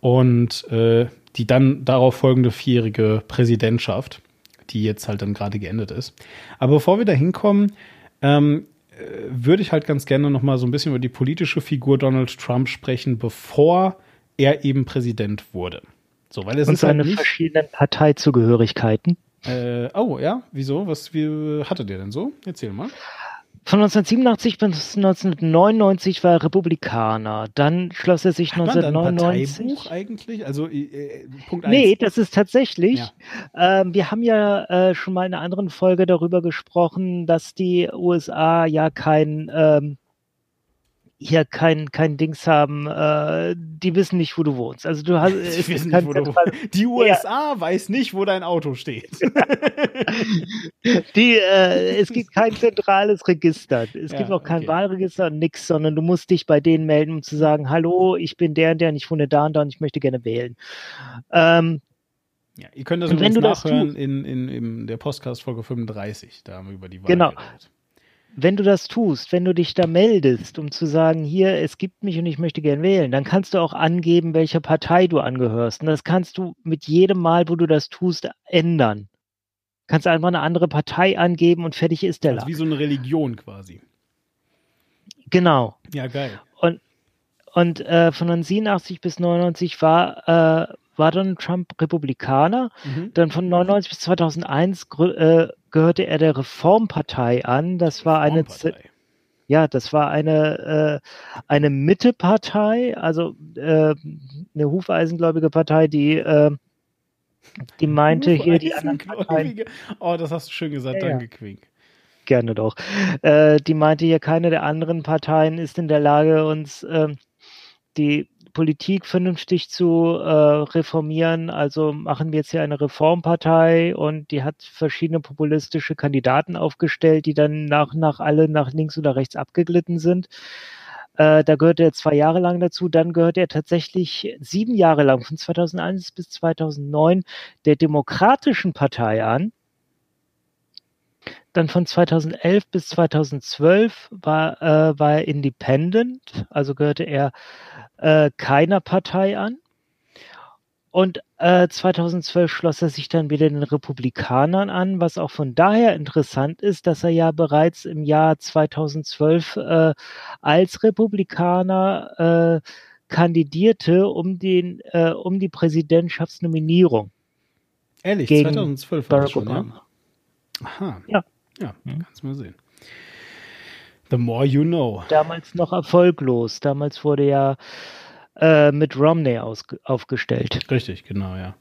und äh, die dann darauf folgende vierjährige Präsidentschaft, die jetzt halt dann gerade geendet ist. Aber bevor wir da hinkommen, ähm, äh, würde ich halt ganz gerne noch mal so ein bisschen über die politische Figur Donald Trump sprechen, bevor er eben Präsident wurde. So, weil es und halt seine halt verschiedenen Parteizugehörigkeiten. Äh, oh ja, wieso? Was wie, hatte der denn so? Erzähl mal. Von 1987 bis 1999 war er Republikaner. Dann schloss er sich Hat 1999. Man Parteibuch eigentlich? Also äh, äh Punkt 1. Nee, das ist tatsächlich. Ja. Ähm, wir haben ja äh, schon mal in einer anderen Folge darüber gesprochen, dass die USA ja kein ähm, hier kein, kein Dings haben, äh, die wissen nicht, wo du wohnst. Also du hast die, wissen nicht, wo du die USA ja. weiß nicht, wo dein Auto steht. die, äh, es gibt kein zentrales Register. Es ja, gibt auch kein okay. Wahlregister und nix, sondern du musst dich bei denen melden, um zu sagen, hallo, ich bin der und der und ich wohne da und da und ich möchte gerne wählen. Ähm, ja, ihr könnt das übrigens nachhören in, in, in der Podcast-Folge 35. Da haben wir über die Wahl genau. geredet wenn du das tust, wenn du dich da meldest, um zu sagen, hier, es gibt mich und ich möchte gern wählen, dann kannst du auch angeben, welcher Partei du angehörst. Und das kannst du mit jedem Mal, wo du das tust, ändern. Kannst einfach eine andere Partei angeben und fertig ist der also Wie so eine Religion quasi. Genau. Ja, geil. Und, und äh, von 87 bis 99 war, äh, war Donald Trump Republikaner. Mhm. Dann von 99 bis 2001 grü- äh, gehörte er der Reformpartei an. Das war eine, ja, das war eine, äh, eine Mittepartei, also äh, eine hufeisengläubige Partei, die, äh, die meinte hier die anderen Parteien. Oh, das hast du schön gesagt, Ja, ja. danke, Quink. Gerne doch. Äh, die meinte hier, keine der anderen Parteien ist in der Lage, uns ähm, die Politik vernünftig zu äh, reformieren. Also machen wir jetzt hier eine Reformpartei und die hat verschiedene populistische Kandidaten aufgestellt, die dann nach und nach alle nach links oder rechts abgeglitten sind. Äh, da gehörte er zwei Jahre lang dazu. Dann gehörte er tatsächlich sieben Jahre lang, von 2001 bis 2009, der Demokratischen Partei an. Dann von 2011 bis 2012 war, äh, war er Independent, also gehörte er äh, keiner Partei an. Und äh, 2012 schloss er sich dann wieder den Republikanern an, was auch von daher interessant ist, dass er ja bereits im Jahr 2012 äh, als Republikaner äh, kandidierte um, den, äh, um die Präsidentschaftsnominierung Ehrlich, gegen 2012 war das Barack schon, ja? Obama. Aha. Ja. Ja, kannst du mal sehen. The more you know. damals noch erfolglos. Damals wurde ja äh, mit Romney aufgestellt. Richtig, genau, ja.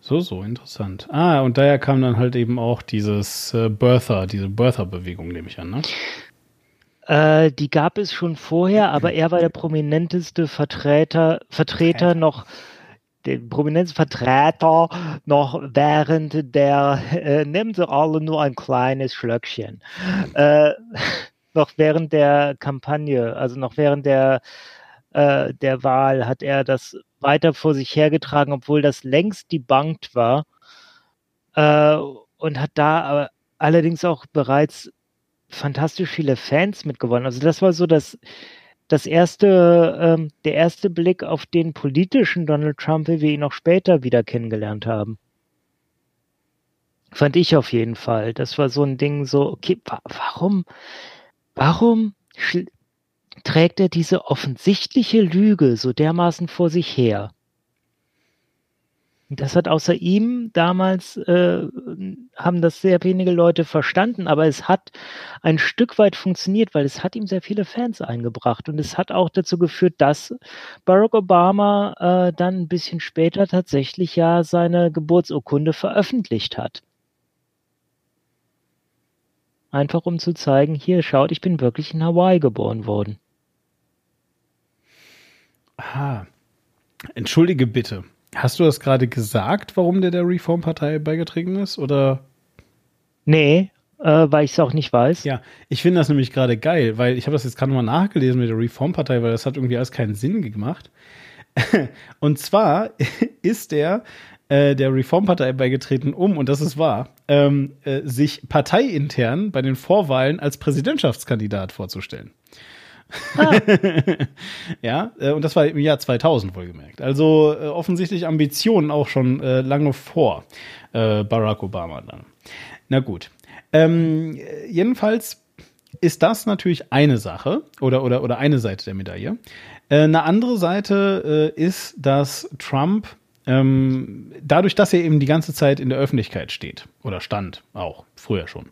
So, so, interessant. Ah, und daher kam dann halt eben auch dieses äh, Birther, diese Birther-Bewegung, nehme ich an, ne? Äh, die gab es schon vorher, aber er war der prominenteste Vertreter, Vertreter noch, der prominenteste Vertreter noch während der, äh, nehmen Sie alle nur ein kleines Schlöckchen, äh, noch während der Kampagne, also noch während der, äh, der Wahl hat er das weiter vor sich hergetragen, obwohl das längst debunked war äh, und hat da allerdings auch bereits fantastisch viele Fans mitgewonnen. Also das war so das, das erste, ähm, der erste Blick auf den politischen Donald Trump, wie wir ihn auch später wieder kennengelernt haben. Fand ich auf jeden Fall. Das war so ein Ding, so, okay, wa warum, warum trägt er diese offensichtliche Lüge so dermaßen vor sich her? Das hat außer ihm damals, äh, haben das sehr wenige Leute verstanden, aber es hat ein Stück weit funktioniert, weil es hat ihm sehr viele Fans eingebracht und es hat auch dazu geführt, dass Barack Obama äh, dann ein bisschen später tatsächlich ja seine Geburtsurkunde veröffentlicht hat. Einfach um zu zeigen, hier schaut, ich bin wirklich in Hawaii geboren worden. Ah. Entschuldige bitte. Hast du das gerade gesagt, warum der der Reformpartei beigetreten ist? Oder? Nee, äh, weil ich es auch nicht weiß. Ja, ich finde das nämlich gerade geil, weil ich habe das jetzt gerade mal nachgelesen mit der Reformpartei, weil das hat irgendwie alles keinen Sinn gemacht. Und zwar ist der äh, der Reformpartei beigetreten, um, und das ist wahr, ähm, äh, sich parteiintern bei den Vorwahlen als Präsidentschaftskandidat vorzustellen. ja, äh, und das war im Jahr 2000 wohlgemerkt. Also äh, offensichtlich Ambitionen auch schon äh, lange vor Barack Obama dann. Na gut. Ähm, jedenfalls ist das natürlich eine Sache oder, oder, oder eine Seite der Medaille. Eine andere Seite ist, dass Trump ähm, dadurch, dass er eben die ganze Zeit in der Öffentlichkeit steht oder stand, auch früher schon,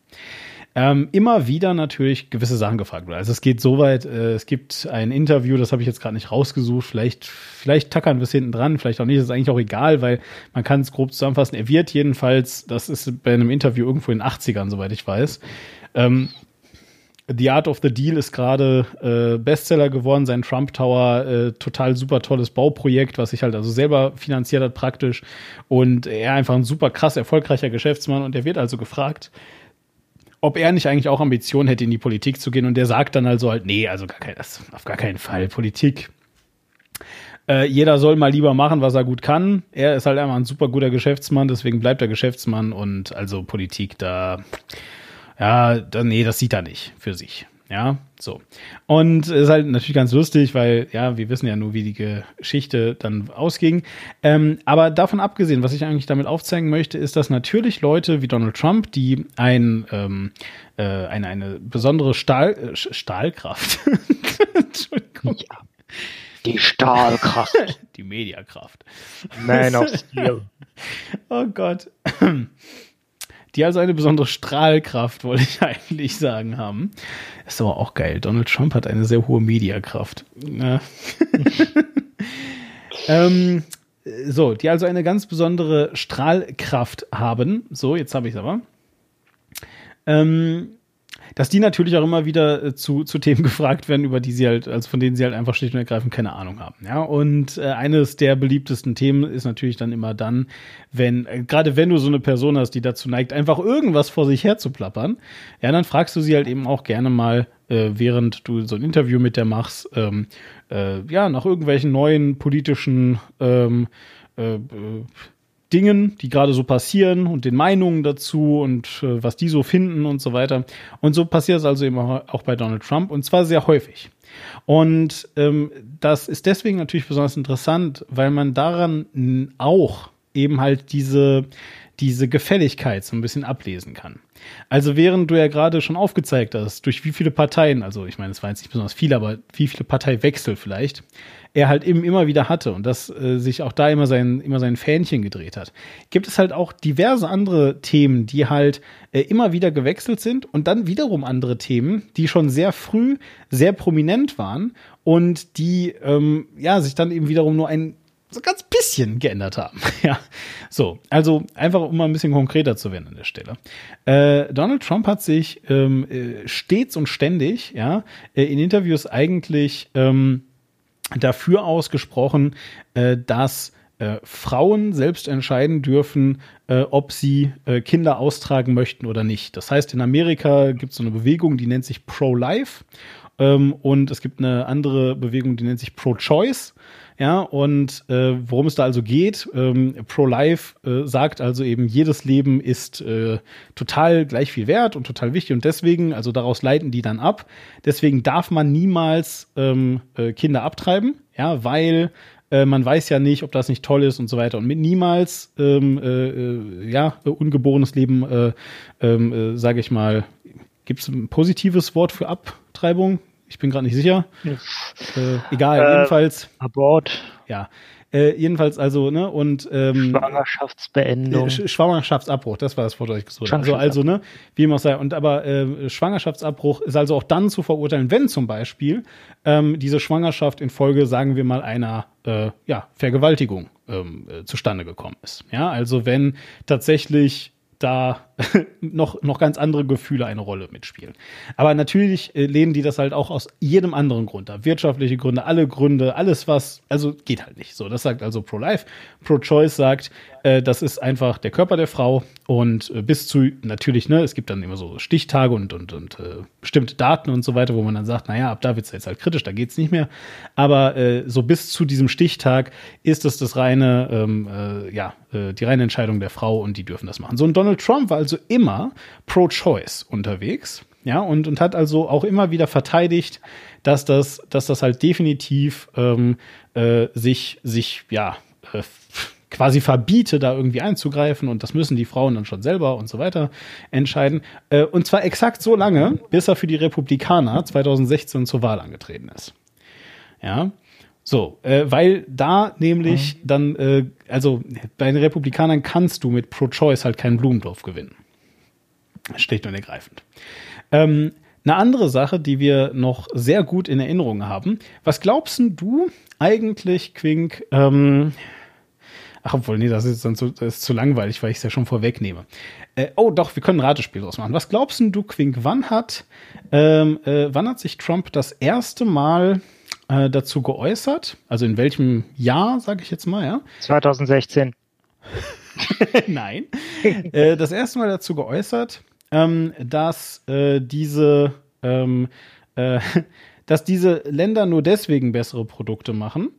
ähm, immer wieder natürlich gewisse Sachen gefragt wird. Also es geht so weit, äh, es gibt ein Interview, das habe ich jetzt gerade nicht rausgesucht, vielleicht, vielleicht tackern wir es hinten dran, vielleicht auch nicht, das ist eigentlich auch egal, weil man kann es grob zusammenfassen. Er wird jedenfalls, das ist bei einem Interview irgendwo in den 80ern, soweit ich weiß, ähm, The Art of the Deal ist gerade äh, Bestseller geworden, sein Trump Tower, äh, total super tolles Bauprojekt, was sich halt also selber finanziert hat praktisch. Und er einfach ein super krass erfolgreicher Geschäftsmann und er wird also gefragt, ob er nicht eigentlich auch Ambitionen hätte, in die Politik zu gehen. Und der sagt dann also halt, nee, also gar kein, auf gar keinen Fall. Politik. Äh, jeder soll mal lieber machen, was er gut kann. Er ist halt einfach ein super guter Geschäftsmann, deswegen bleibt er Geschäftsmann und also Politik da, ja, da, nee, das sieht er nicht für sich. Ja, so. Und ist halt natürlich ganz lustig, weil, ja, wir wissen ja nur, wie die Geschichte dann ausging. Ähm, aber davon abgesehen, was ich eigentlich damit aufzeigen möchte, ist, dass natürlich Leute wie Donald Trump, die ein, ähm, äh, eine, eine besondere Stahl, äh, Stahlkraft, Entschuldigung, Die Stahlkraft. Die Mediakraft. Man of Steel. Oh Gott. Die also eine besondere Strahlkraft, wollte ich eigentlich sagen, haben. Ist aber auch geil. Donald Trump hat eine sehr hohe Mediakraft. Ja. ähm, so, die also eine ganz besondere Strahlkraft haben. So, jetzt habe ich es aber. Ähm, dass die natürlich auch immer wieder äh, zu, zu Themen gefragt werden, über die sie halt, also von denen sie halt einfach schlicht und ergreifend keine Ahnung haben. Ja, und äh, eines der beliebtesten Themen ist natürlich dann immer dann, wenn, äh, gerade wenn du so eine Person hast, die dazu neigt, einfach irgendwas vor sich her zu plappern, ja, dann fragst du sie halt eben auch gerne mal, äh, während du so ein Interview mit der machst, ähm, äh, ja, nach irgendwelchen neuen politischen ähm, äh, Dingen, die gerade so passieren und den Meinungen dazu und äh, was die so finden und so weiter. Und so passiert es also eben auch bei Donald Trump und zwar sehr häufig. Und ähm, das ist deswegen natürlich besonders interessant, weil man daran auch eben halt diese, diese Gefälligkeit so ein bisschen ablesen kann. Also während du ja gerade schon aufgezeigt hast, durch wie viele Parteien, also ich meine, es war jetzt nicht besonders viel, aber wie viele Parteiwechsel vielleicht, er halt eben immer wieder hatte und dass äh, sich auch da immer sein, immer sein Fähnchen gedreht hat, gibt es halt auch diverse andere Themen, die halt äh, immer wieder gewechselt sind und dann wiederum andere Themen, die schon sehr früh sehr prominent waren und die ähm, ja sich dann eben wiederum nur ein so ganz bisschen geändert haben. ja, so, also einfach um mal ein bisschen konkreter zu werden an der Stelle. Äh, Donald Trump hat sich ähm, äh, stets und ständig, ja, äh, in Interviews eigentlich ähm, dafür ausgesprochen, äh, dass äh, Frauen selbst entscheiden dürfen, äh, ob sie äh, Kinder austragen möchten oder nicht. Das heißt, in Amerika gibt es so eine Bewegung, die nennt sich Pro-Life ähm, und es gibt eine andere Bewegung, die nennt sich Pro-Choice. Ja, und äh, worum es da also geht, ähm, Pro-Life äh, sagt also eben, jedes Leben ist äh, total gleich viel wert und total wichtig und deswegen, also daraus leiten die dann ab, deswegen darf man niemals ähm, äh, Kinder abtreiben, ja, weil äh, man weiß ja nicht, ob das nicht toll ist und so weiter. Und mit niemals, ähm, äh, äh, ja, ungeborenes Leben, äh, ähm, äh, sage ich mal, gibt es ein positives Wort für Abtreibung? Ich bin gerade nicht sicher. Äh, egal, Äh, jedenfalls, Abort, ja. Äh, jedenfalls also, ne, und ähm, Schwangerschaftsbeendung. Sch Schwangerschaftsabbruch, das war das Wort, das ich gesucht habe. Also, Schwangerschaftsabbruch. also, ne, wie immer sei. Und aber äh, Schwangerschaftsabbruch ist also auch dann zu verurteilen, wenn zum Beispiel ähm, diese Schwangerschaft infolge, sagen wir mal, einer äh, ja, Vergewaltigung ähm, äh, zustande gekommen ist. Ja, also wenn tatsächlich da noch, noch ganz andere Gefühle eine Rolle mitspielen. Aber natürlich äh, lehnen die das halt auch aus jedem anderen Grund ab. Wirtschaftliche Gründe, alle Gründe, alles was, also geht halt nicht so. Das sagt also Pro-Life. Pro-Choice sagt, äh, das ist einfach der Körper der Frau und äh, bis zu, natürlich, ne, es gibt dann immer so Stichtage und, und, und äh, bestimmte Daten und so weiter, wo man dann sagt, naja, ab da wird's jetzt halt kritisch, da geht's nicht mehr. Aber äh, so bis zu diesem Stichtag ist es das reine, ähm, äh, ja, die reine Entscheidung der Frau und die dürfen das machen. So, und Donald Trump war also immer pro-choice unterwegs. Ja, und, und hat also auch immer wieder verteidigt, dass das, dass das halt definitiv ähm, äh, sich, sich, ja, äh, quasi verbiete, da irgendwie einzugreifen und das müssen die Frauen dann schon selber und so weiter entscheiden. Äh, und zwar exakt so lange, bis er für die Republikaner 2016 zur Wahl angetreten ist. Ja. So, äh, weil da nämlich dann, äh, also bei den Republikanern kannst du mit Pro-Choice halt keinen Blumentopf gewinnen. Schlicht und ergreifend. Ähm, eine andere Sache, die wir noch sehr gut in Erinnerung haben. Was glaubst du eigentlich, Quink? Ähm, ach, obwohl, nee, das ist dann zu, das ist zu langweilig, weil ich es ja schon vorwegnehme. Äh, oh, doch, wir können ein Ratespiel draus machen. Was glaubst denn du, Quink? Wann hat, ähm, äh, wann hat sich Trump das erste Mal äh, dazu geäußert? Also in welchem Jahr, sage ich jetzt mal, ja? 2016. Nein. äh, das erste Mal dazu geäußert, ähm, dass äh, diese, ähm, äh, dass diese Länder nur deswegen bessere Produkte machen.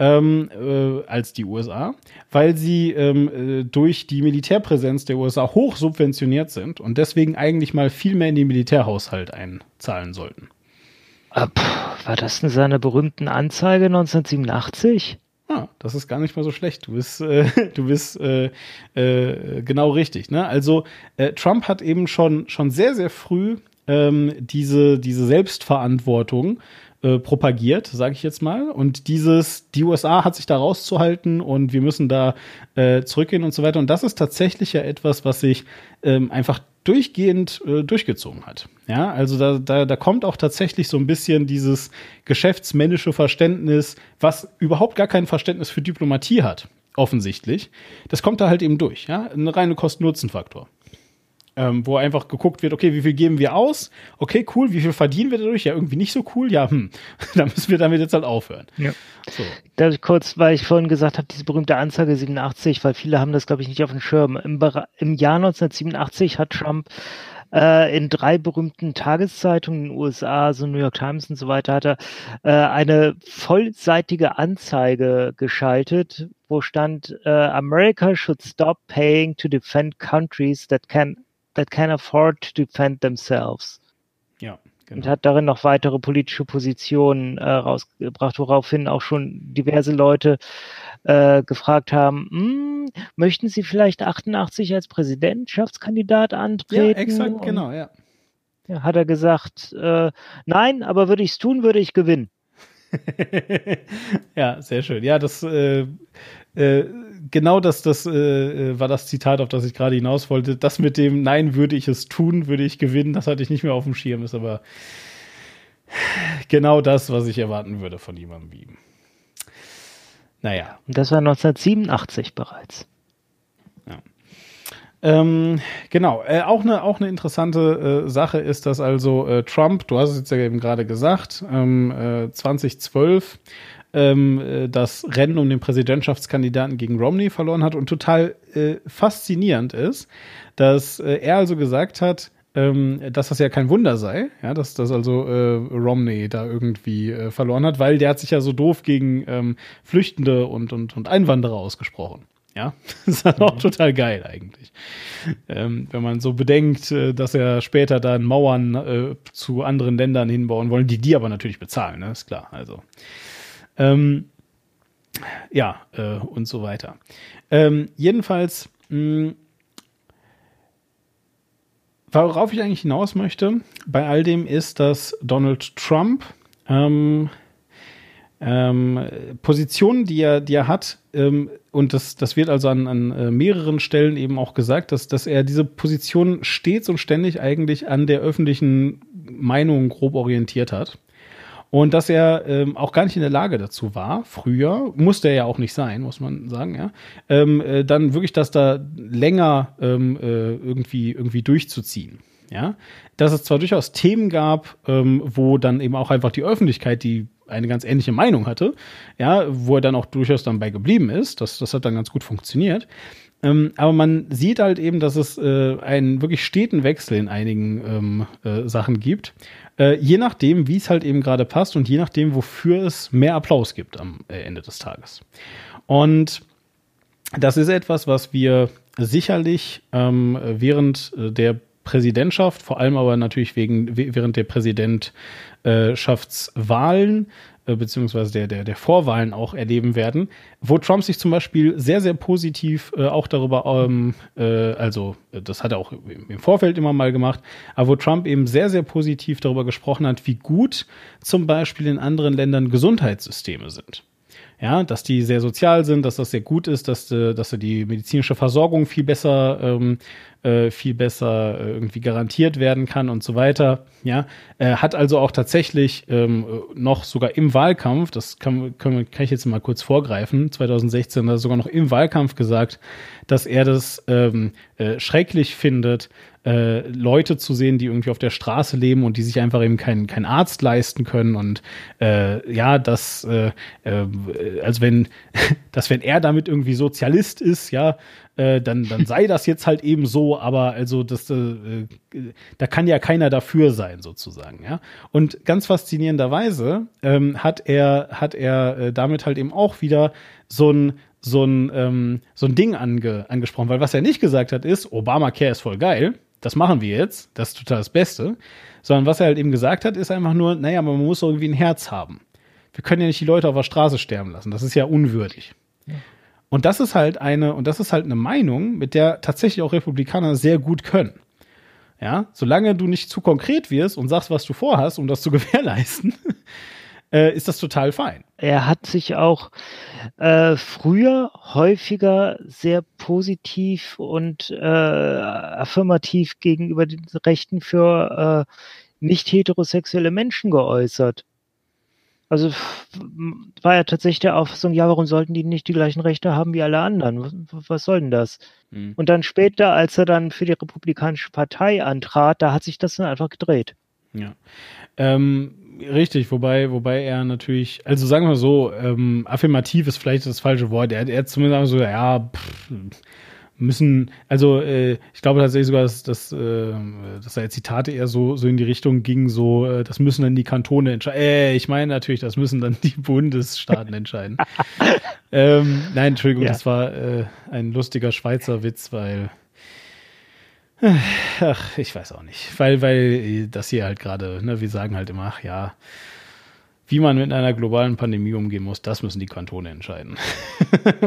Ähm, äh, als die USA, weil sie ähm, äh, durch die Militärpräsenz der USA hoch subventioniert sind und deswegen eigentlich mal viel mehr in den Militärhaushalt einzahlen sollten. Äh, pff, war das in seiner berühmten Anzeige 1987? Ah, das ist gar nicht mal so schlecht. Du bist, äh, du bist äh, äh, genau richtig. Ne? Also äh, Trump hat eben schon schon sehr sehr früh ähm, diese diese Selbstverantwortung äh, propagiert, sage ich jetzt mal. Und dieses, die USA hat sich da rauszuhalten und wir müssen da äh, zurückgehen und so weiter. Und das ist tatsächlich ja etwas, was sich ähm, einfach durchgehend äh, durchgezogen hat. Ja, also da, da, da kommt auch tatsächlich so ein bisschen dieses geschäftsmännische Verständnis, was überhaupt gar kein Verständnis für Diplomatie hat, offensichtlich. Das kommt da halt eben durch, ja, ein reiner Kosten-Nutzen-Faktor ähm, wo einfach geguckt wird, okay, wie viel geben wir aus? Okay, cool, wie viel verdienen wir dadurch? Ja, irgendwie nicht so cool. Ja, hm, da müssen wir damit jetzt halt aufhören. Ja. So. Darf ich kurz, weil ich vorhin gesagt habe, diese berühmte Anzeige 87, weil viele haben das, glaube ich, nicht auf dem Schirm. Im, im Jahr 1987 hat Trump äh, in drei berühmten Tageszeitungen in den USA, so New York Times und so weiter, hat er äh, eine vollseitige Anzeige geschaltet, wo stand, äh, America should stop paying to defend countries that can that can afford to defend themselves. Ja. Genau. Und hat darin noch weitere politische Positionen äh, rausgebracht, woraufhin auch schon diverse Leute äh, gefragt haben, hm, möchten Sie vielleicht 88 als Präsidentschaftskandidat antreten? Ja, exakt, Und, genau, ja. ja. Hat er gesagt, äh, nein, aber würde ich es tun, würde ich gewinnen. ja, sehr schön. Ja, das äh, äh, genau das, das äh, äh, war das Zitat, auf das ich gerade hinaus wollte. Das mit dem Nein, würde ich es tun, würde ich gewinnen, das hatte ich nicht mehr auf dem Schirm, ist aber genau das, was ich erwarten würde von jemandem wie ihm. Naja. Das war 1987 bereits. Ähm, genau, äh, auch eine auch eine interessante äh, Sache ist, dass also äh, Trump, du hast es jetzt ja eben gerade gesagt, ähm, 2012 ähm, äh, das Rennen um den Präsidentschaftskandidaten gegen Romney verloren hat und total äh, faszinierend ist, dass äh, er also gesagt hat, ähm, dass das ja kein Wunder sei, ja, dass das also äh, Romney da irgendwie äh, verloren hat, weil der hat sich ja so doof gegen ähm, Flüchtende und, und, und Einwanderer ausgesprochen. Ja, das ist halt auch mhm. total geil eigentlich. Ähm, wenn man so bedenkt, äh, dass er später dann Mauern äh, zu anderen Ländern hinbauen wollen, die die aber natürlich bezahlen, ne? ist klar. Also ähm, ja, äh, und so weiter. Ähm, jedenfalls, mh, worauf ich eigentlich hinaus möchte bei all dem ist, dass Donald Trump ähm, ähm, Positionen, die er, die er hat, ähm, und das, das wird also an, an äh, mehreren Stellen eben auch gesagt, dass, dass er diese Position stets und ständig eigentlich an der öffentlichen Meinung grob orientiert hat. Und dass er ähm, auch gar nicht in der Lage dazu war, früher, musste er ja auch nicht sein, muss man sagen, ja, ähm, äh, dann wirklich das da länger ähm, äh, irgendwie, irgendwie durchzuziehen. Ja, dass es zwar durchaus Themen gab, ähm, wo dann eben auch einfach die Öffentlichkeit, die eine ganz ähnliche Meinung hatte, ja, wo er dann auch durchaus dann bei geblieben ist. Das, das hat dann ganz gut funktioniert. Ähm, aber man sieht halt eben, dass es äh, einen wirklich steten Wechsel in einigen ähm, äh, Sachen gibt. Äh, je nachdem, wie es halt eben gerade passt und je nachdem, wofür es mehr Applaus gibt am äh, Ende des Tages. Und das ist etwas, was wir sicherlich ähm, während äh, der Präsidentschaft, vor allem aber natürlich wegen, während der Präsidentschaftswahlen äh, beziehungsweise der, der, der Vorwahlen auch erleben werden, wo Trump sich zum Beispiel sehr, sehr positiv äh, auch darüber, ähm, äh, also das hat er auch im Vorfeld immer mal gemacht, aber wo Trump eben sehr, sehr positiv darüber gesprochen hat, wie gut zum Beispiel in anderen Ländern Gesundheitssysteme sind ja, dass die sehr sozial sind, dass das sehr gut ist, dass, äh, dass die medizinische Versorgung viel besser, ähm, äh, viel besser äh, irgendwie garantiert werden kann und so weiter. Ja, äh, hat also auch tatsächlich ähm, noch sogar im Wahlkampf, das kann, kann, kann ich jetzt mal kurz vorgreifen, 2016 hat er sogar noch im Wahlkampf gesagt, dass er das ähm, äh, schrecklich findet, äh, Leute zu sehen, die irgendwie auf der Straße leben und die sich einfach eben keinen kein Arzt leisten können. Und äh, ja, das äh, äh, also wenn dass wenn er damit irgendwie Sozialist ist, ja, äh, dann dann sei das jetzt halt eben so, aber also das äh, da kann ja keiner dafür sein sozusagen, ja. Und ganz faszinierenderweise ähm, hat er hat er äh, damit halt eben auch wieder so ein so ein, ähm, so ein Ding ange, angesprochen, weil was er nicht gesagt hat, ist, Obamacare ist voll geil, das machen wir jetzt, das ist total das Beste, sondern was er halt eben gesagt hat, ist einfach nur, naja, man muss irgendwie ein Herz haben. Wir können ja nicht die Leute auf der Straße sterben lassen, das ist ja unwürdig. Ja. Und das ist halt eine, und das ist halt eine Meinung, mit der tatsächlich auch Republikaner sehr gut können. Ja, solange du nicht zu konkret wirst und sagst, was du vorhast, um das zu gewährleisten, äh, ist das total fein. Er hat sich auch äh, früher häufiger sehr positiv und äh, affirmativ gegenüber den Rechten für äh, nicht heterosexuelle Menschen geäußert. Also war ja tatsächlich der Auffassung, ja, warum sollten die nicht die gleichen Rechte haben wie alle anderen? Was soll denn das? Mhm. Und dann später, als er dann für die Republikanische Partei antrat, da hat sich das dann einfach gedreht. Ja. Ähm, richtig, wobei, wobei er natürlich, also sagen wir so, ähm, affirmativ ist vielleicht das falsche Wort. Er, er hat zumindest so, ja, pff, müssen, also äh, ich glaube tatsächlich sogar, dass, dass, äh, dass da Zitate eher so, so in die Richtung gingen, so, äh, das müssen dann die Kantone entscheiden. Äh, ich meine natürlich, das müssen dann die Bundesstaaten entscheiden. ähm, nein, Entschuldigung, ja. das war äh, ein lustiger Schweizer Witz, weil Ach, ich weiß auch nicht. Weil, weil das hier halt gerade, ne, wir sagen halt immer, ach ja, wie man mit einer globalen Pandemie umgehen muss, das müssen die Kantone entscheiden.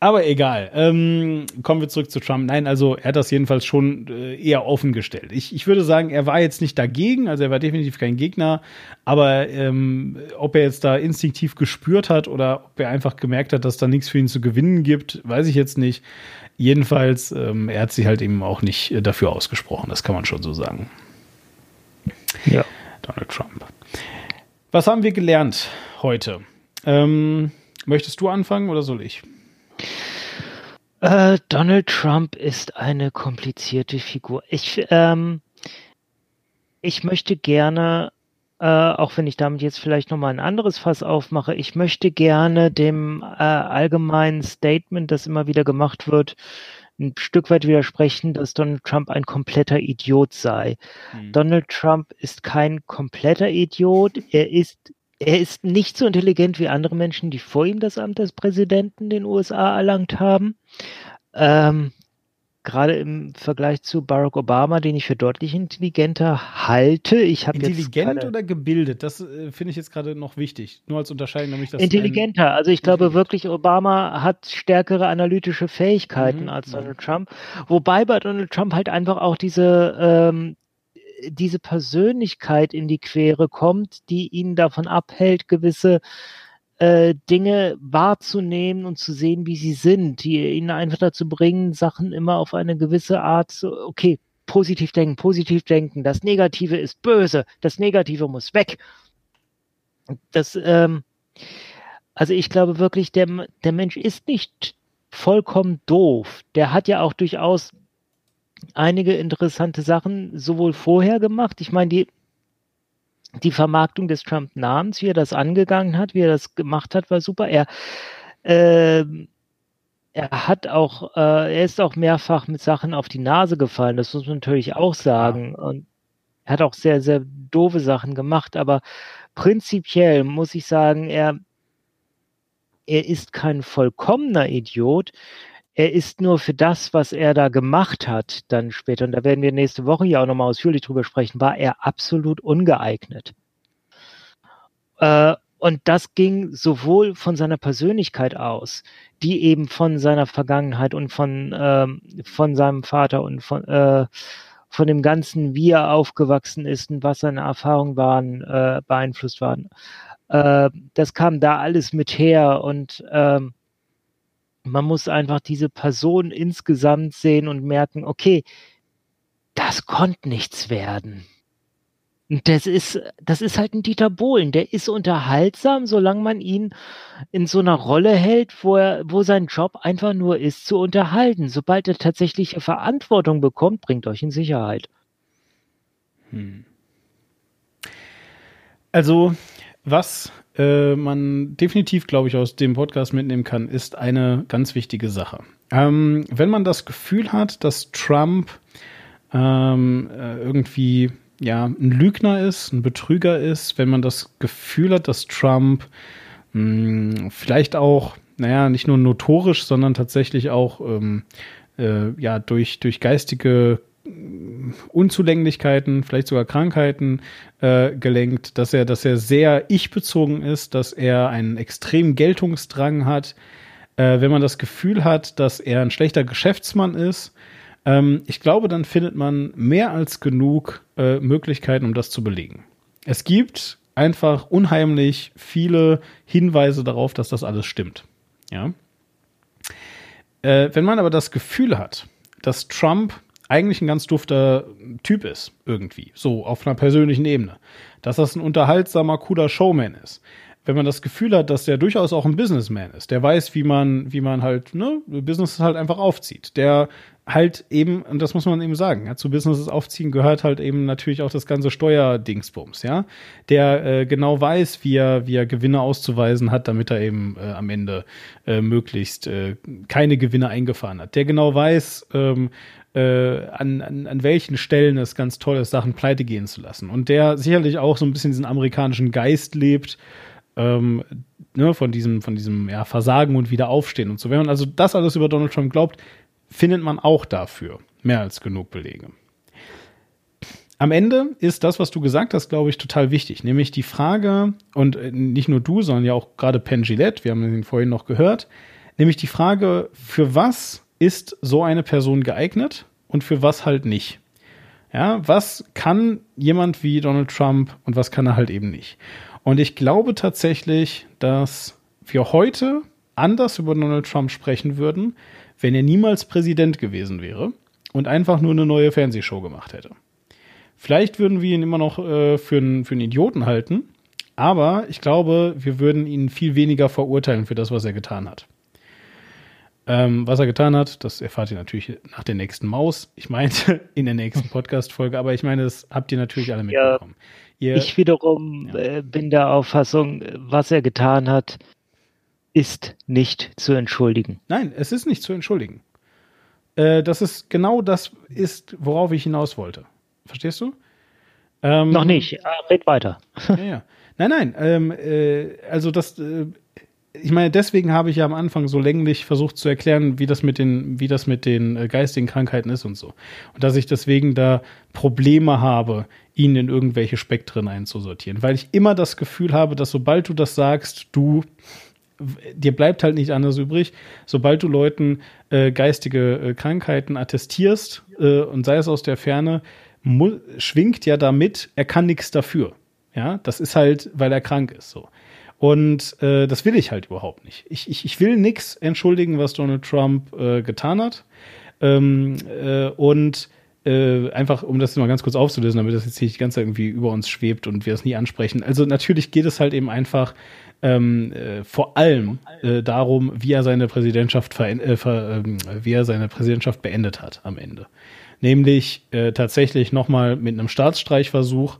Aber egal. Ähm, kommen wir zurück zu Trump. Nein, also er hat das jedenfalls schon äh, eher offen gestellt. Ich, ich würde sagen, er war jetzt nicht dagegen, also er war definitiv kein Gegner. Aber ähm, ob er jetzt da instinktiv gespürt hat oder ob er einfach gemerkt hat, dass da nichts für ihn zu gewinnen gibt, weiß ich jetzt nicht. Jedenfalls, ähm, er hat sich halt eben auch nicht äh, dafür ausgesprochen. Das kann man schon so sagen. Ja. Donald Trump. Was haben wir gelernt heute? Ähm, möchtest du anfangen oder soll ich? Äh, Donald Trump ist eine komplizierte Figur. Ich, ähm, ich möchte gerne, äh, auch wenn ich damit jetzt vielleicht nochmal ein anderes Fass aufmache, ich möchte gerne dem äh, allgemeinen Statement, das immer wieder gemacht wird, ein Stück weit widersprechen, dass Donald Trump ein kompletter Idiot sei. Mhm. Donald Trump ist kein kompletter Idiot. Er ist er ist nicht so intelligent wie andere Menschen, die vor ihm das Amt des Präsidenten den USA erlangt haben. Ähm, gerade im Vergleich zu Barack Obama, den ich für deutlich intelligenter halte. Ich Intelligent oder gebildet? Das äh, finde ich jetzt gerade noch wichtig. Nur als Unterscheidung, nämlich das. Intelligenter. Also ich glaube wirklich, Obama hat stärkere analytische Fähigkeiten mhm. als Donald Trump. Wobei bei Donald Trump halt einfach auch diese ähm, diese Persönlichkeit in die Quere kommt, die ihn davon abhält, gewisse äh, Dinge wahrzunehmen und zu sehen, wie sie sind, die ihn einfach dazu bringen, Sachen immer auf eine gewisse Art, so, okay, positiv denken, positiv denken, das Negative ist böse, das Negative muss weg. Das, ähm, also ich glaube wirklich, der, der Mensch ist nicht vollkommen doof. Der hat ja auch durchaus einige interessante Sachen sowohl vorher gemacht. Ich meine, die, die Vermarktung des Trump-Namens, wie er das angegangen hat, wie er das gemacht hat, war super. Er, äh, er hat auch, äh, er ist auch mehrfach mit Sachen auf die Nase gefallen, das muss man natürlich auch sagen. Und er hat auch sehr, sehr doofe Sachen gemacht, aber prinzipiell muss ich sagen, er, er ist kein vollkommener Idiot er ist nur für das, was er da gemacht hat, dann später, und da werden wir nächste Woche ja auch nochmal ausführlich drüber sprechen, war er absolut ungeeignet. Äh, und das ging sowohl von seiner Persönlichkeit aus, die eben von seiner Vergangenheit und von, ähm, von seinem Vater und von, äh, von dem Ganzen, wie er aufgewachsen ist und was seine Erfahrungen waren, äh, beeinflusst waren. Äh, das kam da alles mit her und ähm, man muss einfach diese Person insgesamt sehen und merken, okay, das konnte nichts werden. Und das ist, das ist halt ein Dieter Bohlen. Der ist unterhaltsam, solange man ihn in so einer Rolle hält, wo er, wo sein Job einfach nur ist, zu unterhalten. Sobald er tatsächliche Verantwortung bekommt, bringt euch in Sicherheit. Hm. Also, was äh, man definitiv, glaube ich, aus dem Podcast mitnehmen kann, ist eine ganz wichtige Sache. Ähm, wenn man das Gefühl hat, dass Trump ähm, äh, irgendwie ja ein Lügner ist, ein Betrüger ist, wenn man das Gefühl hat, dass Trump mh, hm, vielleicht auch, naja, nicht nur notorisch, sondern tatsächlich auch ähm, äh, ja durch durch geistige Unzulänglichkeiten, vielleicht sogar Krankheiten äh, gelenkt, dass er, dass er sehr ich-bezogen ist, dass er einen extremen Geltungsdrang hat. Äh, wenn man das Gefühl hat, dass er ein schlechter Geschäftsmann ist, ähm, ich glaube, dann findet man mehr als genug äh, Möglichkeiten, um das zu belegen. Es gibt einfach unheimlich viele Hinweise darauf, dass das alles stimmt. Ja. Äh, wenn man aber das Gefühl hat, dass Trump eigentlich ein ganz dufter Typ ist, irgendwie, so auf einer persönlichen Ebene, dass das ein unterhaltsamer, cooler Showman ist, wenn man das Gefühl hat, dass der durchaus auch ein Businessman ist, der weiß, wie man, wie man halt, ne, Business halt einfach aufzieht, der halt eben, und das muss man eben sagen, ja, zu Businesses aufziehen gehört halt eben natürlich auch das ganze Steuerdingsbums, ja, der äh, genau weiß, wie er, wie er Gewinne auszuweisen hat, damit er eben äh, am Ende äh, möglichst äh, keine Gewinne eingefahren hat, der genau weiß, ähm, äh, an, an, an welchen Stellen es ganz toll ist, Sachen pleite gehen zu lassen. Und der sicherlich auch so ein bisschen diesen amerikanischen Geist lebt, ähm, ne, von diesem, von diesem ja, Versagen und Wiederaufstehen und so. Wenn man also das alles über Donald Trump glaubt, findet man auch dafür mehr als genug Belege. Am Ende ist das, was du gesagt hast, glaube ich, total wichtig. Nämlich die Frage, und äh, nicht nur du, sondern ja auch gerade Penn Gillette, wir haben ihn vorhin noch gehört, nämlich die Frage, für was ist so eine Person geeignet und für was halt nicht? Ja, was kann jemand wie Donald Trump und was kann er halt eben nicht? Und ich glaube tatsächlich, dass wir heute anders über Donald Trump sprechen würden, wenn er niemals Präsident gewesen wäre und einfach nur eine neue Fernsehshow gemacht hätte. Vielleicht würden wir ihn immer noch äh, für, einen, für einen Idioten halten, aber ich glaube, wir würden ihn viel weniger verurteilen für das, was er getan hat. Ähm, was er getan hat, das erfahrt ihr natürlich nach der nächsten Maus. Ich meinte in der nächsten Podcast-Folge, aber ich meine, das habt ihr natürlich alle mitbekommen. Ja. Ihr, ich wiederum ja. äh, bin der Auffassung, was er getan hat, ist nicht zu entschuldigen. Nein, es ist nicht zu entschuldigen. Äh, das ist genau das ist, worauf ich hinaus wollte. Verstehst du? Ähm, Noch nicht. Ah, red weiter. ja, ja. Nein, nein. Ähm, äh, also das äh, ich meine, deswegen habe ich ja am Anfang so länglich versucht zu erklären, wie das mit den, wie das mit den äh, geistigen Krankheiten ist und so. Und dass ich deswegen da Probleme habe, ihn in irgendwelche Spektren einzusortieren. Weil ich immer das Gefühl habe, dass sobald du das sagst, du dir bleibt halt nicht anders übrig, sobald du Leuten äh, geistige äh, Krankheiten attestierst äh, und sei es aus der Ferne, schwingt ja damit, er kann nichts dafür. Ja, das ist halt, weil er krank ist so. Und äh, das will ich halt überhaupt nicht. Ich, ich, ich will nichts entschuldigen, was Donald Trump äh, getan hat. Ähm, äh, und äh, einfach, um das mal ganz kurz aufzulösen, damit das jetzt nicht die ganze Zeit irgendwie über uns schwebt und wir es nie ansprechen. Also natürlich geht es halt eben einfach ähm, äh, vor allem äh, darum, wie er seine Präsidentschaft äh, ver, äh, wie er seine Präsidentschaft beendet hat am Ende. Nämlich äh, tatsächlich nochmal mit einem Staatsstreichversuch,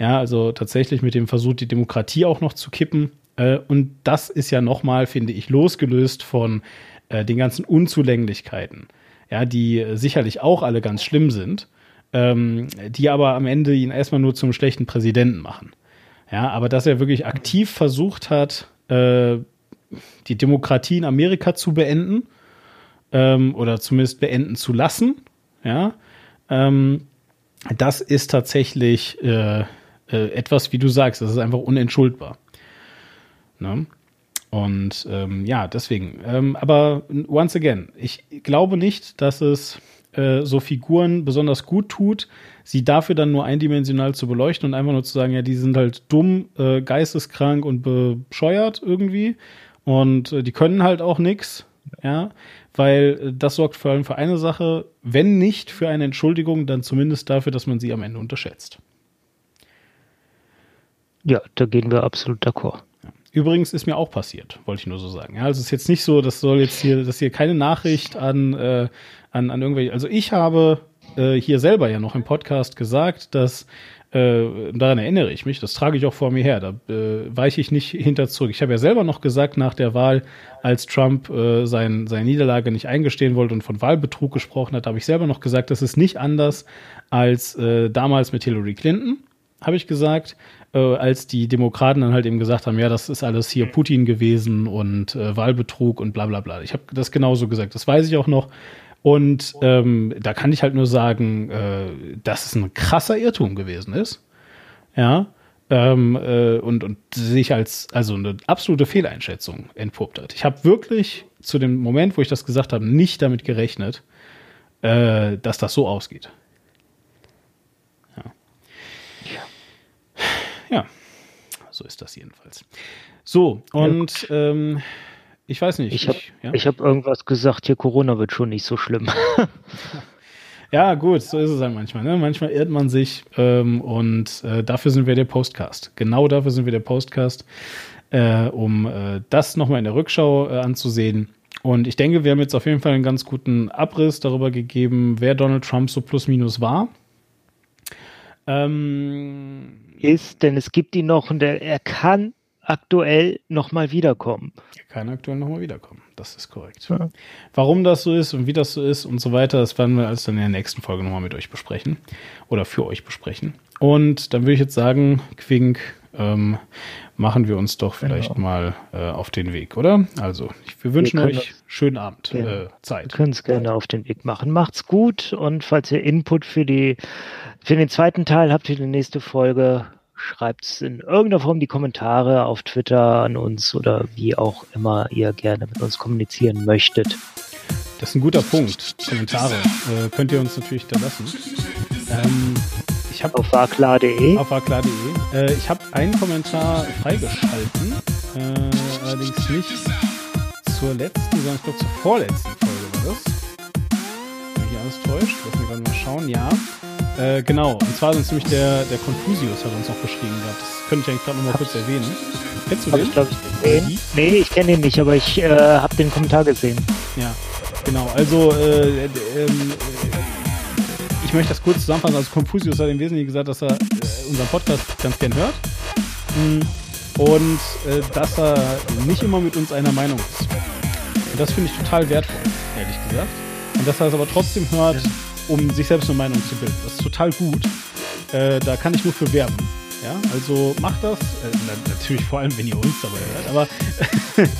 ja, also tatsächlich mit dem Versuch, die Demokratie auch noch zu kippen, äh, und das ist ja nochmal, finde ich, losgelöst von äh, den ganzen Unzulänglichkeiten, ja, die sicherlich auch alle ganz schlimm sind, ähm, die aber am Ende ihn erstmal nur zum schlechten Präsidenten machen. Ja, aber dass er wirklich aktiv versucht hat, äh, die Demokratie in Amerika zu beenden ähm, oder zumindest beenden zu lassen, ja, ähm, das ist tatsächlich äh, äh, etwas, wie du sagst, das ist einfach unentschuldbar. Ne? Und ähm, ja, deswegen. Ähm, aber once again, ich glaube nicht, dass es äh, so Figuren besonders gut tut, sie dafür dann nur eindimensional zu beleuchten und einfach nur zu sagen, ja, die sind halt dumm, äh, geisteskrank und bescheuert irgendwie und äh, die können halt auch nichts, ja, weil äh, das sorgt vor allem für eine Sache, wenn nicht für eine Entschuldigung, dann zumindest dafür, dass man sie am Ende unterschätzt. Ja, da gehen wir absolut d'accord. Übrigens ist mir auch passiert, wollte ich nur so sagen. Ja, also es ist jetzt nicht so, das soll jetzt hier, das hier keine Nachricht an, äh, an, an irgendwelche. Also ich habe äh, hier selber ja noch im Podcast gesagt, dass äh, daran erinnere ich mich, das trage ich auch vor mir her, da äh, weiche ich nicht hinter zurück. Ich habe ja selber noch gesagt nach der Wahl, als Trump äh, sein, seine Niederlage nicht eingestehen wollte und von Wahlbetrug gesprochen hat, habe ich selber noch gesagt, das ist nicht anders als äh, damals mit Hillary Clinton, habe ich gesagt äh, als die Demokraten dann halt eben gesagt haben, ja, das ist alles hier Putin gewesen und äh, Wahlbetrug und bla bla bla. Ich habe das genauso gesagt, das weiß ich auch noch. Und ähm, da kann ich halt nur sagen, äh, dass es ein krasser Irrtum gewesen ist. Ja. Ähm, äh, und, und sich als also eine absolute Fehleinschätzung entpuppt hat. Ich habe wirklich zu dem Moment, wo ich das gesagt habe, nicht damit gerechnet, äh, dass das so ausgeht. Ja. So ist das jedenfalls. So, und ähm, ich weiß nicht. Ich habe ja? hab irgendwas gesagt, hier Corona wird schon nicht so schlimm. Ja, gut, so ist es halt manchmal. Ne? Manchmal irrt man sich ähm, und äh, dafür sind wir der Postcast. Genau dafür sind wir der Postcast, äh, um äh, das nochmal in der Rückschau äh, anzusehen. Und ich denke, wir haben jetzt auf jeden Fall einen ganz guten Abriss darüber gegeben, wer Donald Trump so plus minus war. Ähm, Ist, denn es gibt ihn noch und er, er kann aktuell nochmal wiederkommen. er kann aktuell nochmal wiederkommen. Das ist korrekt. Ja. Warum das so ist und wie das so ist und so weiter, das werden wir alles dann in der nächsten Folge nochmal mit euch besprechen. Oder für euch besprechen. Und dann würde ich jetzt sagen, Quink, ähm, machen wir uns doch vielleicht Genau. mal äh, auf den Weg, oder? Also, wir wünschen können euch schönen Abend, Genau. äh, Wir Zeit. können es gerne auf den Weg machen. Macht's gut und falls ihr Input für die für den zweiten Teil habt für die nächste Folge, schreibt's in irgendeiner Form die Kommentare auf Twitter an uns oder wie auch immer ihr gerne mit uns kommunizieren möchtet. Das ist ein guter Punkt. Kommentare äh, könnt ihr uns natürlich da lassen. Ähm, ich habe Auf warklar.de. auf aklar.de. Äh, ich habe einen Kommentar freigeschalten, äh, allerdings nicht zur letzten, sondern ich glaube zur vorletzten Folge war das. Wenn mich alles täuscht, lass mich gerade mal schauen. Ja, äh, genau. Und zwar ist nämlich der, der Confusius hat uns noch geschrieben gehabt. Das könnte ich eigentlich gerade noch mal kurz erwähnen. Kennst du Habe den? ich, glaube ich, gesehen. Nee, ich kenne ihn nicht, aber ich äh, habe den Kommentar gesehen. Ja, genau. Also, äh, äh, ähm, äh, ich möchte das kurz zusammenfassen. Also, Confucius hat im Wesentlichen gesagt, dass er äh, unseren Podcast ganz gern hört. Mm, Und äh, dass er nicht immer mit uns einer Meinung ist. Und das finde ich total wertvoll, ehrlich gesagt. Und dass er es aber trotzdem hört, um sich selbst eine Meinung zu bilden. Das ist total gut. Äh, da kann ich nur für werben. Ja, also macht das. Äh, na, natürlich vor allem, wenn ihr uns dabei hört, aber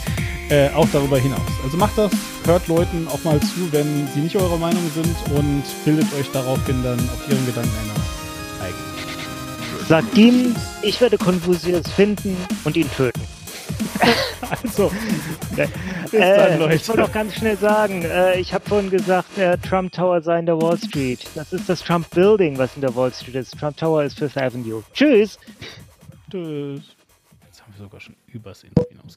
äh, auch darüber hinaus. Also macht das, hört Leuten auch mal zu, wenn sie nicht eurer Meinung sind und bildet euch daraufhin dann auf ihren Gedanken eine eigene. Sagt ihm, ich werde Confucius finden und ihn töten. Also, Bis dann, Leute. Ich wollte noch ganz schnell sagen, äh, ich habe vorhin gesagt, der Trump Tower sei in der Wall Street. Das ist das Trump Building, was in der Wall Street ist. Trump Tower ist Fifth Avenue. Tschüss. tschüss. Jetzt haben wir sogar schon übers Intro hinaus